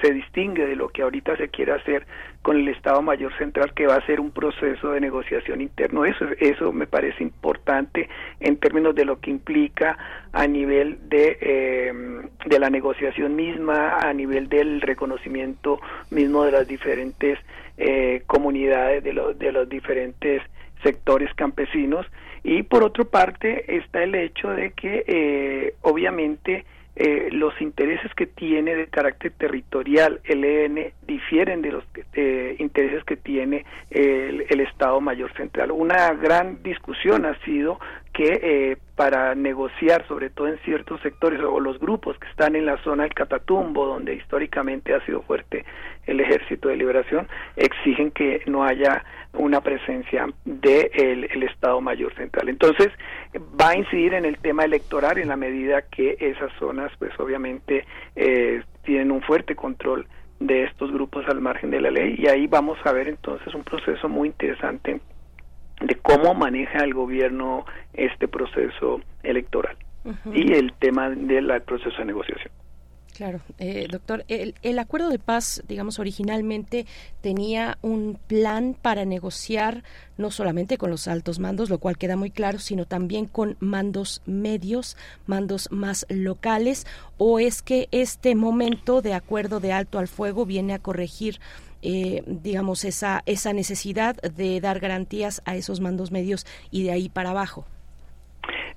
se distingue de lo que ahorita se quiere hacer con el Estado Mayor Central, que va a ser un proceso de negociación interno. Eso, eso me parece importante en términos de lo que implica a nivel de, eh, de la negociación misma, a nivel del reconocimiento mismo de las diferentes eh, comunidades, de, los de los diferentes sectores campesinos. Y por otra parte está el hecho de que eh, obviamente eh, los intereses que tiene de carácter territorial el EN difieren de los intereses que tiene el, el, Estado Mayor Central. Una gran discusión ha sido que eh, para negociar, sobre todo en ciertos sectores o los grupos que están en la zona del Catatumbo, donde históricamente ha sido fuerte el Ejército de Liberación, exigen que no haya una presencia del de el Estado Mayor Central. Entonces, va a incidir en el tema electoral en la medida que esas zonas, pues obviamente, eh, tienen un fuerte control de estos grupos al margen de la ley y ahí vamos a ver entonces un proceso muy interesante de cómo maneja el gobierno este proceso electoral y el tema del proceso de negociación. Claro, eh, doctor, el, el, acuerdo de paz, digamos, originalmente tenía un plan para negociar no solamente con los altos mandos, lo cual queda muy claro, sino también con mandos medios, mandos más locales, o es que este momento de acuerdo de alto al fuego viene a corregir eh, digamos, esa, esa necesidad de dar garantías a esos mandos medios y de ahí para abajo.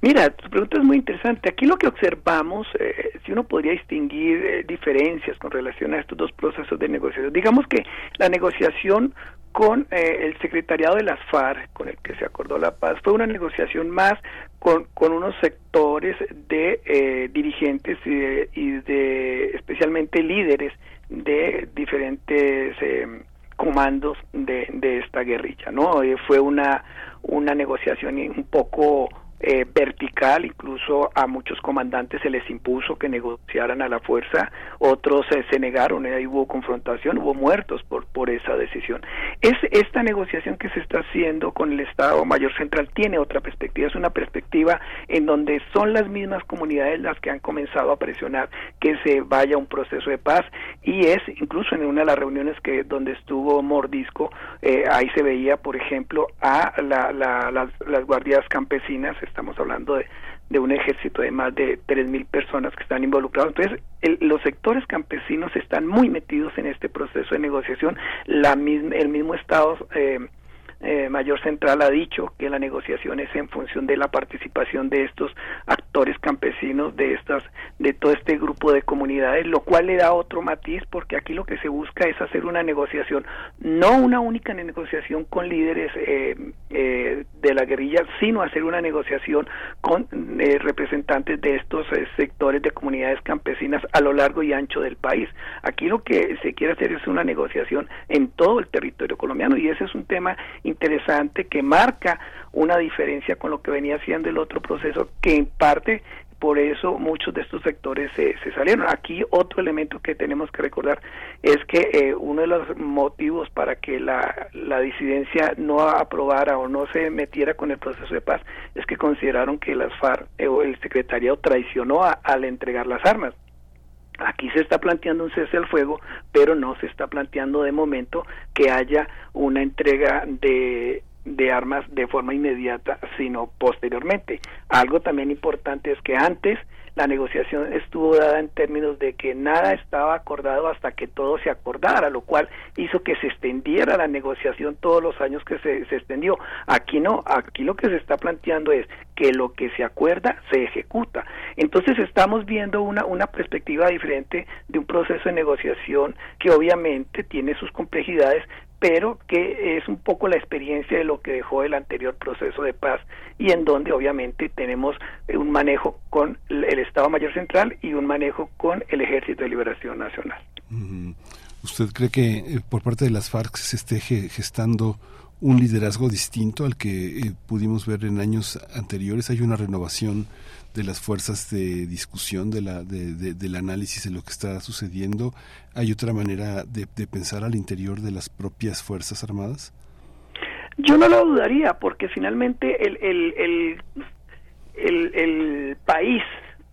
Mira, tu pregunta es muy interesante. Aquí lo que observamos, eh, si uno podría distinguir eh, diferencias con relación a estos dos procesos de negociación, digamos que la negociación con eh, el secretariado de las FARC, con el que se acordó la paz, fue una negociación más con, con unos sectores de dirigentes y de, y de, especialmente líderes de diferentes comandos de, de esta guerrilla, ¿no? fue una una negociación un poco eh, vertical, incluso a muchos comandantes se les impuso que negociaran a la fuerza, otros eh, se negaron, ahí hubo confrontación, hubo muertos por, por esa decisión. Es esta negociación que se está haciendo con el Estado Mayor Central tiene otra perspectiva, es una perspectiva en donde son las mismas comunidades las que han comenzado a presionar que se vaya un proceso de paz y es incluso en una de las reuniones que donde estuvo Mordisco, eh, ahí se veía, por ejemplo, a la, las, las guardias campesinas, estamos hablando de, de un ejército de más de 3.000 personas que están involucrados. Entonces, los sectores campesinos están muy metidos en este proceso de negociación. La el mismo Estado eh, eh, Mayor Central ha dicho que la negociación es en función de la participación de estos actores campesinos, de estas, de todo este grupo de comunidades, lo cual le da otro matiz porque aquí lo que se busca es hacer una negociación, no una única negociación con líderes eh, eh, de la guerrilla, sino hacer una negociación con representantes de estos sectores de comunidades campesinas a lo largo y ancho del país. Aquí lo que se quiere hacer es una negociación en todo el territorio colombiano y ese es un tema interesante que marca una diferencia con lo que venía siendo el otro proceso que en parte por eso muchos de estos sectores se, salieron. Aquí otro elemento que tenemos que recordar es que eh, uno de los motivos para que la, la disidencia no aprobara o no se metiera con el proceso de paz es que consideraron que las FARC eh, o el secretariado traicionó al entregar las armas. Aquí se está planteando un cese al fuego, pero no se está planteando de momento que haya una entrega de, de armas de forma inmediata, sino posteriormente. Algo también importante es que antes la negociación estuvo dada en términos de que nada estaba acordado hasta que todo se acordara, lo cual hizo que se extendiera la negociación todos los años que se, se extendió. Aquí no, aquí lo que se está planteando es que lo que se acuerda se ejecuta. Entonces estamos viendo una, una perspectiva diferente de un proceso de negociación que obviamente tiene sus complejidades, pero que es un poco la experiencia de lo que dejó el anterior proceso de paz y en donde obviamente tenemos un manejo con el Estado Mayor Central y un manejo con el Ejército de Liberación Nacional. ¿Usted cree que eh, por parte de las FARC se esté gestando un liderazgo distinto al que eh, pudimos ver en años anteriores? ¿Hay una renovación de las fuerzas de discusión, de la, de, del análisis de lo que está sucediendo? ¿Hay otra manera de, pensar al interior de las propias Fuerzas Armadas? Yo no lo dudaría, porque finalmente el, el, el país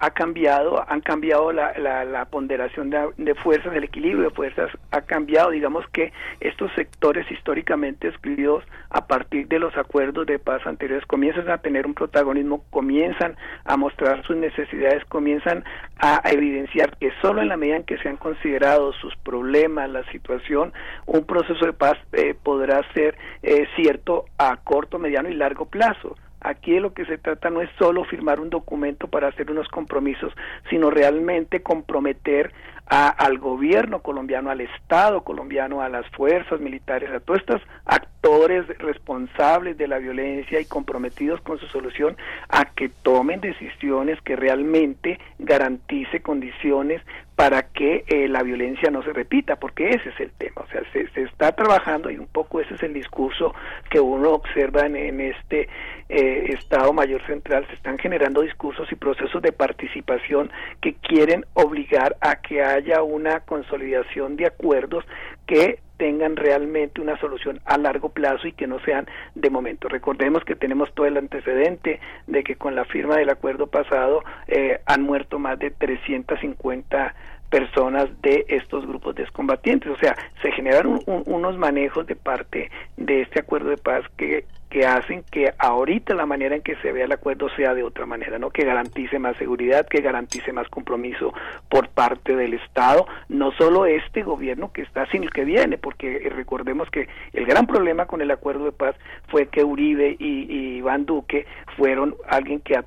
ha cambiado, han cambiado la, la, ponderación de, fuerzas, el equilibrio de fuerzas ha cambiado. Digamos que estos sectores históricamente excluidos a partir de los acuerdos de paz anteriores comienzan a tener un protagonismo, comienzan a mostrar sus necesidades, comienzan a, evidenciar que solo en la medida en que se han considerado sus problemas, la situación, un proceso de paz eh, podrá ser eh, cierto a corto, mediano y largo plazo Aquí de lo que se trata no es solo firmar un documento para hacer unos compromisos, sino realmente comprometer a, al gobierno colombiano, al Estado colombiano, a las fuerzas militares, a todos estos actores responsables de la violencia y comprometidos con su solución, a que tomen decisiones que realmente garantice condiciones para que eh, la violencia no se repita, porque ese es el tema, o sea, se, está trabajando y un poco ese es el discurso que uno observa en, en este eh, Estado Mayor Central, se están generando discursos y procesos de participación que quieren obligar a que haya una consolidación de acuerdos que tengan realmente una solución a largo plazo y que no sean de momento. Recordemos que tenemos todo el antecedente de que con la firma del acuerdo pasado eh, han muerto más de 350 personas de estos grupos descombatientes. O sea, se generaron un, unos manejos de parte de este acuerdo de paz que que hacen que ahorita la manera en que se vea el acuerdo sea de otra manera, ¿no? Que garantice más seguridad, que garantice más compromiso por parte del Estado, no solo este gobierno que está, sino el que viene, porque recordemos que el gran problema con el acuerdo de paz fue que Uribe y, y Iván Duque fueron alguien que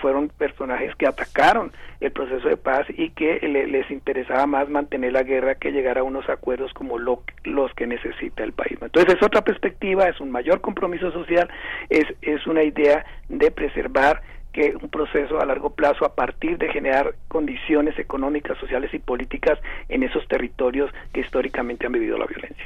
fueron personajes que atacaron el proceso de paz y que le, les interesaba más mantener la guerra que llegar a unos acuerdos como lo, los que necesita el país. Entonces es otra perspectiva, es un mayor compromiso social, es, es una idea de preservar que un proceso a largo plazo a partir de generar condiciones económicas, sociales y políticas en esos territorios que históricamente han vivido la violencia.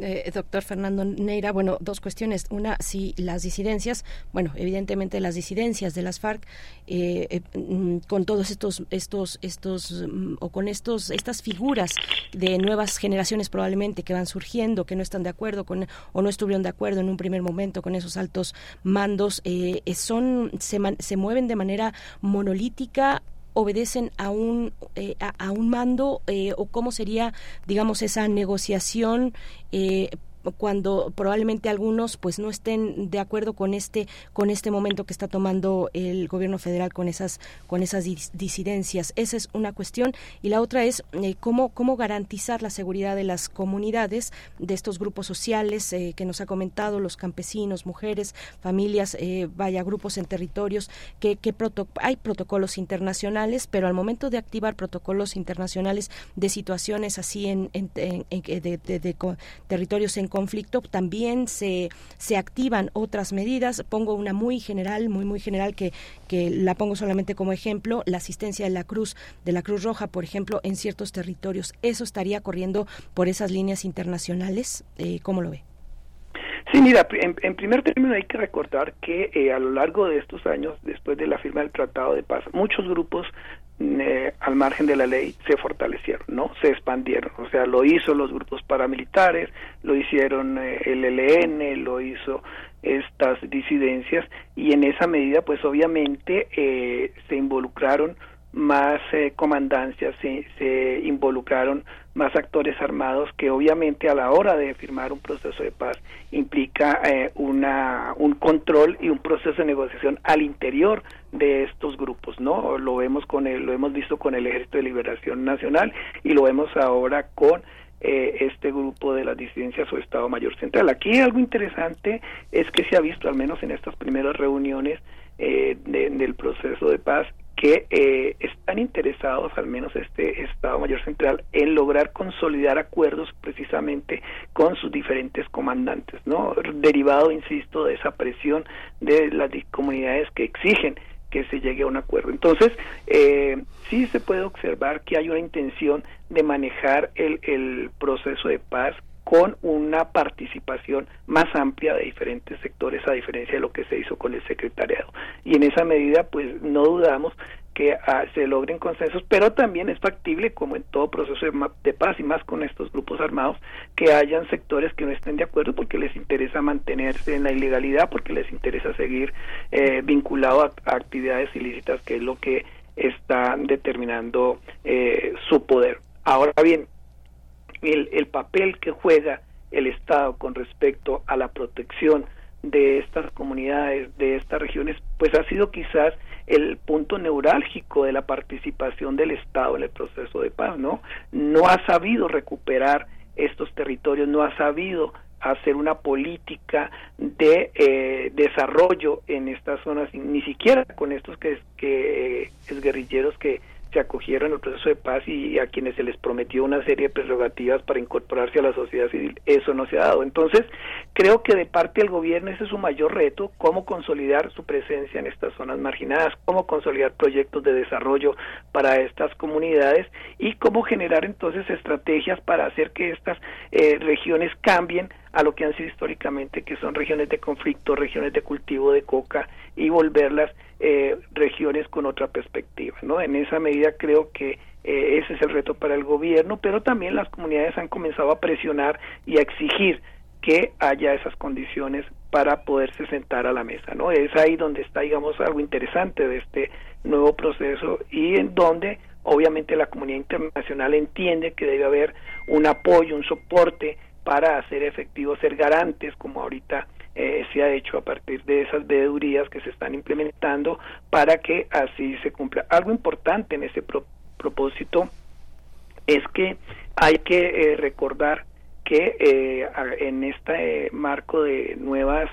eh, doctor Fernando Neira, bueno, dos cuestiones. Una, si las disidencias, bueno, evidentemente las disidencias de las FARC, eh, eh, mm, con todos estos, estos, estos, mm, o con estos, estas figuras de nuevas generaciones probablemente que van surgiendo, que no están de acuerdo con, o no estuvieron de acuerdo en un primer momento con esos altos mandos, eh, son, se, se mueven de manera monolítica obedecen a un eh, a, a, un mando eh, o cómo sería digamos esa negociación eh, cuando probablemente algunos pues no estén de acuerdo con este con este momento que está tomando el gobierno federal con esas con esas disidencias. Esa es una cuestión. Y la otra es eh, cómo cómo garantizar la seguridad de las comunidades de estos grupos sociales eh, que nos ha comentado los campesinos mujeres familias eh, vaya grupos en territorios que, que hay protocolos internacionales pero al momento de activar protocolos internacionales de situaciones así en, de, territorios en conflicto también se, se activan otras medidas. Pongo una muy general, muy, muy general, que, que la pongo solamente como ejemplo, la asistencia de la Cruz, de la Cruz Roja, por ejemplo, en ciertos territorios. ¿Eso estaría corriendo por esas líneas internacionales? Eh, ¿Cómo lo ve? Sí, mira, en, primer término hay que recordar que eh, a lo largo de estos años, después de la firma del Tratado de Paz, muchos grupos eh, al margen de la ley se fortalecieron, ¿no? Se expandieron. O sea, lo hizo los grupos paramilitares, lo hicieron eh, el ELN, lo hizo estas disidencias y en esa medida, pues obviamente eh, se involucraron más eh, comandancias, se, se involucraron más actores armados que obviamente a la hora de firmar un proceso de paz implica eh, una, un control y un proceso de negociación al interior de estos grupos, ¿no? Lo vemos con el, lo hemos visto con el Ejército de Liberación Nacional y lo vemos ahora con eh, este grupo de las disidencias o Estado Mayor Central. Aquí algo interesante es que se ha visto, al menos en estas primeras reuniones eh, de, del proceso de paz, que eh, están interesados, al menos este Estado Mayor Central, en lograr consolidar acuerdos precisamente con sus diferentes comandantes, ¿no? Derivado, insisto, de esa presión de las comunidades que exigen que se llegue a un acuerdo. Entonces, eh, sí se puede observar que hay una intención de manejar el, el proceso de paz con una participación más amplia de diferentes sectores a diferencia de lo que se hizo con el secretariado y en esa medida pues no dudamos que ah, se logren consensos, pero también es factible, como en todo proceso de, de, paz y más con estos grupos armados, que hayan sectores que no estén de acuerdo porque les interesa mantenerse en la ilegalidad, porque les interesa seguir eh, vinculado a, a, actividades ilícitas, que es lo que está determinando eh, su poder. Ahora bien, el, el papel que juega el Estado con respecto a la protección de estas comunidades, de estas regiones, pues ha sido quizás el punto neurálgico de la participación del Estado en el proceso de paz, ¿no? No ha sabido recuperar estos territorios, no ha sabido hacer una política de eh, desarrollo en estas zonas, ni siquiera con estos que, que es guerrilleros que se acogieron al proceso de paz y a quienes se les prometió una serie de prerrogativas para incorporarse a la sociedad civil, eso no se ha dado. Entonces, creo que de parte del gobierno ese es su mayor reto, cómo consolidar su presencia en estas zonas marginadas, cómo consolidar proyectos de desarrollo para estas comunidades y cómo generar entonces estrategias para hacer que estas eh, regiones cambien a lo que han sido históricamente, que son regiones de conflicto, regiones de cultivo de coca y volverlas eh, regiones con otra perspectiva. ¿no? En esa medida creo que eh, ese es el reto para el gobierno, pero también las comunidades han comenzado a presionar y a exigir que haya esas condiciones para poderse sentar a la mesa, ¿no? Es ahí donde está, digamos, algo interesante de este nuevo proceso y en donde obviamente la comunidad internacional entiende que debe haber un apoyo, un soporte para hacer efectivo, ser garantes, como ahorita eh, se ha hecho a partir de esas veedurías que se están implementando para que así se cumpla. Algo importante en ese propósito es que hay que eh, recordar que eh, en este marco de nuevas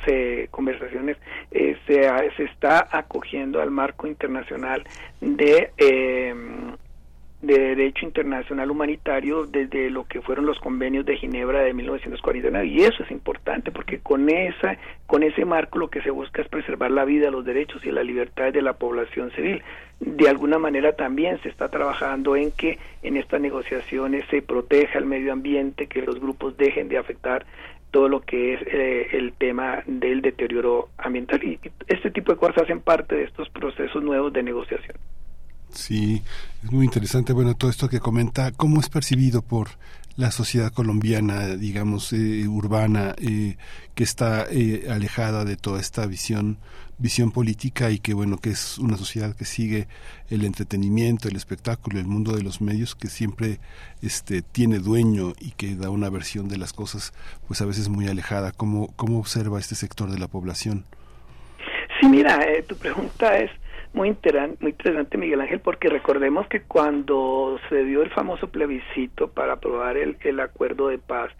conversaciones se, se está acogiendo al marco internacional de de derecho internacional humanitario desde lo que fueron los convenios de Ginebra de 1949 y eso es importante porque con esa con ese marco lo que se busca es preservar la vida, los derechos y la libertad de la población civil. De alguna manera también se está trabajando en que en estas negociaciones se proteja el medio ambiente, que los grupos dejen de afectar todo lo que es eh, el tema del deterioro ambiental y este tipo de cosas hacen parte de estos procesos nuevos de negociación. Sí, es muy interesante, bueno, todo esto que comenta, cómo es percibido por la sociedad colombiana, digamos, eh, urbana, eh, que está eh, alejada de toda esta visión visión política y que bueno que es una sociedad que sigue el entretenimiento el espectáculo el mundo de los medios que siempre este tiene dueño y que da una versión de las cosas pues a veces muy alejada cómo cómo observa este sector de la población sí mira tu pregunta es muy, interesante, Miguel Ángel, porque recordemos que cuando se dio el famoso plebiscito para aprobar el, el acuerdo de paz,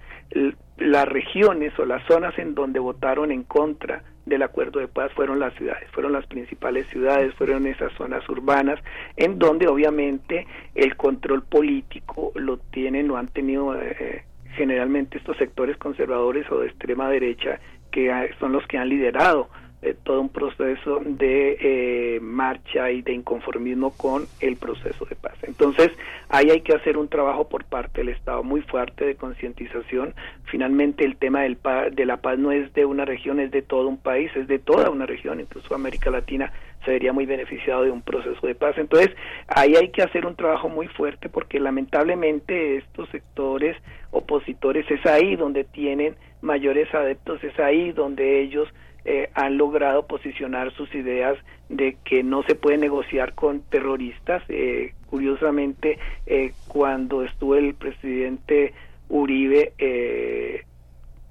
las regiones o las zonas en donde votaron en contra del acuerdo de paz fueron las ciudades, fueron las principales ciudades, fueron esas zonas urbanas, en donde obviamente el control político lo tienen o han tenido eh, generalmente estos sectores conservadores o de extrema derecha que son los que han liderado eh, todo un proceso de eh, marcha y de inconformismo con el proceso de paz. Entonces, ahí hay que hacer un trabajo por parte del Estado muy fuerte de concientización. Finalmente, el tema del de la paz no es de una región, es de todo un país, es de toda una región, incluso América Latina se vería muy beneficiado de un proceso de paz. Entonces, ahí hay que hacer un trabajo muy fuerte porque lamentablemente estos sectores opositores es ahí donde tienen mayores adeptos, es ahí donde ellos eh, han logrado posicionar sus ideas de que no se puede negociar con terroristas. Eh, curiosamente, eh, cuando estuvo el presidente Uribe,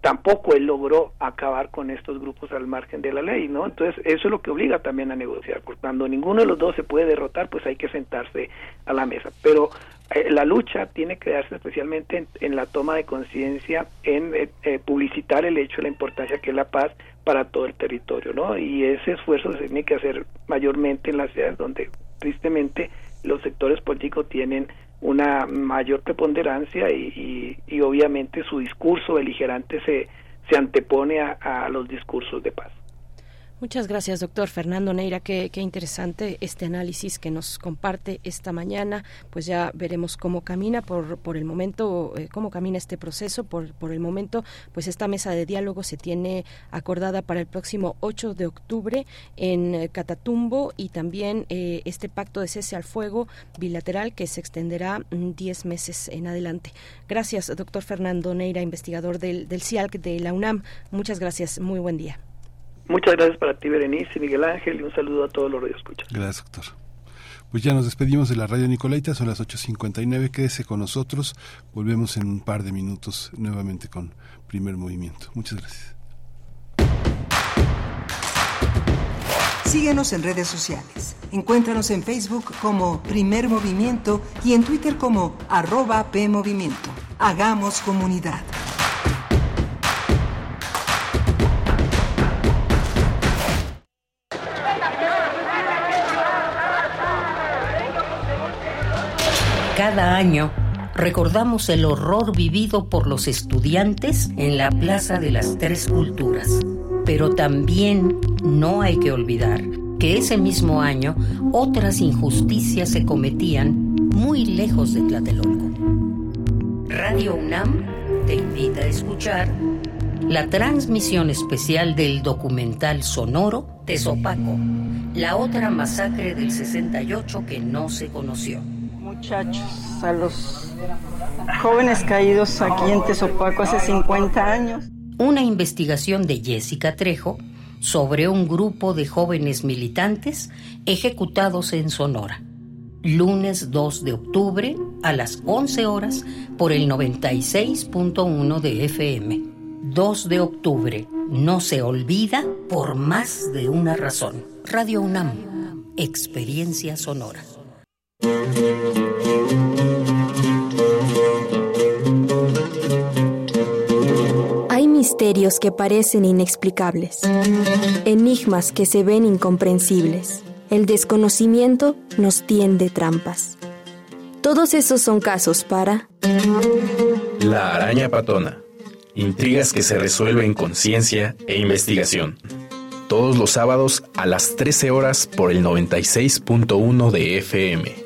tampoco él logró acabar con estos grupos al margen de la ley, ¿no? Entonces, eso es lo que obliga también a negociar. Cuando ninguno de los dos se puede derrotar, pues hay que sentarse a la mesa. Pero la lucha tiene que darse especialmente en, la toma de conciencia, en publicitar el hecho de la importancia que es la paz, para todo el territorio, ¿no? Y ese esfuerzo se tiene que hacer mayormente en las ciudades donde tristemente los sectores políticos tienen una mayor preponderancia y, y, obviamente su discurso beligerante se, se antepone a los discursos de paz. Muchas gracias, doctor Fernando Neira. Qué, interesante este análisis que nos comparte esta mañana. Pues ya veremos cómo camina por, por el momento, eh, cómo camina este proceso. Por, por el momento, pues esta mesa de diálogo se tiene acordada para el próximo 8 de octubre en eh, Catatumbo y también eh, este pacto de cese al fuego bilateral que se extenderá 10 mm, meses en adelante. Gracias, doctor Fernando Neira, investigador del, del CIALC de la UNAM. Muchas gracias. Muy buen día. Muchas gracias para ti, Berenice y Miguel Ángel, y un saludo a todos los radioescuchas. Gracias, doctor. Pues ya nos despedimos de la radio Nicolaita, son las 8.59, quédese con nosotros, volvemos en un par de minutos nuevamente con primer movimiento. Muchas gracias. Síguenos en redes sociales. Encuéntranos en Facebook como Primer Movimiento y en Twitter como arroba PMovimiento. Hagamos comunidad. Cada año recordamos el horror vivido por los estudiantes en la Plaza de las Tres Culturas. Pero también no hay que olvidar que ese mismo año otras injusticias se cometían muy lejos de Tlatelolco. Radio UNAM te invita a escuchar la transmisión especial del documental sonoro Tezopaco, la otra masacre del 68 que no se conoció. Muchachos, a los jóvenes caídos aquí en Tezopaco hace 50 años. Una investigación de Jessica Trejo sobre un grupo de jóvenes militantes ejecutados en Sonora. Lunes 2 de octubre a las 11 horas por el 96.1 de FM. 2 de octubre. No se olvida por más de una razón. Radio UNAM. Experiencia sonora. Hay misterios que parecen inexplicables, enigmas que se ven incomprensibles. El desconocimiento nos tiende trampas. Todos esos son casos para... La araña patona. Intrigas que se resuelven con ciencia e investigación. Todos los sábados a las 13 horas por el 96.1 de FM.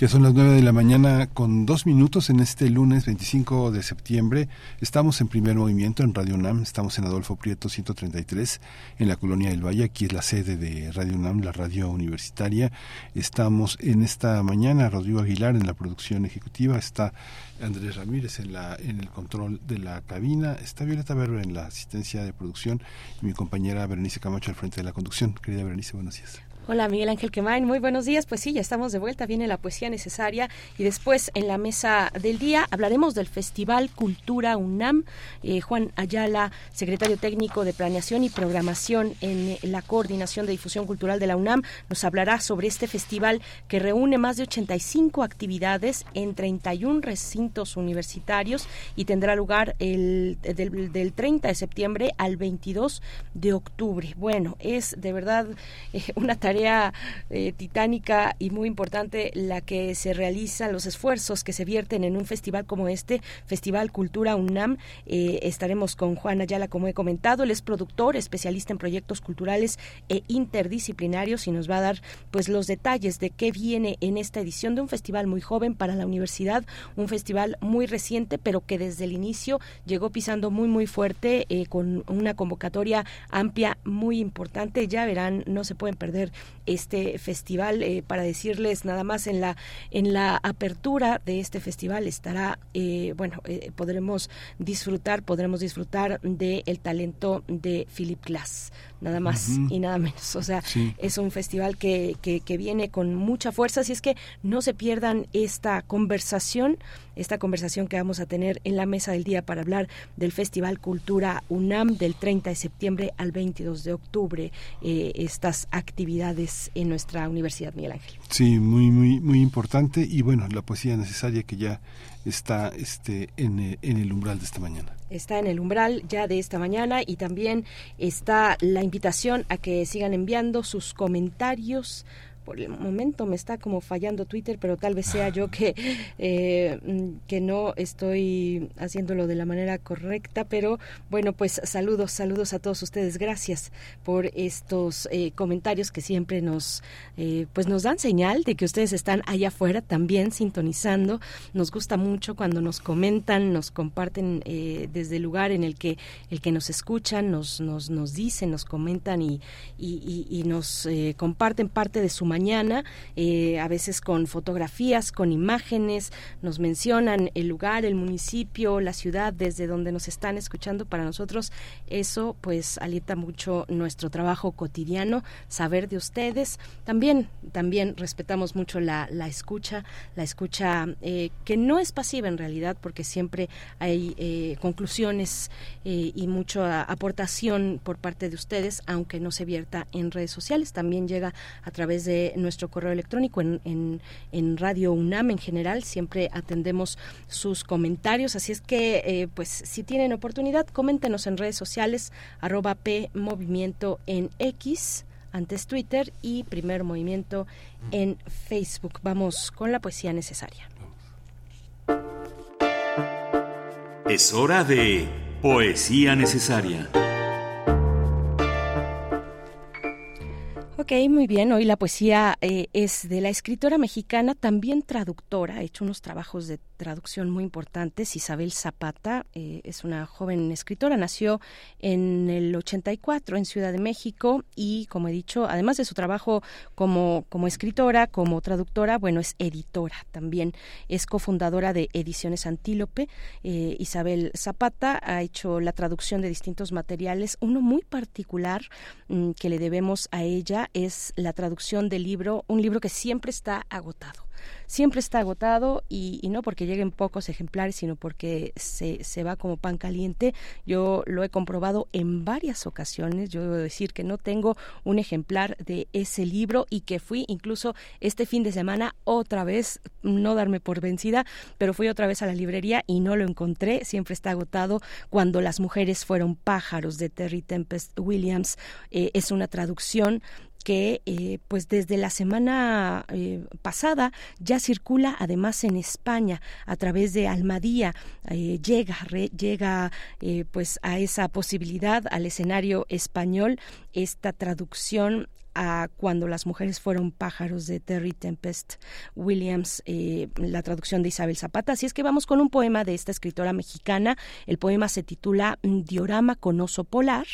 Ya son las nueve de la mañana con dos minutos en este lunes 25 de septiembre. Estamos en primer movimiento en Radio UNAM. Estamos en Adolfo Prieto 133 en la Colonia del Valle. Aquí es la sede de Radio UNAM, la radio universitaria. Estamos en esta mañana, Rodrigo Aguilar en la producción ejecutiva. Está Andrés Ramírez en, la, en el control de la cabina. Está Violeta Berber en la asistencia de producción y mi compañera Berenice Camacho al frente de la conducción. Querida Berenice, buenos días. Hola Miguel Ángel Quemain, muy buenos días. Pues sí, ya estamos de vuelta, viene la poesía necesaria y después en la mesa del día hablaremos del Festival Cultura UNAM. Eh, Juan Ayala, secretario técnico de Planeación y Programación en la Coordinación de Difusión Cultural de la UNAM, nos hablará sobre este festival que reúne más de 85 actividades en 31 recintos universitarios y tendrá lugar el, del, del 30 de septiembre al 22 de octubre. Bueno, es de verdad eh, una tarea eh, titánica y muy importante la que se realizan, los esfuerzos que se vierten en un festival como este, Festival Cultura UNAM. Eh, estaremos con Juan Ayala, como he comentado, él es productor, especialista en proyectos culturales e interdisciplinarios y nos va a dar pues los detalles de qué viene en esta edición de un festival muy joven para la universidad, un festival muy reciente, pero que desde el inicio llegó pisando muy muy fuerte eh, con una convocatoria amplia muy importante. Ya verán, no se pueden perder este festival. Eh, para decirles nada más en la en la apertura de este festival estará, eh, bueno, eh, podremos disfrutar, podremos disfrutar de el talento de Philip Glass nada más y nada menos. O sea, es un festival que, que, que, viene con mucha fuerza, así es que no se pierdan esta conversación, esta conversación que vamos a tener en la mesa del día para hablar del Festival Cultura UNAM del 30 de septiembre al 22 de octubre, eh, estas actividades en nuestra Universidad Miguel Ángel. Sí, muy, muy, muy importante y bueno, la poesía necesaria que ya está este, en, en el umbral de esta mañana. Está en el umbral ya de esta mañana y también está la invitación a que sigan enviando sus comentarios por el momento me está como fallando Twitter, pero tal vez sea yo que, eh, que no estoy haciéndolo de la manera correcta, pero bueno, pues saludos, saludos a todos ustedes, gracias por estos eh, comentarios que siempre nos, eh, pues nos dan señal de que ustedes están allá afuera también sintonizando, nos gusta mucho cuando nos comentan, nos comparten desde el lugar en el que, el que nos escuchan, nos, nos, nos dicen, nos comentan y, y, y nos comparten parte de su mañana, eh, a veces con fotografías, con imágenes, nos mencionan el lugar, el municipio, la ciudad desde donde nos están escuchando. Para nosotros eso pues alienta mucho nuestro trabajo cotidiano, saber de ustedes. También, también respetamos mucho la, la escucha, la escucha eh, que no es pasiva en realidad porque siempre hay eh, conclusiones y mucha aportación por parte de ustedes, aunque no se vierta en redes sociales. También llega a través de nuestro correo electrónico en, en, Radio UNAM en general. Siempre atendemos sus comentarios. Así es que, eh, pues, si tienen oportunidad, coméntenos en redes sociales, arroba P Movimiento en X antes Twitter y Primer Movimiento en Facebook. Vamos con la poesía necesaria. Es hora de poesía necesaria. Ok, muy bien. Hoy la poesía eh, es de la escritora mexicana, también traductora. Ha hecho unos trabajos de traducción muy importantes. Isabel Zapata eh, es una joven escritora. Nació en el 84 en Ciudad de México y, como he dicho, además de su trabajo como, como escritora, como traductora, bueno, es editora también. Es cofundadora de Ediciones Antílope. Eh, Isabel Zapata ha hecho la traducción de distintos materiales. Uno muy particular mm, que le debemos a ella es la traducción del libro, un libro que siempre está agotado siempre está agotado y, no porque lleguen pocos ejemplares, sino porque se, se va como pan caliente. Yo lo he comprobado en varias ocasiones. Yo debo decir que no tengo un ejemplar de ese libro y que fui incluso este fin de semana otra vez, no darme por vencida, pero fui otra vez a la librería y no lo encontré. Siempre está agotado. Cuando las mujeres fueron pájaros de Terry Tempest Williams eh, es una traducción que eh, pues desde la semana eh, pasada ya circula además en España a través de Almadía eh, llega llega pues a esa posibilidad al escenario español esta traducción a cuando las mujeres fueron pájaros de Terry Tempest Williams, la traducción de Isabel Zapata. Así es que vamos con un poema de esta escritora mexicana. El poema se titula Diorama con oso polar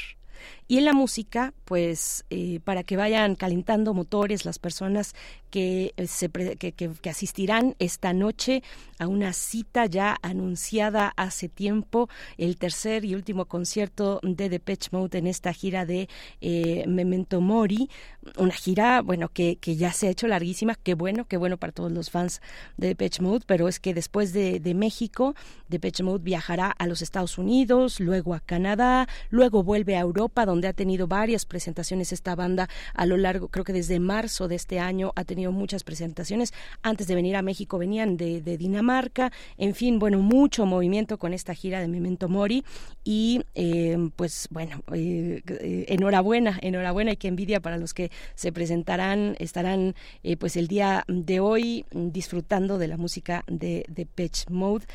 y en la música, pues eh, para que vayan calentando motores las personas que, eh, se que, asistirán esta noche a una cita ya anunciada hace tiempo, el tercer y último concierto de Depeche Mode en esta gira de eh, Memento Mori, una gira, bueno, que, que ya se ha hecho larguísima, qué bueno, qué bueno para todos los fans de Depeche Mode, pero es que después de, de México, Depeche Mode viajará a los Estados Unidos, luego a Canadá, luego vuelve a Europa, donde ha tenido varias presentaciones esta banda a lo largo, creo que desde marzo de este año ha tenido muchas presentaciones. Antes de venir a México venían de, Dinamarca, en fin, bueno, mucho movimiento con esta gira de Memento Mori. Y eh, pues bueno, eh, eh, enhorabuena, enhorabuena y qué envidia para los que se presentarán, estarán pues el día de hoy disfrutando de la música de, de Pitch Mode,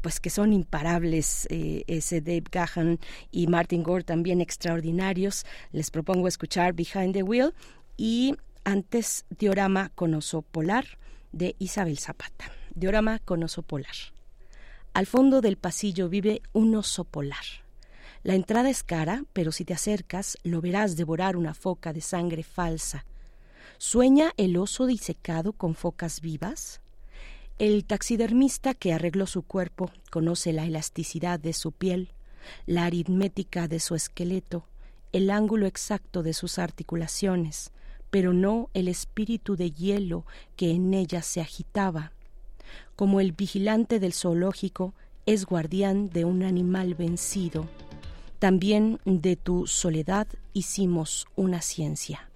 pues que son imparables ese Dave Gahan y Martin Gore también extraordinarios les propongo escuchar Behind the Wheel y antes Diorama con oso polar de Isabel Zapata. Diorama con oso polar. Al fondo del pasillo vive un oso polar. La entrada es cara, pero si te acercas lo verás devorar una foca de sangre falsa. ¿Sueña el oso disecado con focas vivas? El taxidermista que arregló su cuerpo conoce la elasticidad de su piel, la aritmética de su esqueleto, el ángulo exacto de sus articulaciones, pero no el espíritu de hielo que en ellas se agitaba. Como el vigilante del zoológico es guardián de un animal vencido, también de tu soledad hicimos una ciencia.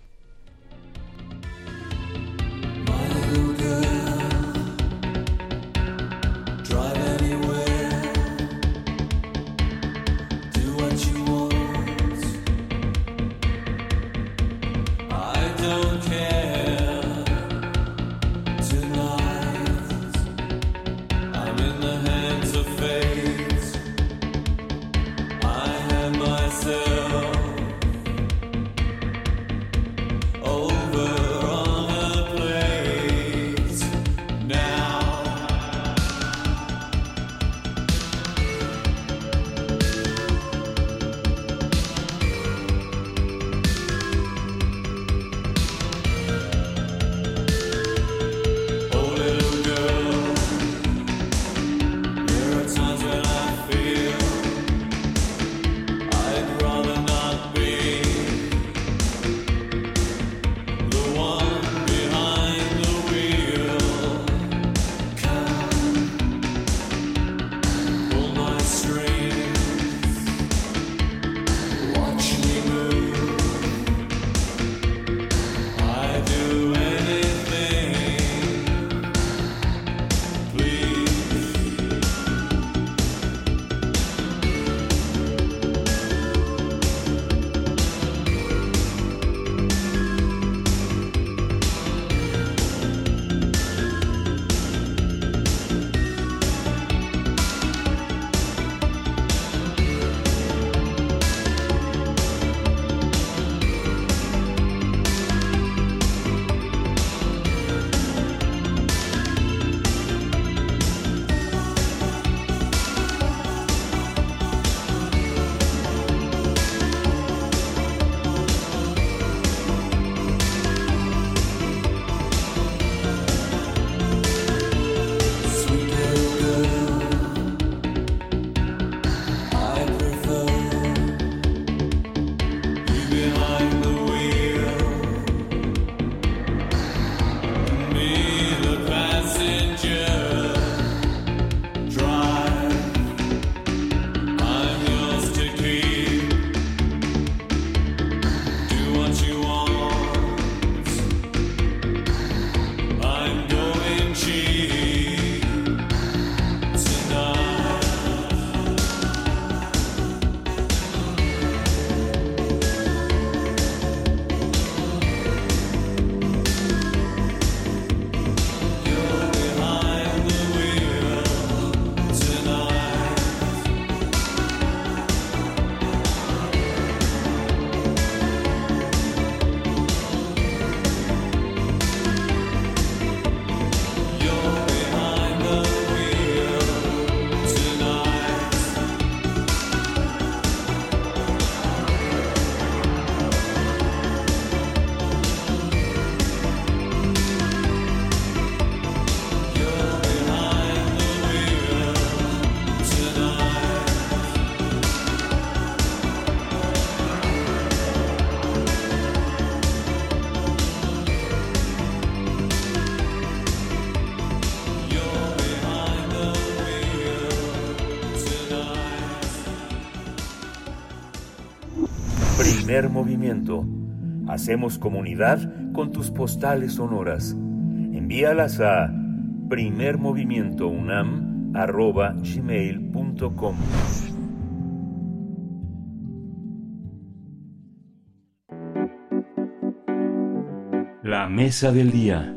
Hacemos comunidad con tus postales sonoras. Envíalas a primermovimientounam.gmail.com La mesa del día.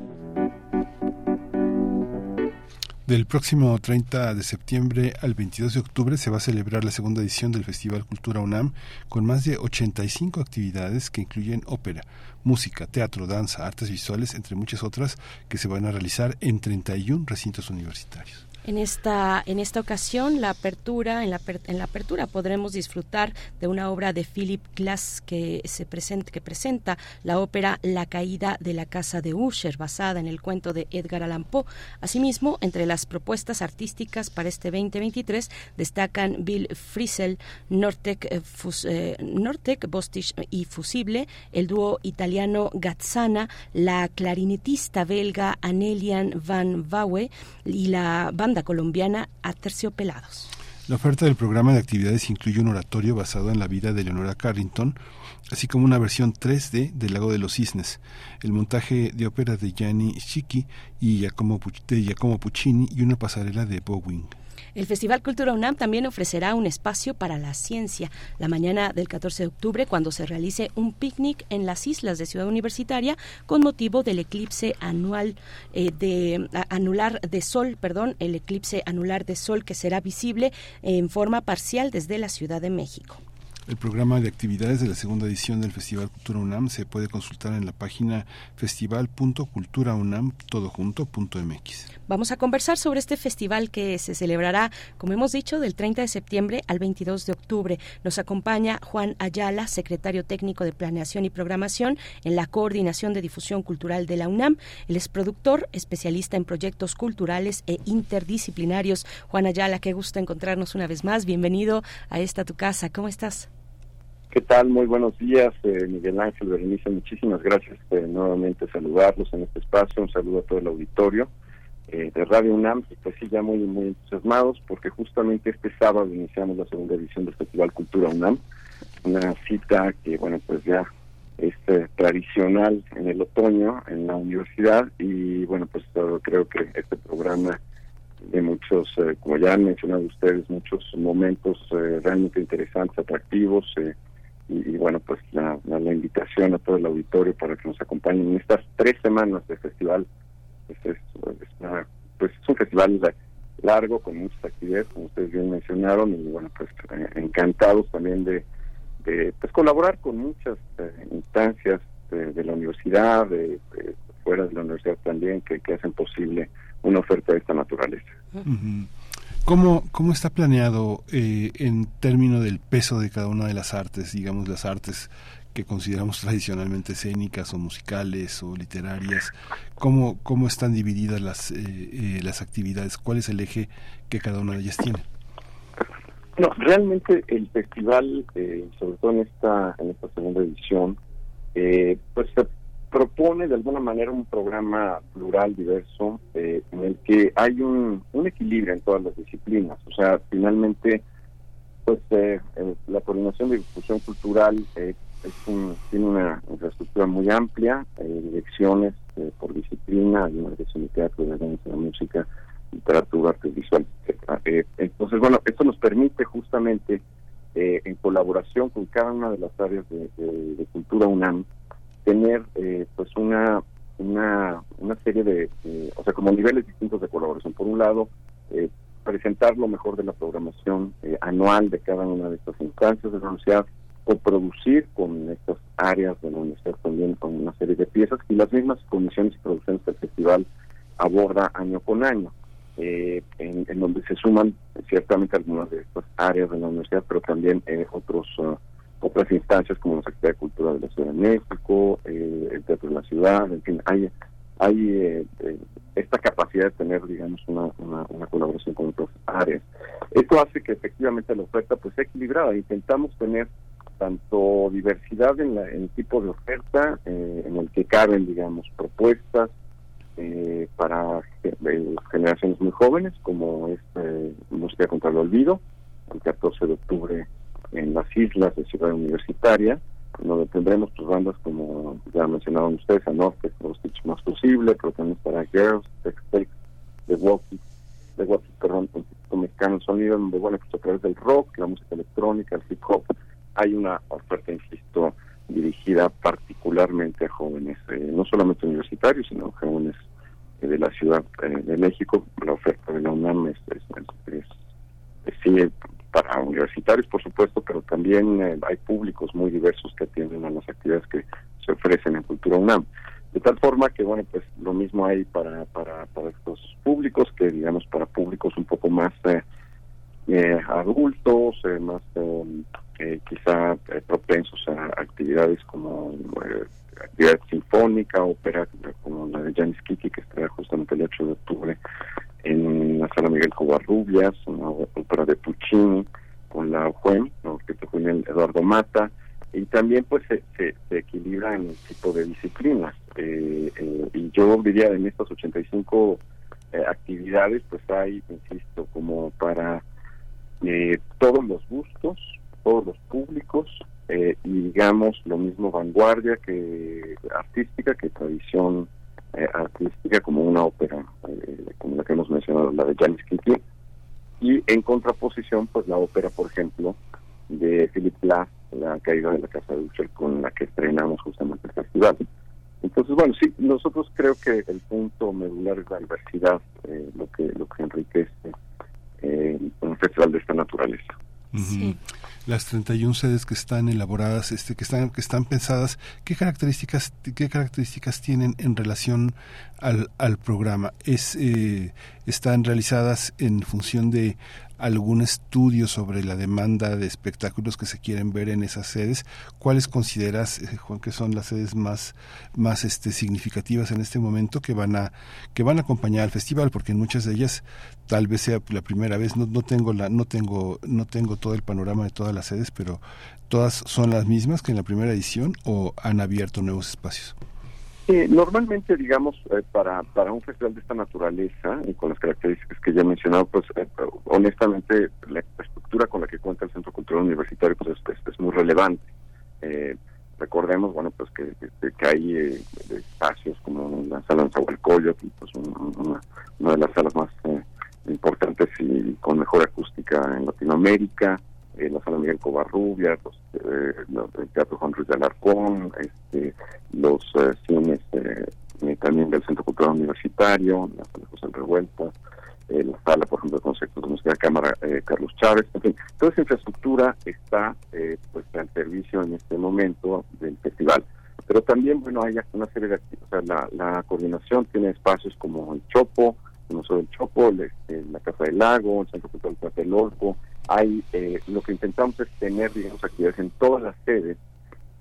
Del próximo 30 de septiembre al 22 de octubre se va a celebrar la segunda edición del Festival Cultura UNAM con más de 85 actividades que incluyen ópera, música, teatro, danza, artes visuales, entre muchas otras que se van a realizar en 31 recintos universitarios. En esta, en esta ocasión, la apertura, en la, en la apertura podremos disfrutar de una obra de Philip Glass que se presenta, que presenta la ópera La caída de la casa de Usher, basada en el cuento de Edgar Allan Poe. Asimismo, entre las propuestas artísticas para este 2023 destacan Bill Frisell, Nortec, eh, eh, Nortec Bostich y Fusible, el dúo italiano Gazzana, la clarinetista belga Anelian Van Vaue y la banda colombiana a terciopelados. La oferta del programa de actividades incluye un oratorio basado en la vida de Leonora Carrington, así como una versión 3D del Lago de los Cisnes, el montaje de ópera de Gianni Schicchi y Giacomo, de Puccini y una pasarela de Bowing. El Festival Cultura UNAM también ofrecerá un espacio para la ciencia la mañana del 14 de octubre cuando se realice un picnic en las islas de Ciudad Universitaria con motivo del eclipse anual eh, de anular de sol, perdón, el eclipse anular de sol que será visible en forma parcial desde la Ciudad de México. El programa de actividades de la segunda edición del Festival Cultura UNAM se puede consultar en la página festival.culturaunam.mx. Vamos a conversar sobre este festival que se celebrará, como hemos dicho, del 30 de septiembre al 22 de octubre. Nos acompaña Juan Ayala, secretario técnico de Planeación y Programación en la Coordinación de Difusión Cultural de la UNAM. Él es productor, especialista en proyectos culturales e interdisciplinarios. Juan Ayala, qué gusto encontrarnos una vez más. Bienvenido a esta tu casa. ¿Cómo estás? ¿Qué tal? Muy buenos días, eh, Miguel Ángel Berenice. Muchísimas gracias por nuevamente saludarlos en este espacio. Un saludo a todo el auditorio eh, de Radio UNAM. Y pues sí, ya muy, muy entusiasmados porque justamente este sábado iniciamos la segunda edición del Festival Cultura UNAM. Una cita que, bueno, pues ya es eh, tradicional en el otoño en la universidad y, bueno, pues creo que este programa de muchos, como ya han mencionado ustedes, muchos momentos realmente interesantes, atractivos, eh, y, bueno, pues la, la, invitación a todo el auditorio para que nos acompañen en estas tres semanas de festival. Pues es, pues es un festival largo, con muchas actividades, como ustedes bien mencionaron, y bueno, pues eh, encantados también de, de pues, colaborar con muchas eh, instancias de, la universidad, de, fuera de la universidad también, que, que hacen posible una oferta de esta naturaleza. ¿Cómo, cómo está planeado eh, en términos del peso de cada una de las artes, digamos las artes que consideramos tradicionalmente escénicas o musicales o literarias? ¿Cómo, cómo están divididas las, eh, eh, las actividades? ¿Cuál es el eje que cada una de ellas tiene? No, realmente el festival, sobre todo en esta, en esta segunda edición, pues propone de alguna manera un programa plural, diverso, eh, en el que hay un, un, equilibrio en todas las disciplinas. O sea, finalmente, pues eh, la coordinación de difusión cultural eh, es tiene una infraestructura muy amplia, direcciones por disciplina, hay una dirección teatro, de música, literatura, artes visuales, etc. entonces, bueno, esto nos permite justamente, en colaboración con cada una de las áreas de, cultura UNAM, tener eh, pues una, una, una serie de, o sea, como niveles distintos de colaboración. Por un lado, eh, presentar lo mejor de la programación eh, anual de cada una de estas instancias de la universidad, o producir con estas áreas de la universidad también con una serie de piezas y las mismas comisiones y producciones que el festival aborda año con año, en, en, donde se suman ciertamente algunas de estas áreas de la universidad, pero también otros uh, otras instancias como la Secretaría de Cultura de la Ciudad de México, eh, el Teatro de la Ciudad, en fin, hay, hay eh, eh, esta capacidad de tener, digamos, una, una, colaboración con otras áreas. Esto hace que efectivamente la oferta pues sea equilibrada. Intentamos tener tanto diversidad en, la, en el tipo de oferta, en el que caben, digamos, propuestas para generaciones muy jóvenes, como es Música contra el Olvido, el 14 de octubre en las islas de Ciudad Universitaria, donde tendremos pues bandas como ya mencionaban ustedes, a Norte, los más posible, pero también estará Girls, Tex Tex, The Walkie, The Walkie, perdón, un mexicano sonido, donde bueno, pues a través del rock, la música electrónica, el hip hop, hay una oferta, insisto, dirigida particularmente a jóvenes, eh, no solamente universitarios, sino jóvenes eh, de la Ciudad eh, de México. La oferta de la UNAM es, es, sí, para universitarios, por supuesto, pero también hay públicos muy diversos que atienden a las actividades que se ofrecen en Cultura UNAM. De tal forma que, bueno, pues lo mismo hay para, para, para estos públicos, que digamos para públicos un poco más adultos, más eh, quizá eh, propensos a actividades como eh, actividad sinfónica, ópera como la de Janis Kiki, que estará justamente el 8 de octubre en la sala Miguel Covarrubias, una ópera de Puccini con la UEM, que tocó Eduardo Mata, y también pues se, se, equilibra en el tipo de disciplinas. y yo diría en estas 85 actividades pues hay, insisto, como para todos los gustos, todos los públicos eh, y digamos lo mismo vanguardia que artística que tradición eh, artística como una ópera eh, como la que hemos mencionado la de Janis Kiki y en contraposición pues la ópera por ejemplo de Philip Glass la caída de la casa de Usher con la que estrenamos justamente el festival. Entonces bueno sí nosotros creo que el punto medular es la diversidad lo que lo que enriquece un festival de esta naturaleza. Las 31 sedes que están elaboradas, este, que están, que están pensadas, ¿qué características, qué características tienen en relación al, al programa? Es, eh, están realizadas en función de algún estudio sobre la demanda de espectáculos que se quieren ver en esas sedes. ¿Cuáles consideras, eh, Juan, que son las sedes más, más este, significativas en este momento que van a, que van a acompañar al festival? Porque en muchas de ellas tal vez sea la primera vez, no, no tengo la, no tengo, no tengo todo el panorama de todas las sedes, pero todas son las mismas que en la primera edición o han abierto nuevos espacios. Eh, normalmente, digamos, eh, para, para un festival de esta naturaleza y con las características que ya he mencionado, pues eh, honestamente la estructura con la que cuenta el Centro Cultural Universitario pues es, muy relevante. recordemos, bueno, pues que, que, hay espacios como la sala de Zahualcoyotl, pues una, una, de las salas más importantes y con mejor acústica en Latinoamérica, eh, la sala Miguel Covarrubias, los, eh, el Teatro Juan Ruiz de Alarcón, este, los eh, cines eh, también del Centro Cultural Universitario, la sala José Revuelta, la sala, por ejemplo, de conceptos de música de cámara Carlos Chávez, en fin, toda esa infraestructura está pues al servicio en este momento del festival. Pero también, bueno, hay una serie de o sea, la, coordinación tiene espacios como el Chopo, el Museo del Chopo, este, la Casa del Lago, el Centro Cultural Tlatelolco, hay eh, lo que intentamos es tener digamos actividades en todas las sedes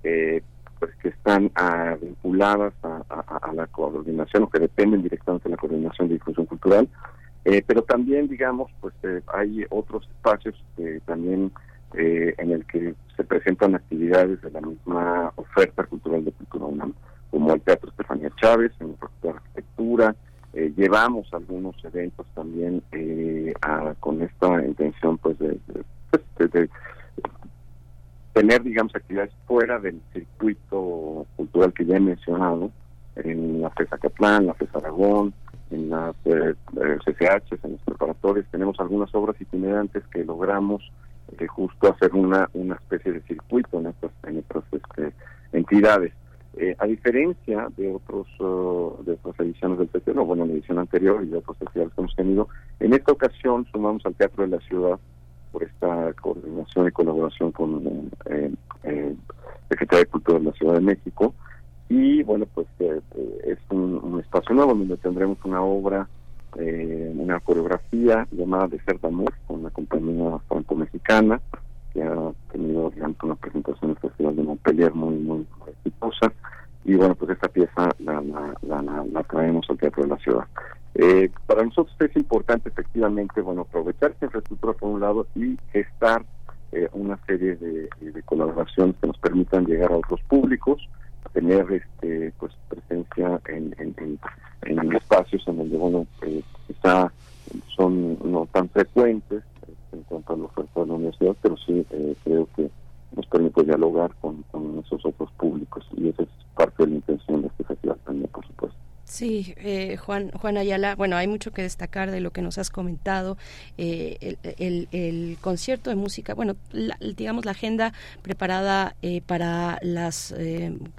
eh, pues que están ah, vinculadas a, la coordinación o que dependen directamente de la coordinación de difusión cultural eh, pero también digamos pues hay otros espacios también en el que se presentan actividades de la misma oferta cultural de Cultura UNAM como el Teatro Estefanía Chávez en el Arquitectura eh, llevamos algunos eventos también eh, con esta intención pues de, pues, tener digamos actividades fuera del circuito cultural que ya he mencionado en la FESA Catlán, la FESA Aragón, en las eh, CCH, en los preparatorios. Tenemos algunas obras itinerantes que logramos justo hacer una una especie de circuito en estas en estas este, entidades eh, a diferencia de otros uh, de otras ediciones del festival, bueno, en la edición anterior y de otros festivales que hemos tenido, en esta ocasión sumamos al Teatro de la Ciudad por esta coordinación y colaboración con eh, eh, Secretaría de Cultura de la Ciudad de México. Y bueno, pues eh, es un, espacio nuevo donde tendremos una obra, una coreografía llamada De Ser Amor, con la compañía franco-mexicana, que ha tenido digamos, una presentación en de Montpellier muy, muy exitosa. Y bueno, pues esta pieza la, traemos al Teatro de la Ciudad. Eh, para nosotros es importante efectivamente, bueno, aprovechar esta infraestructura por un lado y gestar eh, una serie de, colaboraciones que nos permitan llegar a otros públicos, tener este pues presencia en, en, espacios en donde, bueno, eh, quizá son no tan frecuentes, en cuanto a la oferta de la universidad, pero sí eh, creo que nos permite dialogar con, con esos otros públicos y esa es parte de la intención de este festival también, por supuesto eh, Juan, Juan Ayala, bueno, hay mucho que destacar de lo que nos has comentado. Eh, el, concierto de música, bueno, digamos la agenda preparada eh, para las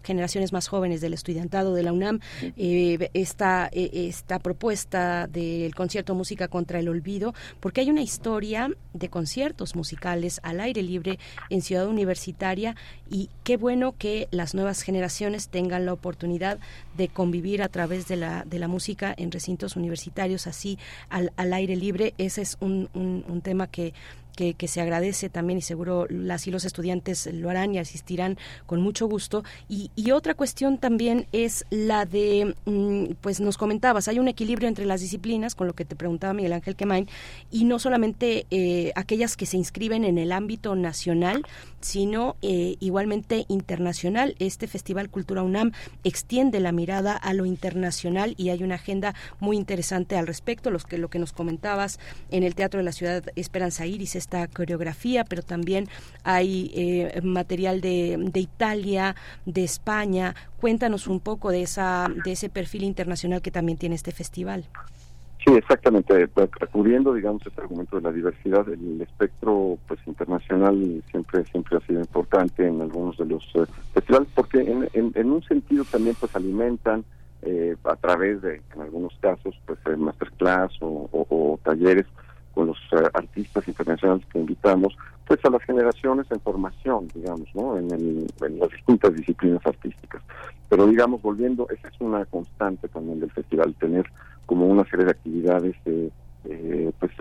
generaciones más jóvenes del estudiantado de la UNAM, esta, esta propuesta del concierto Música contra el Olvido, porque hay una historia de conciertos musicales al aire libre en Ciudad Universitaria y qué bueno que las nuevas generaciones tengan la oportunidad de convivir a través de la, de la música en recintos universitarios, así al, al aire libre. Ese es un, un, tema que que, se agradece también y seguro las y los estudiantes lo harán y asistirán con mucho gusto. Y, otra cuestión también es la de, mm, pues nos comentabas, hay un equilibrio entre las disciplinas, con lo que te preguntaba Miguel Ángel Quemain, y no solamente eh, aquellas que se inscriben en el ámbito nacional, sino eh, igualmente internacional. Este Festival Cultura UNAM extiende la mirada a lo internacional y hay una agenda muy interesante al respecto, los que, lo que nos comentabas en el Teatro de la Ciudad Esperanza Iris, esta coreografía, pero también hay eh, material de, de Italia, de España. Cuéntanos un poco de, esa, de ese perfil internacional que también tiene este festival. Sí, exactamente. Acudiendo, digamos, este argumento de la diversidad, el espectro pues internacional siempre siempre ha sido importante en algunos de los eh, festivales, porque en, en, un sentido también pues alimentan eh, a través de, en algunos casos, pues masterclass o, talleres con los eh, artistas internacionales que invitamos, pues a las generaciones en formación, digamos, ¿no? En, las distintas disciplinas artísticas. Pero digamos, volviendo, esa es una constante también del festival, tener como una serie de actividades eh, eh, pues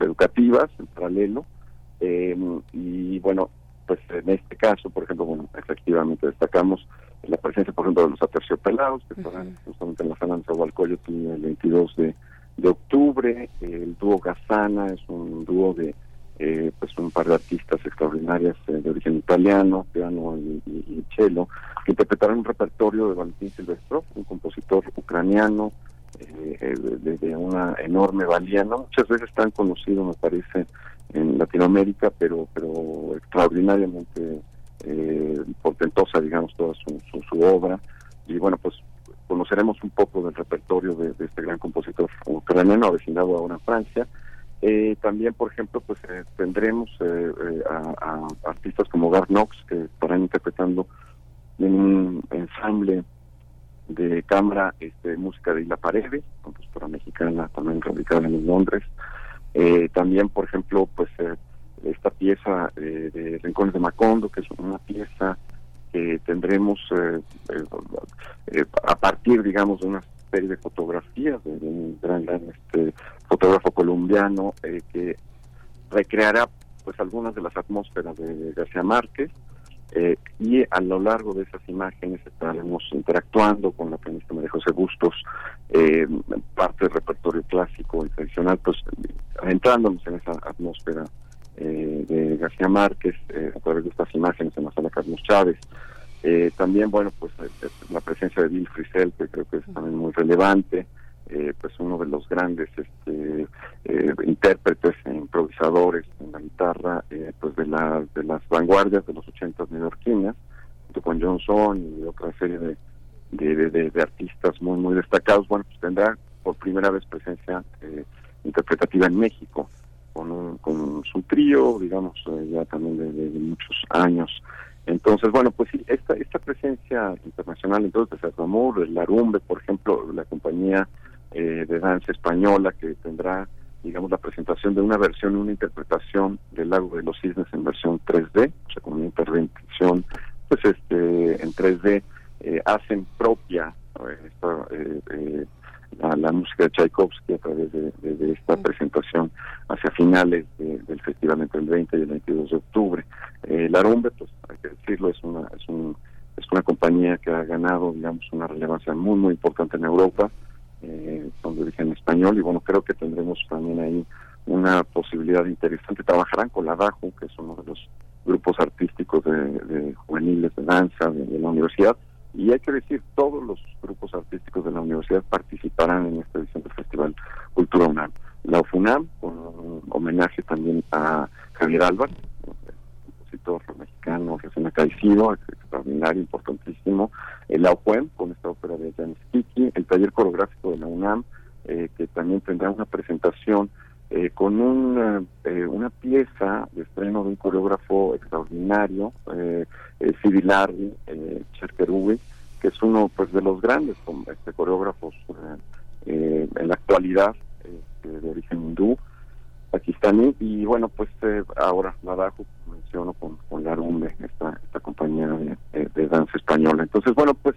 educativas en paralelo. y bueno, pues en este caso, por ejemplo, bueno, efectivamente destacamos la presencia, por ejemplo, de los aterciopelados, que estarán justamente en la sala de el 22 de de octubre. El dúo Gazana es un dúo de eh, pues un par de artistas extraordinarias eh, de origen italiano, piano y, cello, que interpretaron un repertorio de Valentín Silvestro, un compositor ucraniano eh, de, una enorme valía, no muchas veces tan conocido me parece en Latinoamérica, pero pero extraordinariamente portentosa, digamos, toda su, su obra. Y bueno, pues conoceremos un poco del repertorio de, este gran compositor ucraniano avecinado ahora en Francia. Eh, también, por ejemplo, pues eh, tendremos eh, a, artistas como Gar Knox que estarán interpretando en un ensamble de cámara este, música de Isla Paredes, compositora mexicana también radicada en Londres. también, por ejemplo, pues esta pieza de Rincones de Macondo, que es una pieza que tendremos eh, eh, eh, a partir, digamos, de una serie de fotografías de, un gran, este, fotógrafo colombiano que recreará pues algunas de las atmósferas de García Márquez y a lo largo de esas imágenes estaremos interactuando con la pianista María José Bustos, parte del repertorio clásico y tradicional, pues adentrándonos en esa atmósfera eh, de García Márquez eh, a través de estas imágenes en la sala Carlos Chávez. Eh, también, bueno, pues la presencia de Bill Frisell, que creo que es también muy relevante, pues uno de los grandes este, intérpretes, e improvisadores guitarra, pues de, la, de las vanguardias de los ochentas neoyorquinas, junto con Johnson y otra serie de, de, de, artistas muy, muy destacados, bueno, pues tendrá por primera vez presencia interpretativa en México con, con su trío, digamos, eh, ya también de, muchos años. Entonces, bueno, pues sí, esta, esta presencia internacional, entonces, de Amor, el Larumbe, por ejemplo, la compañía eh, de danza española que tendrá, digamos, la presentación de una versión, una interpretación del Lago de los Cisnes en versión 3D, o sea, con una intervención, pues, este, en 3D, eh, hacen propia esta, la, música de Tchaikovsky a través de, esta presentación hacia finales del festival entre el 20 y el 22 de octubre. Eh, la Rumbe, pues hay que decirlo, es una, es, un, es una compañía que ha ganado, digamos, una relevancia muy, muy importante en Europa, eh, son de origen español, y bueno, creo que tendremos también ahí una posibilidad interesante. Trabajarán con la DAJU, que es uno de los grupos artísticos de, juveniles de danza de la universidad, y hay que decir, todos los grupos artísticos de la universidad participarán en esta edición del Festival Cultura UNAM. La UFUNAM, con homenaje también a Javier Álvarez, compositor mexicano recién acaecido, extraordinario, importantísimo. El UJUEM, con esta ópera de Janis Kiki. El taller coreográfico de la UNAM que también tendrá una presentación con una, una pieza de estreno de un coreógrafo extraordinario, eh, Larry eh, que es uno pues de los grandes este, coreógrafos en la actualidad de origen hindú pakistaní. Y bueno pues ahora la bajo menciono con, con la esta, esta compañía de, danza española. Entonces bueno pues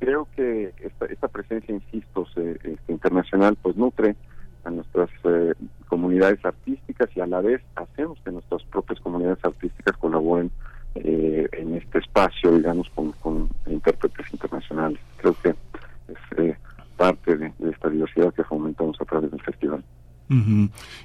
creo que esta, esta presencia insisto este, internacional pues nutre a nuestras eh, comunidades artísticas y a la vez hacemos que nuestras propias comunidades artísticas colaboren eh, en este espacio digamos con, con intérpretes internacionales. Creo que es eh, parte de esta diversidad que fomentamos a través del festival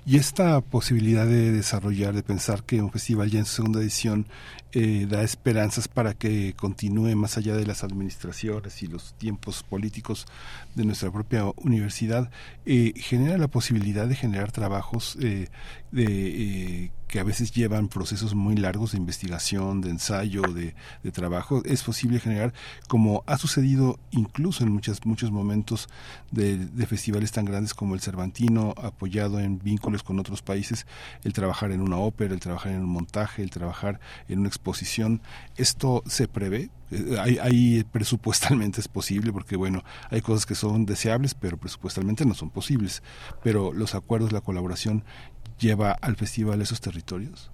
y esta posibilidad de desarrollar, de pensar que un festival ya en su segunda edición eh, da esperanzas para que continúe más allá de las administraciones y los tiempos políticos de nuestra propia universidad, eh, genera la posibilidad de generar trabajos eh, de que a veces llevan procesos muy largos de investigación, de ensayo, de, trabajo, es posible generar, como ha sucedido incluso en muchos, muchos momentos de, festivales tan grandes como el Cervantino, apoyado en vínculos con otros países, el trabajar en una ópera, el trabajar en un montaje, el trabajar en una exposición. ¿Esto se prevé? Eh, hay, presupuestalmente es posible porque bueno hay cosas que son deseables pero presupuestalmente no son posibles pero los acuerdos la colaboración lleva al festival esos territorios?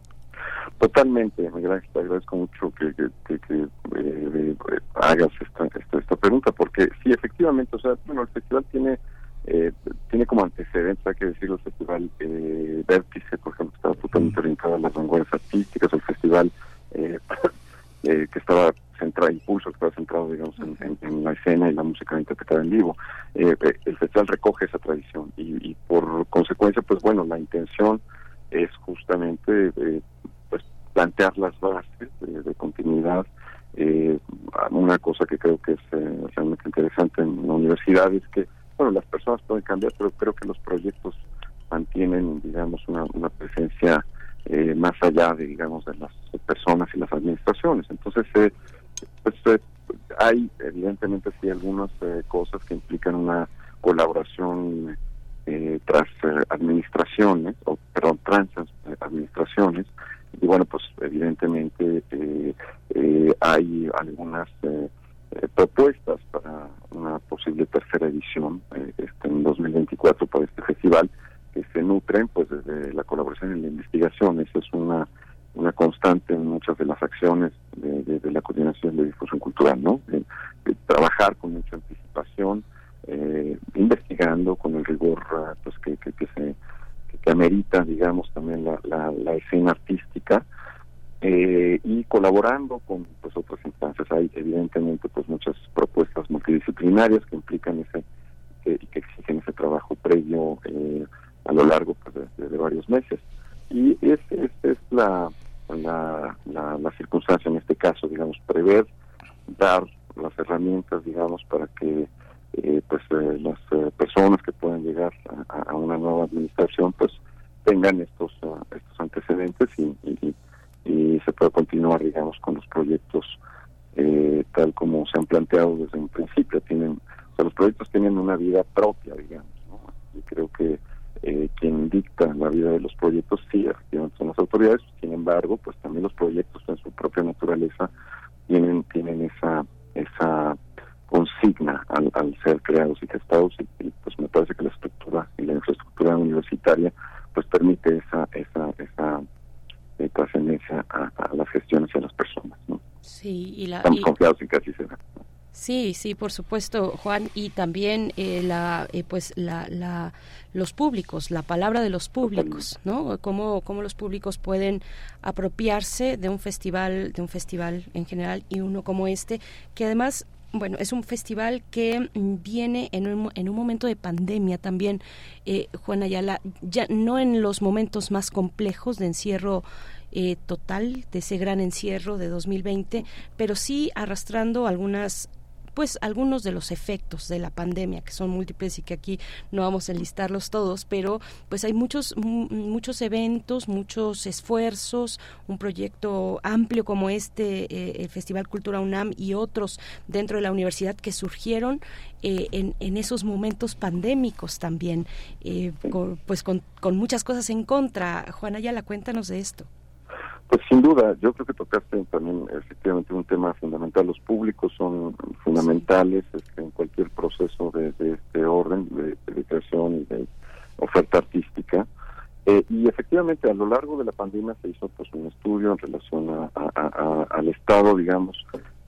Totalmente, Miguel te agradezco mucho que, que, eh, hagas esta, esta, pregunta, porque sí, efectivamente, o sea, bueno, el festival tiene eh, tiene como antecedentes, hay que decirlo, el festival eh, Vértice, por ejemplo, estaba totalmente orientado a las vanguardias artísticas, el festival eh, que estaba centrado, impulso que estaba centrado, digamos, en, la escena y la música interpretada en vivo. el festival recoge esa tradición y, y por consecuencia, pues bueno, la intención es justamente eh, pues plantear las bases de, continuidad. Eh, una cosa que creo que es eh, realmente interesante en la universidad es que, bueno, las personas pueden cambiar, pero creo que los proyectos mantienen, digamos, una, una presencia más allá de, digamos, de las personas y las administraciones. Entonces, pues hay evidentemente sí algunas cosas que implican una colaboración eh, tras eh, administraciones, o perdón, trans administraciones, y bueno, pues evidentemente eh, hay algunas propuestas para una posible tercera edición este, en 2024 para este festival que se nutren pues desde la colaboración en la investigación. Esa es una una constante en muchas de las acciones de, la coordinación de difusión cultural, ¿no? trabajar con mucha anticipación, eh, investigando con el rigor ah, pues que, que, se que, amerita digamos también la, la, escena artística eh, y colaborando con pues otras instancias hay evidentemente pues muchas propuestas multidisciplinarias que implican ese y que exigen ese trabajo previo eh, a lo largo pues, de, varios meses. Y es, es, es la, la, la, circunstancia en este caso digamos prever dar las herramientas digamos para que eh, pues eh, las eh, personas que pueden llegar a, una nueva administración pues tengan estos ah, estos antecedentes y, se pueda continuar digamos con los proyectos tal como se han planteado desde un principio. Tienen o sea, los proyectos tienen una vida propia digamos y creo que quien dicta la vida de los proyectos sí son las autoridades sin embargo pues también los proyectos en su propia naturaleza tienen tienen esa esa consigna al, ser creados y gestados y, pues me parece que la estructura y la infraestructura universitaria pues permite esa esa esa eh, trascendencia a, las gestiones y a las personas ¿no? sí y la estamos confiados en que así será Sí, sí, por supuesto, Juan, y también eh, la, eh, pues la, la, los públicos, la palabra de los públicos, ¿no? Cómo, cómo los públicos pueden apropiarse de un festival, de un festival en general y uno como este, que además bueno, es un festival que viene en un, en un momento de pandemia también, eh, Juan Ayala, ya no en los momentos más complejos de encierro eh, total, de ese gran encierro de 2020, pero sí arrastrando algunas pues algunos de los efectos de la pandemia, que son múltiples y que aquí no vamos a enlistarlos todos, pero pues hay muchos, muchos eventos, muchos esfuerzos, un proyecto amplio como este, eh, el Festival Cultura UNAM y otros dentro de la universidad que surgieron eh, en, en, esos momentos pandémicos también, eh, pues con, con muchas cosas en contra. Juana Ayala, cuéntanos de esto. Pues sin duda, yo creo que tocaste también efectivamente un tema fundamental. Los públicos son fundamentales este, en cualquier proceso de, este orden, de, creación y de oferta artística. Eh, y efectivamente, a lo largo de la pandemia se hizo pues un estudio en relación a, al estado, digamos,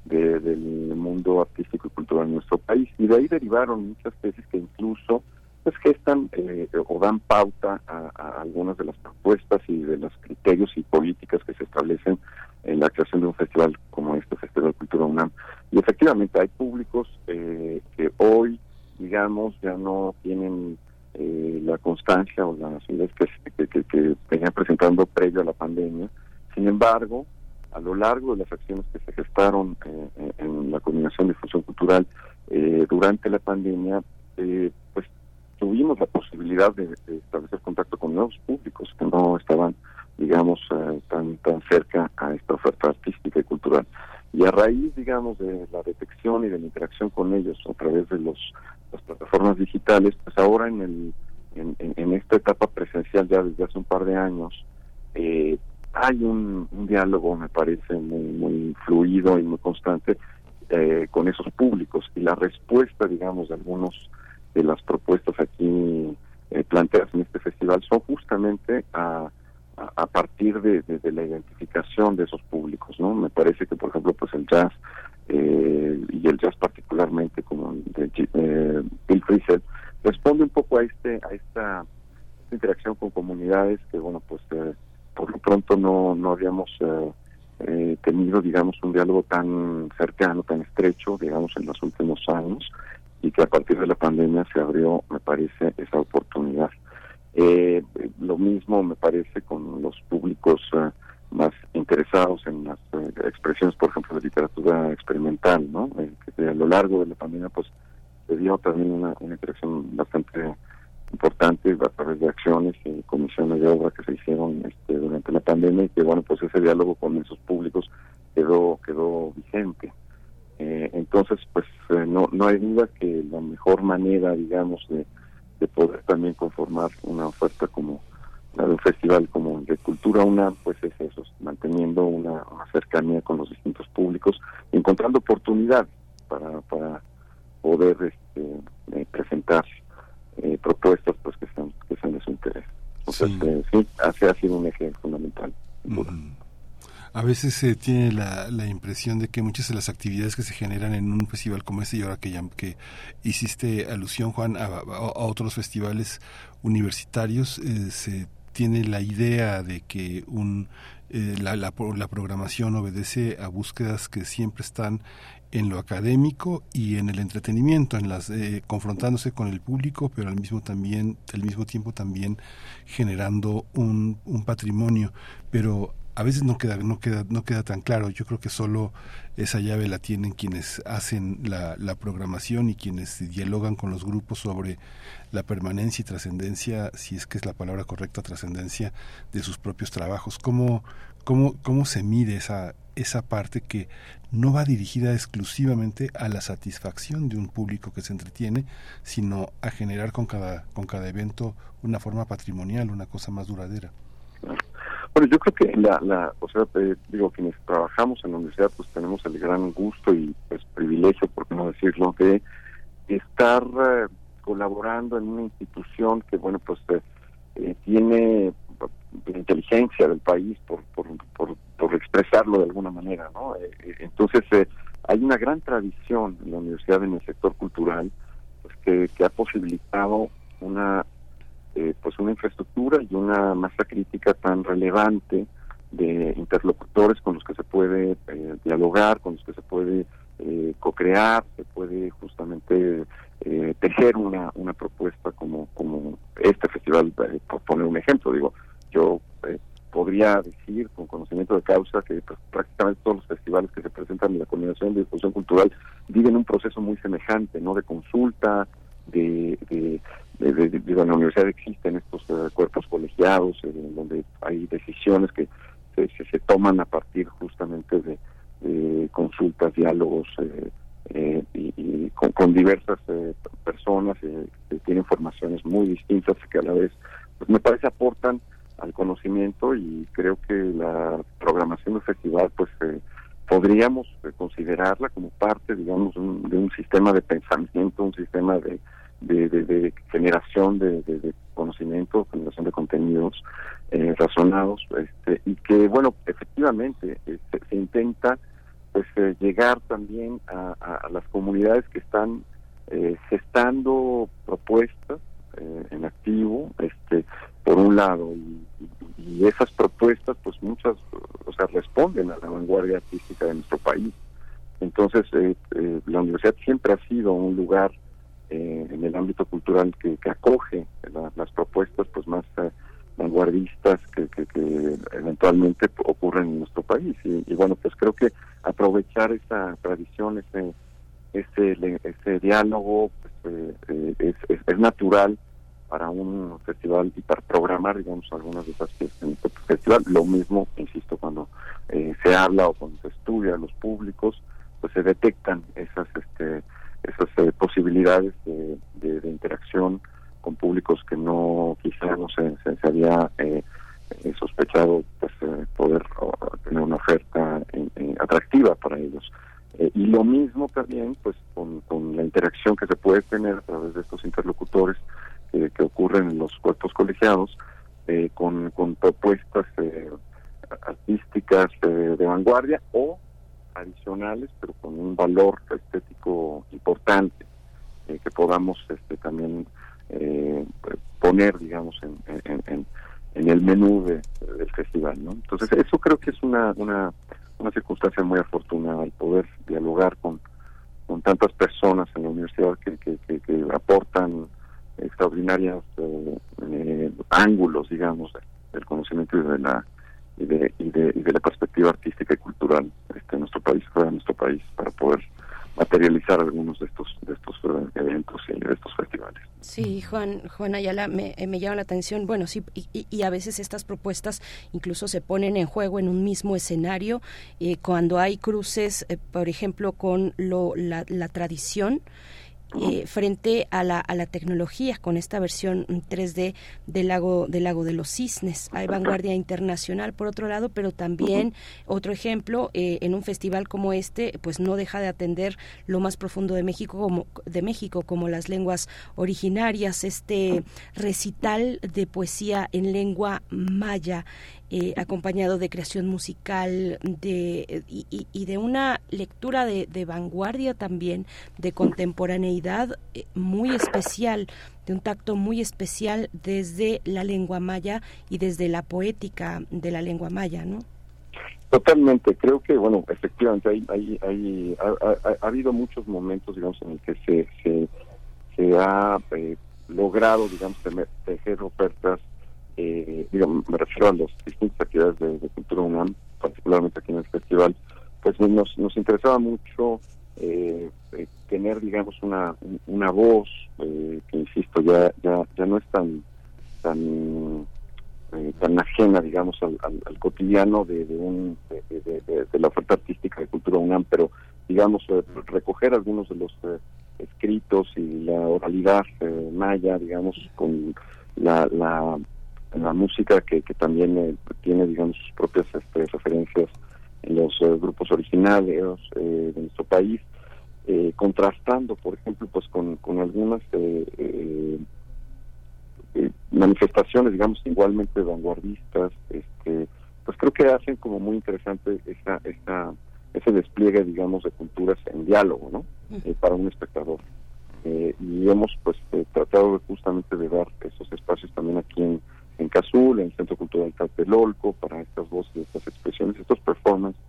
del mundo artístico y cultural en nuestro país. Y de ahí derivaron muchas tesis que incluso pues gestan eh, o dan pauta a, algunas de las propuestas y de los criterios y políticas que se establecen en la creación de un festival como este Festival Cultura UNAM. Y efectivamente hay públicos eh, que hoy, digamos, ya no tienen eh, la constancia o las ideas que, que, venían presentando previo a la pandemia. Sin embargo, a lo largo de las acciones que se gestaron en la coordinación de difusión cultural durante la pandemia, pues tuvimos la posibilidad de, establecer contacto con nuevos públicos que no estaban, digamos, eh, tan, tan cerca a esta oferta artística y cultural. Y a raíz, digamos, de la detección y de la interacción con ellos a través de los, las plataformas digitales, pues ahora en, el, en, esta etapa presencial ya desde hace un par de años, eh, hay un, diálogo, me parece, muy, muy fluido y muy constante eh, con esos públicos y la respuesta, digamos, de algunos de las propuestas aquí eh, planteadas en este festival son justamente a, a, partir de, la identificación de esos públicos, ¿no? Me parece que, por ejemplo, pues el jazz eh, y el jazz particularmente como de eh, Bill Frisell responde un poco a este a esta, interacción con comunidades que, bueno, pues por lo pronto no, no habíamos tenido, digamos, un diálogo tan cercano, tan estrecho, digamos, en los últimos años y que a partir de la pandemia se abrió, me parece, esa oportunidad. Eh, lo mismo me parece con los públicos eh, más interesados en las eh, expresiones, por ejemplo, de literatura experimental, ¿no? que a lo largo de la pandemia, pues, se dio también una, interacción bastante importante a través de acciones y comisiones de obra que se hicieron este, durante la pandemia y que, bueno, pues ese diálogo con esos públicos quedó quedó vigente. Eh, entonces, pues eh, no, no hay duda que la mejor manera, digamos, de, poder también conformar una oferta como la de un festival como de Cultura una pues es eso, manteniendo una, cercanía con los distintos públicos, encontrando oportunidades para, para poder este, eh, presentar propuestas pues que sean, que sean de su interés. Entonces, sí, sí ha sido un eje fundamental. A veces se tiene la, la, impresión de que muchas de las actividades que se generan en un festival como este, y ahora que, ya, hiciste alusión, Juan, a, otros festivales universitarios, eh, se tiene la idea de que un, eh, la, la, la, programación obedece a búsquedas que siempre están en lo académico y en el entretenimiento, en las eh, confrontándose con el público, pero al mismo también, al mismo tiempo también generando un, un patrimonio. Pero a veces no queda, no queda, no queda tan claro. Yo creo que solo esa llave la tienen quienes hacen la, la programación y quienes dialogan con los grupos sobre la permanencia y trascendencia, si es que es la palabra correcta, trascendencia de sus propios trabajos. ¿Cómo, cómo, cómo se mide esa, esa parte que no va dirigida exclusivamente a la satisfacción de un público que se entretiene, sino a generar con cada, con cada evento una forma patrimonial, una cosa más duradera? Bueno, yo creo que la, la o sea, eh, digo, quienes trabajamos en la universidad, pues tenemos el gran gusto y pues privilegio, por qué no decirlo, de estar eh, colaborando en una institución que, bueno, pues eh, tiene la inteligencia del país, por, por, por, expresarlo de alguna manera, ¿no? entonces, hay una gran tradición en la universidad en el sector cultural, pues que ha posibilitado una eh, pues una infraestructura y una masa crítica tan relevante de interlocutores con los que se puede eh, dialogar, con los que se puede eh, co-crear, se puede justamente eh, tejer una, una propuesta como, como este festival, por poner un ejemplo, digo, yo podría decir con conocimiento de causa que pues, prácticamente todos los festivales que se presentan en la coordinación de difusión cultural viven un proceso muy semejante, ¿no? De consulta, de, de, en la universidad existen estos cuerpos colegiados, donde hay decisiones que se, se, toman a partir justamente de, consultas, diálogos y, con, diversas personas que tienen formaciones muy distintas que a la vez, pues me parece aportan al conocimiento y creo que la programación del festival pues eh, podríamos eh, considerarla como parte digamos de un sistema de pensamiento un sistema de, de, generación de, conocimiento generación de contenidos eh, razonados este, y que bueno efectivamente este, se intenta pues llegar también a, las comunidades que están gestando propuestas en activo este por un lado y, esas propuestas pues muchas o sea responden a la vanguardia artística de nuestro país. Entonces eh, eh, la universidad siempre ha sido un lugar eh, en el ámbito cultural que, acoge las propuestas pues más vanguardistas que, que, eventualmente ocurren en nuestro país y, bueno pues creo que aprovechar esa tradición ese ese, ese diálogo pues, es, es natural para un festival y para programar, digamos, algunas de esas piezas en este festival. Lo mismo, insisto, cuando eh, se habla o cuando se estudia a los públicos, pues se detectan esas este, esas eh, posibilidades de, interacción con públicos que no quizá no se, se, había eh, sospechado pues poder tener una oferta atractiva para ellos. y lo mismo también pues con, la interacción que se puede tener a través de estos interlocutores que ocurren en los cuerpos colegiados, eh, con, con, propuestas eh, artísticas eh, de vanguardia o adicionales, pero con un valor estético importante, que podamos este, también poner, digamos, en, en, en, el menú de, del festival. ¿no? Entonces, eso creo que es una, una, una circunstancia muy afortunada, el poder dialogar con, con tantas personas en la universidad que, que, que aportan extraordinarios eh, eh, ángulos, digamos, del conocimiento y de la y de, y de, la perspectiva artística y cultural este, nuestro país, fuera de nuestro país, para poder materializar algunos de estos de estos eh, eventos y de estos festivales. Sí, Juan Juan Ayala me, me llama la atención. Bueno, sí, y, y, a veces estas propuestas incluso se ponen en juego en un mismo escenario cuando hay cruces, por ejemplo, con lo, la, la tradición. Eh, frente a la, a la tecnología con esta versión 3D del lago, del lago de los cisnes. Hay vanguardia internacional por otro lado, pero también otro ejemplo, eh, en un festival como este, pues no deja de atender lo más profundo de México como, de México, como las lenguas originarias, este recital de poesía en lengua maya. Eh, acompañado de creación musical de, y, de una lectura de, vanguardia también, de contemporaneidad eh, muy especial, de un tacto muy especial desde la lengua maya y desde la poética de la lengua maya, ¿no? Totalmente, creo que, bueno, efectivamente, hay, hay, hay ha, habido muchos momentos, digamos, en el que se, se, ha eh, logrado, digamos, tejer ofertas eh, digamos, me refiero a las distintas actividades de, cultura UNAM, particularmente aquí en el festival, pues nos, nos interesaba mucho eh, eh, tener, digamos, una, una voz que, insisto, ya, ya, ya no es tan tan tan ajena, digamos, al, al, cotidiano de, de, un, de, la oferta artística de cultura UNAM, pero, digamos, recoger algunos de los escritos y la oralidad maya, digamos, con la, la la música que, que también eh, tiene, digamos, sus propias este, referencias en los eh, grupos originales eh, de nuestro país, contrastando, por ejemplo, pues con, con algunas manifestaciones, digamos, igualmente vanguardistas, este, pues creo que hacen como muy interesante esta, esta, ese despliegue, digamos, de culturas en diálogo, ¿no? para un espectador. y hemos, pues, tratado justamente de dar esos espacios también aquí en en Cazul, en el Centro Cultural Tlatelolco, para estas voces, estas expresiones, estos performances,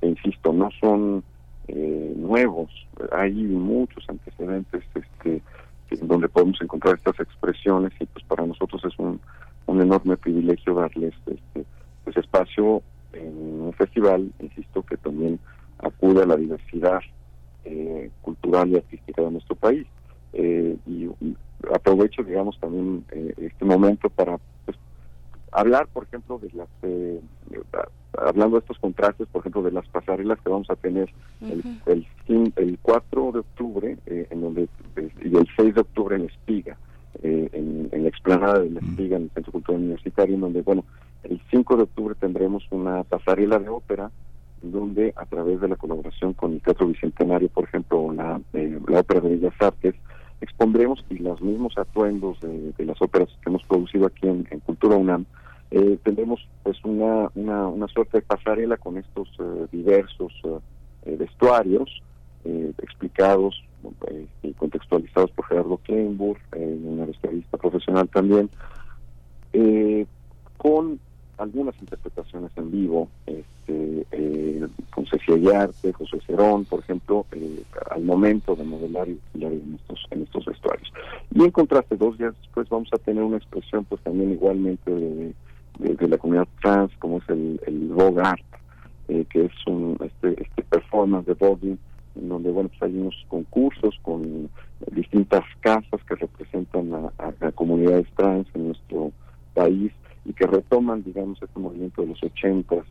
e insisto, no son eh, nuevos, hay muchos antecedentes este, donde podemos encontrar estas expresiones y pues para nosotros es un, un enorme privilegio darles este, pues espacio en un festival, insisto, que también acude a la diversidad eh, cultural y artística de nuestro país. Eh, y, aprovecho, digamos, también este momento para hablar, por ejemplo, de las, hablando de estos contrastes, por ejemplo, de las pasarelas que vamos a tener el, el, 4 de octubre en donde, y el 6 de octubre en Espiga. en, la explanada de la Espiga, en el Centro Cultural Universitario, en donde, bueno, el 5 de octubre tendremos una pasarela de ópera donde a través de la colaboración con el Teatro Bicentenario, por ejemplo, la, eh, la Ópera de Bellas Artes, expondremos y los mismos atuendos de, las óperas que hemos producido aquí en, Cultura UNAM, eh, tendremos pues una, una, una, suerte de pasarela con estos eh, diversos eh, vestuarios explicados y contextualizados por Gerardo Kleinburg, una vestuarista profesional también, con algunas interpretaciones en vivo, este, eh, con Cecilia Yarte, José Cerón, por ejemplo, eh, al momento de modelar y en estos, en estos vestuarios. Y en contraste, dos días después vamos a tener una expresión pues también igualmente de, la comunidad trans, como es el, el Vogue Art, eh, que es un este, este performance de voguing, en donde bueno pues hay unos concursos con distintas casas que representan a, a comunidades trans en nuestro país y que retoman, digamos, este movimiento de los ochentas,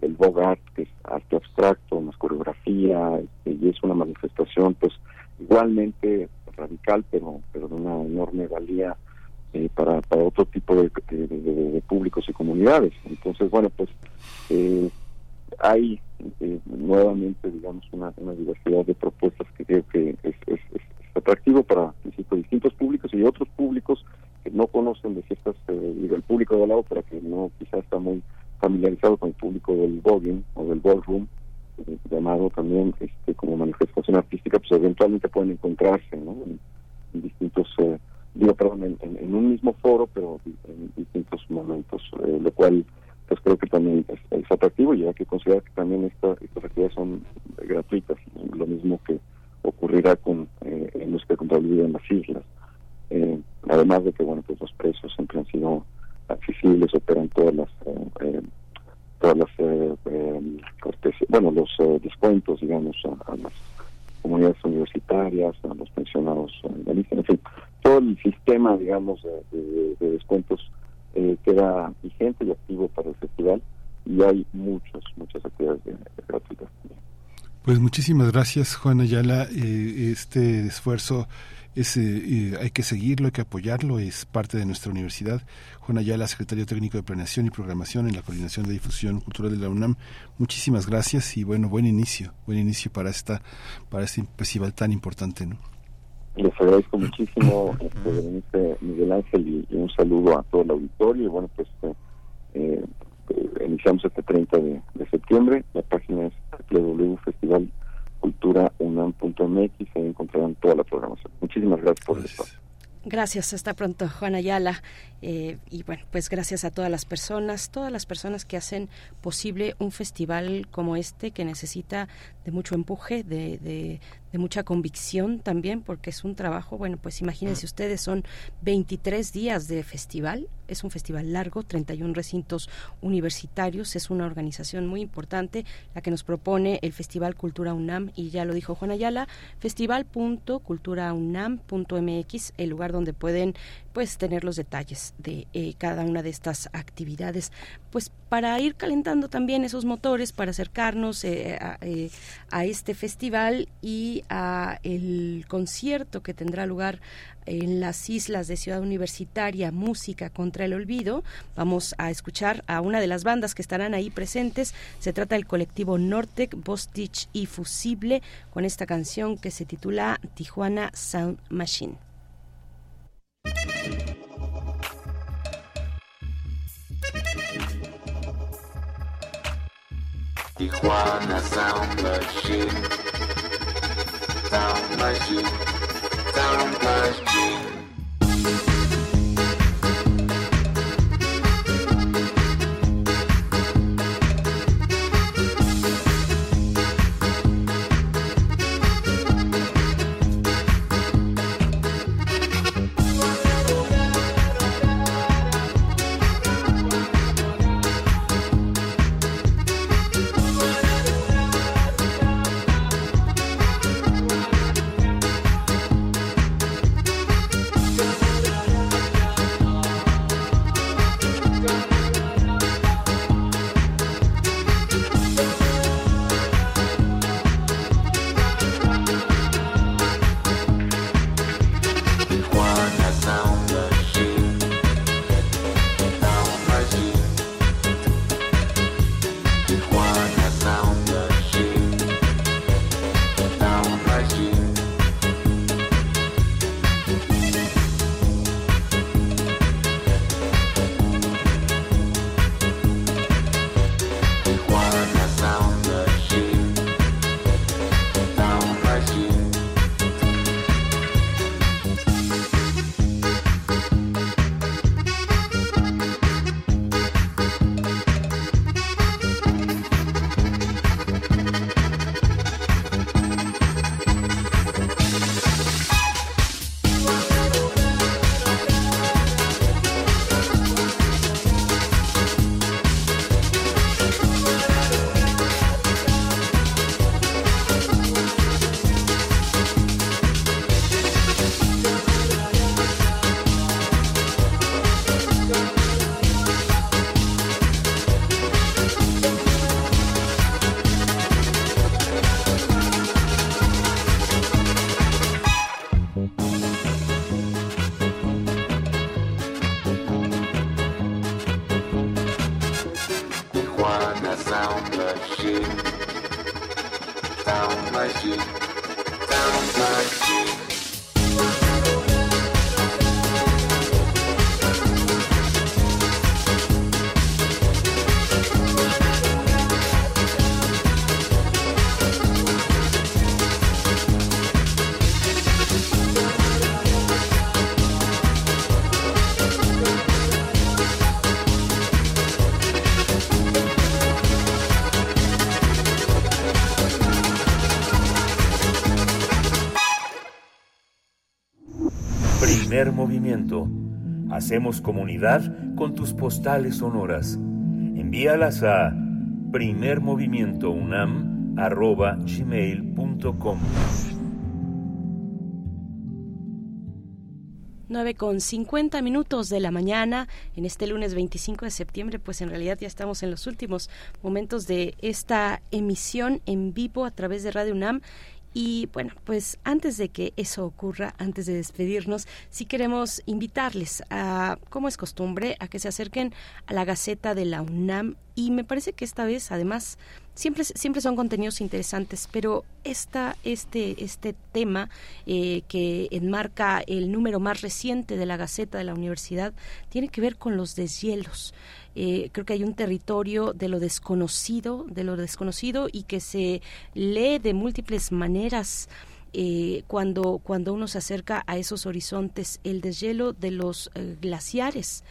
del Bogart, que es arte abstracto, más coreografía, este, y es una manifestación, pues, igualmente radical, pero, pero de una enorme valía eh, para, para otro tipo de, públicos y comunidades. Entonces, bueno, pues, eh, hay eh, nuevamente, digamos, una, una, diversidad de propuestas que creo que es, es, es atractivo para, distintos públicos y otros públicos que no conocen de ciertas, eh, el público de la ópera, que no quizás está muy familiarizado con el público del voguing o del ballroom, eh, llamado también este como manifestación artística, pues eventualmente pueden encontrarse ¿no? en, distintos, eh, digo, perdón, en, un mismo foro, pero en distintos momentos, eh, lo cual pues creo que también es, atractivo y hay que considerar que también esta, estas actividades son gratuitas, lo mismo que ocurrirá con eh, en que en las islas. Eh, además de que bueno pues los precios siempre han sido accesibles operan todas las eh, eh todas las eh, eh bueno los descuentos digamos a, las comunidades universitarias a los pensionados en fin todo el sistema digamos de, descuentos queda vigente y activo para el festival y hay muchas muchas actividades gratuitas pues muchísimas gracias Juan Ayala este esfuerzo es, eh, hay que seguirlo, hay que apoyarlo, es parte de nuestra universidad. Juan Ayala, secretario técnico de Planeación y Programación en la Coordinación de Difusión Cultural de la UNAM, muchísimas gracias y bueno, buen inicio, buen inicio para esta para este festival tan importante, ¿no? Les agradezco muchísimo, este, Miguel Ángel, y, un saludo a todo el auditorio. Bueno, pues eh, eh iniciamos este 30 de, septiembre. La página es www.festival culturaunam.mx y encontrarán toda la programación. Muchísimas gracias por el espacio. Gracias, hasta pronto, Juan Ayala. Eh, y bueno, pues gracias a todas las personas, todas las personas que hacen posible un festival como este que necesita de mucho empuje, de, de, de mucha convicción también, porque es un trabajo, bueno, pues imagínense ustedes, son 23 días de festival, es un festival largo, 31 recintos universitarios, es una organización muy importante la que nos propone el Festival Cultura UNAM, y ya lo dijo Juan Ayala, festival.culturaunam.mx, el lugar donde pueden pues tener los detalles de eh, cada una de estas actividades. Pues para ir calentando también esos motores para acercarnos eh, eh, a, este festival y a el concierto que tendrá lugar en las islas de Ciudad Universitaria, Música contra el Olvido. Vamos a escuchar a una de las bandas que estarán ahí presentes. Se trata del colectivo Nortec, Bostich y Fusible, con esta canción que se titula Tijuana Sound Machine. Tijuana Sound Machine. Sound Machine. Sound Machine. Hacemos comunidad con tus postales sonoras. Envíalas a primermovimientounam.gmail.com 9 con 50 minutos de la mañana en este lunes 25 de septiembre, pues en realidad ya estamos en los últimos momentos de esta emisión en vivo a través de Radio UNAM y bueno, pues antes de que eso ocurra, antes de despedirnos, sí queremos invitarles a, como es costumbre, a que se acerquen a la Gaceta de la UNAM. Y me parece que esta vez además siempre siempre son contenidos interesantes pero esta este este tema eh, que enmarca el número más reciente de la Gaceta de la Universidad tiene que ver con los deshielos eh, creo que hay un territorio de lo desconocido de lo desconocido y que se lee de múltiples maneras eh, cuando, cuando uno se acerca a esos horizontes, el deshielo de los eh, glaciares.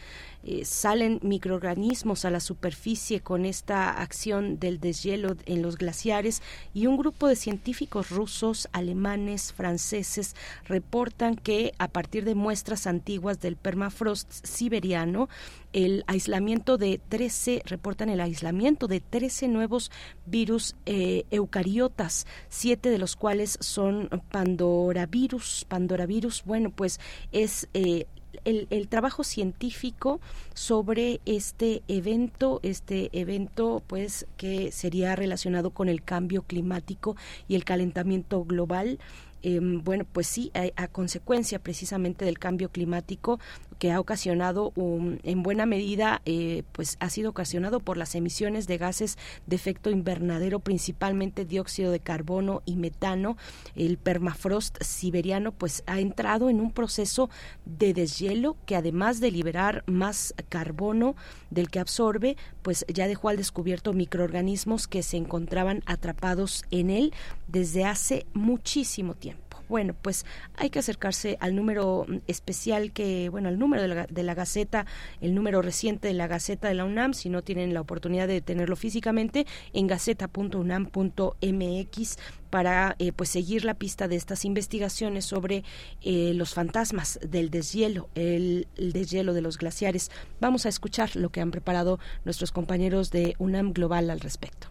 Eh, salen microorganismos a la superficie con esta acción del deshielo en los glaciares y un grupo de científicos rusos, alemanes, franceses reportan que a partir de muestras antiguas del permafrost siberiano, el aislamiento de 13, reportan el aislamiento de 13 nuevos virus eh, eucariotas, siete de los cuales son pandoravirus. Pandoravirus, bueno, pues es eh, el, trabajo científico sobre este evento, este evento pues que sería relacionado con el cambio climático y el calentamiento global. Eh, bueno, pues sí, a, consecuencia precisamente del cambio climático que ha ocasionado um, en buena medida, eh, pues ha sido ocasionado por las emisiones de gases de efecto invernadero, principalmente dióxido de carbono y metano. El permafrost siberiano, pues ha entrado en un proceso de deshielo que además de liberar más carbono del que absorbe, pues ya dejó al descubierto microorganismos que se encontraban atrapados en él desde hace muchísimo tiempo. Bueno, pues hay que acercarse al número especial que, bueno, al número de la, de la, Gaceta, el número reciente de la Gaceta de la UNAM, si no tienen la oportunidad de tenerlo físicamente, en gaceta.unam.mx para eh, pues seguir la pista de estas investigaciones sobre eh, los fantasmas del deshielo, el, el, deshielo de los glaciares. Vamos a escuchar lo que han preparado nuestros compañeros de UNAM Global al respecto.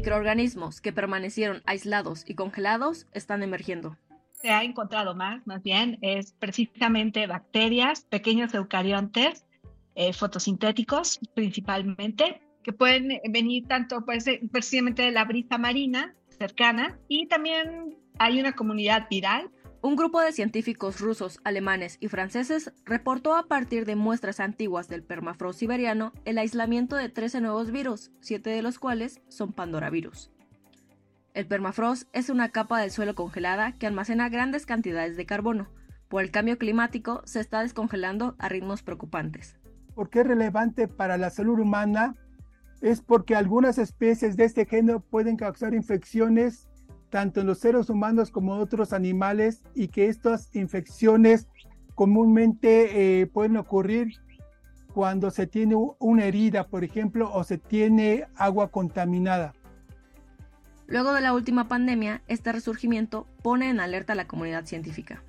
Microorganismos que permanecieron aislados y congelados están emergiendo. Se ha encontrado más, más bien, es precisamente bacterias, pequeños eucariontes, eh, fotosintéticos principalmente, que pueden venir tanto pues, precisamente de la brisa marina cercana y también hay una comunidad viral un grupo de científicos rusos, alemanes y franceses reportó a partir de muestras antiguas del permafrost siberiano el aislamiento de 13 nuevos virus, siete de los cuales son pandoravirus. El permafrost es una capa del suelo congelada que almacena grandes cantidades de carbono. Por el cambio climático se está descongelando a ritmos preocupantes. ¿Por qué es relevante para la salud humana? Es porque algunas especies de este género pueden causar infecciones tanto en los seres humanos como en otros animales y que estas infecciones comúnmente eh, pueden ocurrir cuando se tiene una herida, por ejemplo, o se tiene agua contaminada. Luego de la última pandemia, este resurgimiento pone en alerta a la comunidad científica.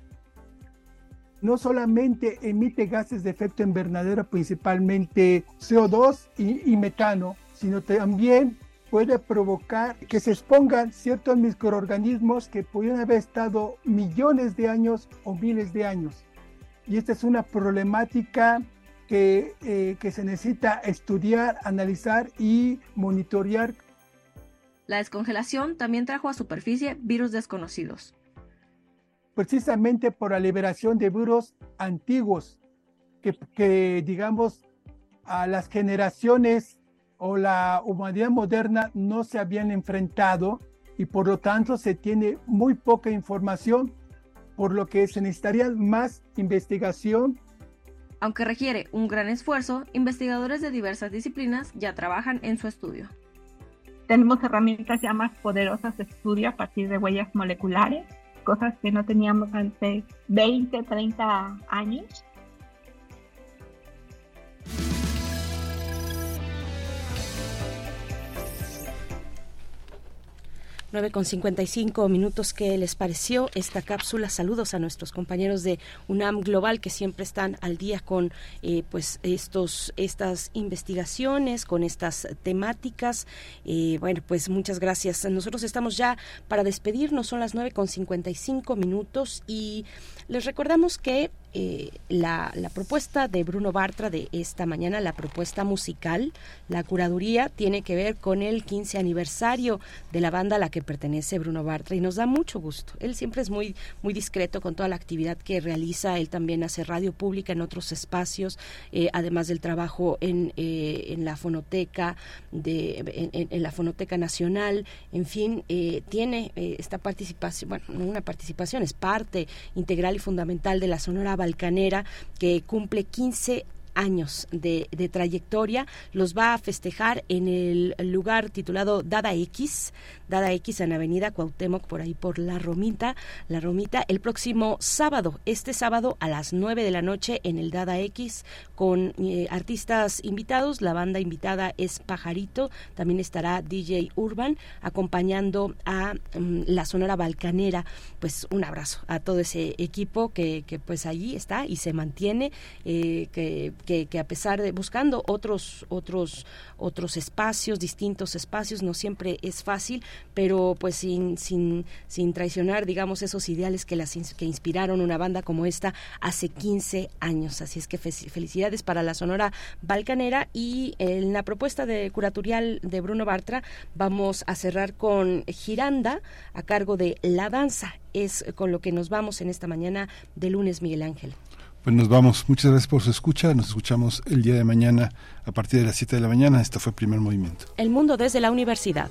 No solamente emite gases de efecto invernadero, principalmente CO2 y, y metano, sino también puede provocar que se expongan ciertos microorganismos que pudieran haber estado millones de años o miles de años. Y esta es una problemática que, eh, que se necesita estudiar, analizar y monitorear. La descongelación también trajo a superficie virus desconocidos. precisamente por la liberación de virus antiguos que, que, digamos, a las generaciones o la humanidad moderna no se habían enfrentado y por lo tanto se tiene muy poca información, por lo que se necesitaría más investigación. Aunque requiere un gran esfuerzo, investigadores de diversas disciplinas ya trabajan en su estudio. Tenemos herramientas ya más poderosas de estudio a partir de huellas moleculares, cosas que no teníamos hace 20, 30 años. 9 con 55 minutos. ¿Qué les pareció esta cápsula? Saludos a nuestros compañeros de UNAM Global que siempre están al día con eh, pues estos estas investigaciones, con estas temáticas. Eh, bueno, pues muchas gracias. Nosotros estamos ya para despedirnos. Son las 9 con 55 minutos y les recordamos que eh, la, propuesta de Bruno Bartra de esta mañana, la propuesta musical, la curaduría, tiene que ver con el 15 aniversario de la banda a la que pertenece Bruno Bartra y nos da mucho gusto. Él siempre es muy, muy discreto con toda la actividad que realiza, él también hace radio pública en otros espacios, eh, además del trabajo en, eh, en la fonoteca, de, en, en, la fonoteca nacional, en fin, tiene esta participación, bueno, no una participación, es parte integral y fundamental de la Sonora Balcanera que cumple 15 años de, de, trayectoria, los va a festejar en el lugar titulado Dada X, Dada X en Avenida Cuauhtémoc, por ahí por La Romita, La Romita, el próximo sábado, este sábado a las 9 de la noche en el Dada X, con eh, artistas invitados, la banda invitada es Pajarito, también estará DJ Urban, acompañando a um, la Sonora Balcanera, pues un abrazo a todo ese equipo que, que pues allí está y se mantiene, eh, que que, que, a pesar de buscando otros otros otros espacios distintos espacios no siempre es fácil pero pues sin sin sin traicionar digamos esos ideales que las que inspiraron una banda como esta hace 15 años así es que felicidades para la Sonora Balcanera y en la propuesta de curatorial de Bruno Bartra vamos a cerrar con Giranda a cargo de La Danza es con lo que nos vamos en esta mañana de lunes Miguel Ángel pues nos vamos. Muchas gracias por su escucha. Nos escuchamos el día de mañana a partir de las 7 de la mañana. Esto fue Primer Movimiento. El mundo desde la universidad.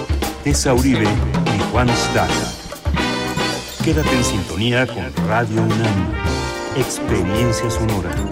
Tessa Uribe y Juan Staca. Quédate en sintonía con Radio UNAM. Experiencia sonora.